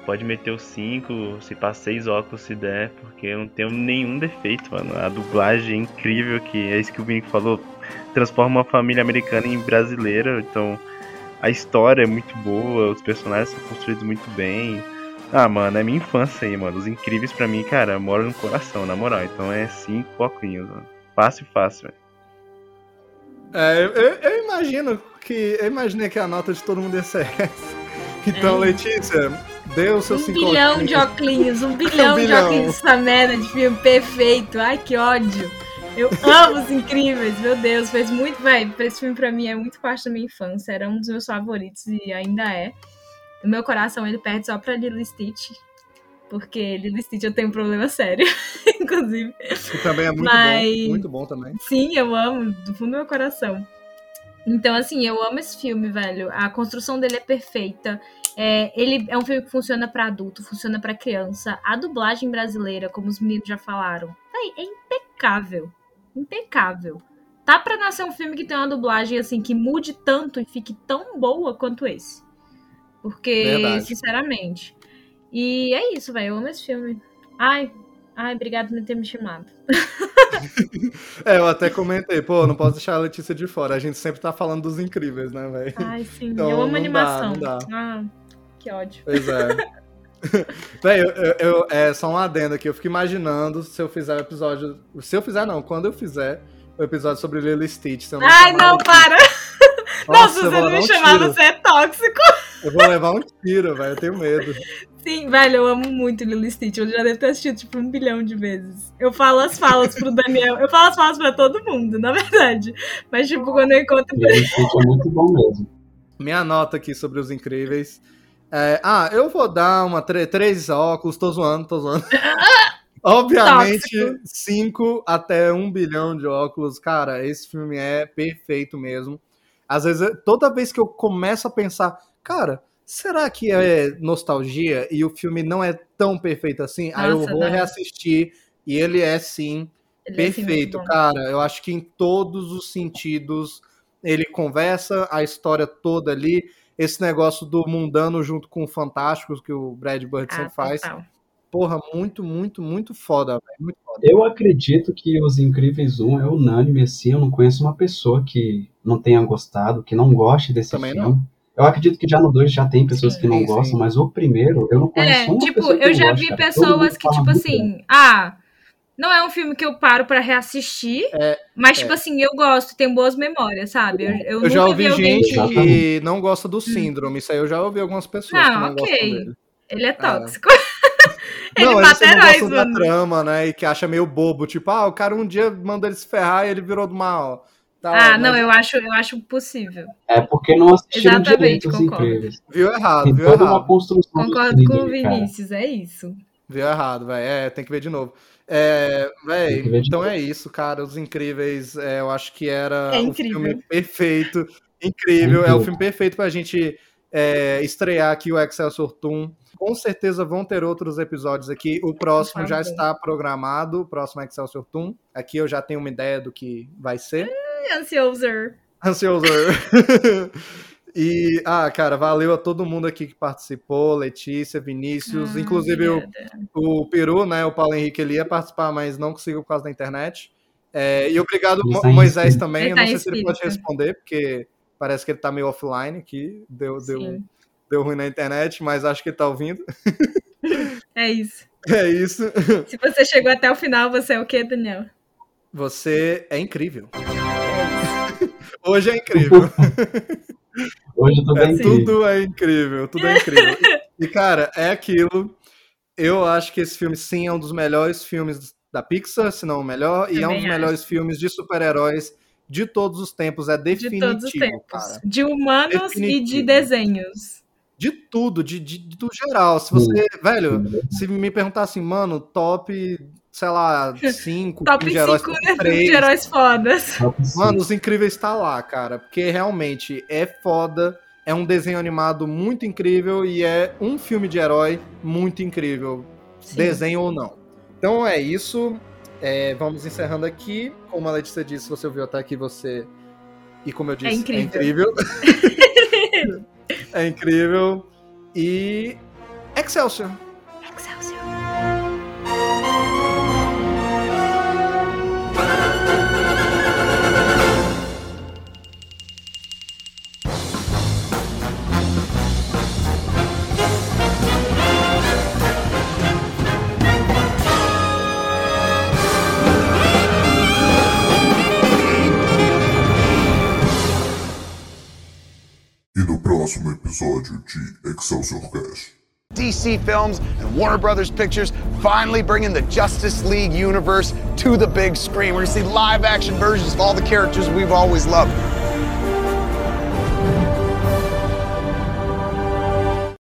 pode meter os 5, se pá 6 óculos se der, porque eu não tenho nenhum defeito, mano. A dublagem é incrível, que é isso que o Vini falou. Transforma uma família americana em brasileira. Então, a história é muito boa, os personagens são construídos muito bem. Ah, mano, é minha infância aí, mano. Os incríveis pra mim, cara, moram no coração, na moral. Então é 5 óculos, mano. Fácil, fácil, velho. É, eu, eu imagino que. Eu imaginei que a nota de todo mundo ia ser (laughs) essa. Então, É. Letícia, dê o seu Um cinco bilhão de óculos, um (laughs) bilhão de bilhão. óculos essa merda de filme perfeito. Ai, que ódio. Eu amo os incríveis, meu Deus, fez muito, vai, esse filme pra mim é muito parte da minha infância, era um dos meus favoritos e ainda é. No meu coração ele perde só pra Lilo Stitch, porque Lilo Stitch eu tenho um problema sério, (laughs) inclusive. Que também é muito Mas- bom. Muito bom também. Sim, eu amo, do fundo do meu coração. Então, assim, eu amo esse filme, velho. A construção dele é perfeita. É, ele é um filme que funciona pra adulto, funciona pra criança. A dublagem brasileira, como os meninos já falaram, é impecável. Impecável. Tá pra nascer um filme que tem uma dublagem, assim, que mude tanto e fique tão boa quanto esse. Porque, Verdade. sinceramente. E é isso, velho. Eu amo esse filme. Ai, ai, obrigado por ter me chamado. (laughs) É, eu até comentei, pô, não posso deixar a Letícia de fora. A gente sempre tá falando dos incríveis, né, velho? Ai, sim. Então, eu amo não dá, animação. não dá. Ah, que ódio. Pois é. (laughs) Véi, eu, eu- eu- é só um adendo aqui. Eu fico imaginando se eu fizer o episódio. Se eu fizer, não, quando eu fizer o episódio sobre Lilo Stitch. Se eu Ai, chamar não, para! (laughs) Nossa, você não me chamar, você é tóxico. Eu vou levar um tiro, velho. Eu tenho medo. Sim, velho, eu amo muito Lilo Stitch. Eu já devo ter assistido, tipo, um bilhão de vezes. Eu falo as falas pro Daniel. Eu falo as falas pra todo mundo, na verdade. Mas, tipo, quando eu encontro. E esse filme é muito bom mesmo. Minha nota aqui sobre os incríveis. É, ah, eu vou dar uma tre- três óculos, tô zoando, tô zoando. (laughs) Obviamente, Tóxico. 5 até 1 um bilhão de óculos. Cara, esse filme é perfeito mesmo. Às vezes, toda vez que eu começo a pensar, cara, será que é nostalgia e o filme não é tão perfeito assim? Aí eu Nossa, vou não. reassistir E ele é, sim, Ele é, perfeito, bom. cara. Eu acho que em todos os sentidos ele conversa a história toda ali. Esse negócio do mundano junto com o fantástico que o Brad Bird Ah, sempre faz. total. Porra, muito, muito, muito foda, velho. Muito foda. Eu acredito que Os Incríveis 1 é unânime, assim. Eu não conheço uma pessoa que não tenha gostado, que não goste desse Também filme. Eu acredito que já no 2 já tem pessoas Sim, que não sim, gostam, mas o primeiro eu não conheço É, uma tipo, pessoa que eu não já goste, vi cara. Pessoas que, tipo assim, bem. ah, não é um filme que eu paro pra reassistir, É, mas, é. tipo assim, eu gosto, tenho boas memórias, sabe? Eu, eu, Eu nunca já vi ouvi alguém gente que... que não gosta do síndrome. Isso aí eu já ouvi algumas pessoas Não, não ok. gostam dele. Ele é tóxico. (laughs) Não, ele eles mata não heróis, gostam da mano. trama, né? E que acha meio bobo. Tipo, ah, o cara um dia mandou ele se ferrar e ele virou do mal. Tal, Ah, mas não, eu acho, eu acho possível. É porque não assistiram Exatamente, direito Os concordo. Incríveis. Viu errado, Tem viu toda uma errado. construção do Concordo com o ali, cara. Vinícius, é isso. Viu errado, velho. É, tem que ver de novo. É, véi, então novo. é isso, cara. Os Incríveis, é, eu acho que era É o filme perfeito. Incrível. É o Incrível. filme perfeito pra gente é, estrear aqui o Excelsior Toon. Com certeza vão ter outros episódios aqui. O próximo já está programado, o próximo Excelsior Toon. Aqui eu já tenho uma ideia do que vai ser. Ai, Ansioso. Ansioso. (laughs) e, ah, cara, valeu a todo mundo aqui que participou, Letícia, Vinícius, Ah, inclusive o, o Peru, né, o Paulo Henrique, ele ia participar, mas não conseguiu por causa da internet. É, e obrigado, tá Moisés, espírito. também. Ele Eu tá não sei se ele pode espírito. responder, porque parece que ele tá meio offline aqui, deu, deu, Sim, deu ruim na internet, mas acho que ele tá ouvindo. é isso. (laughs) É isso. Se você chegou até o final, você é o quê, Daniel? Você é incrível. Hoje é incrível. (laughs) Hoje tô É, bem incrível. tudo é incrível, tudo é incrível. E, cara, é aquilo. Eu acho que esse filme, sim, é um dos melhores filmes da Pixar, se não o melhor, e é um Também dos melhores filmes de super-heróis de todos os tempos. É De definitivo, todos os tempos. cara. De humanos e de Definitivo. desenhos. De tudo, de, de, de- do geral. Se você, velho, se me perguntar assim, mano, top, sei lá, 5 Top de heróis, 5 top né, três. de heróis fodas. Mano, Os Incríveis tá lá, cara. Porque realmente é foda. É um desenho animado muito incrível e é um filme de herói muito incrível. Sim. Desenho ou não. Então é isso. É, vamos encerrando aqui. Como a Letícia disse, se você ouviu até aqui, você. E como eu disse, incrível. É incrível. (laughs) é incrível. E. Excelsior. Próximo episódio de Excelsior Cast. DC Films and Warner Brothers Pictures finally bringing the Justice League universe to the big screen. We're going to see live action versions of all the characters we've always loved.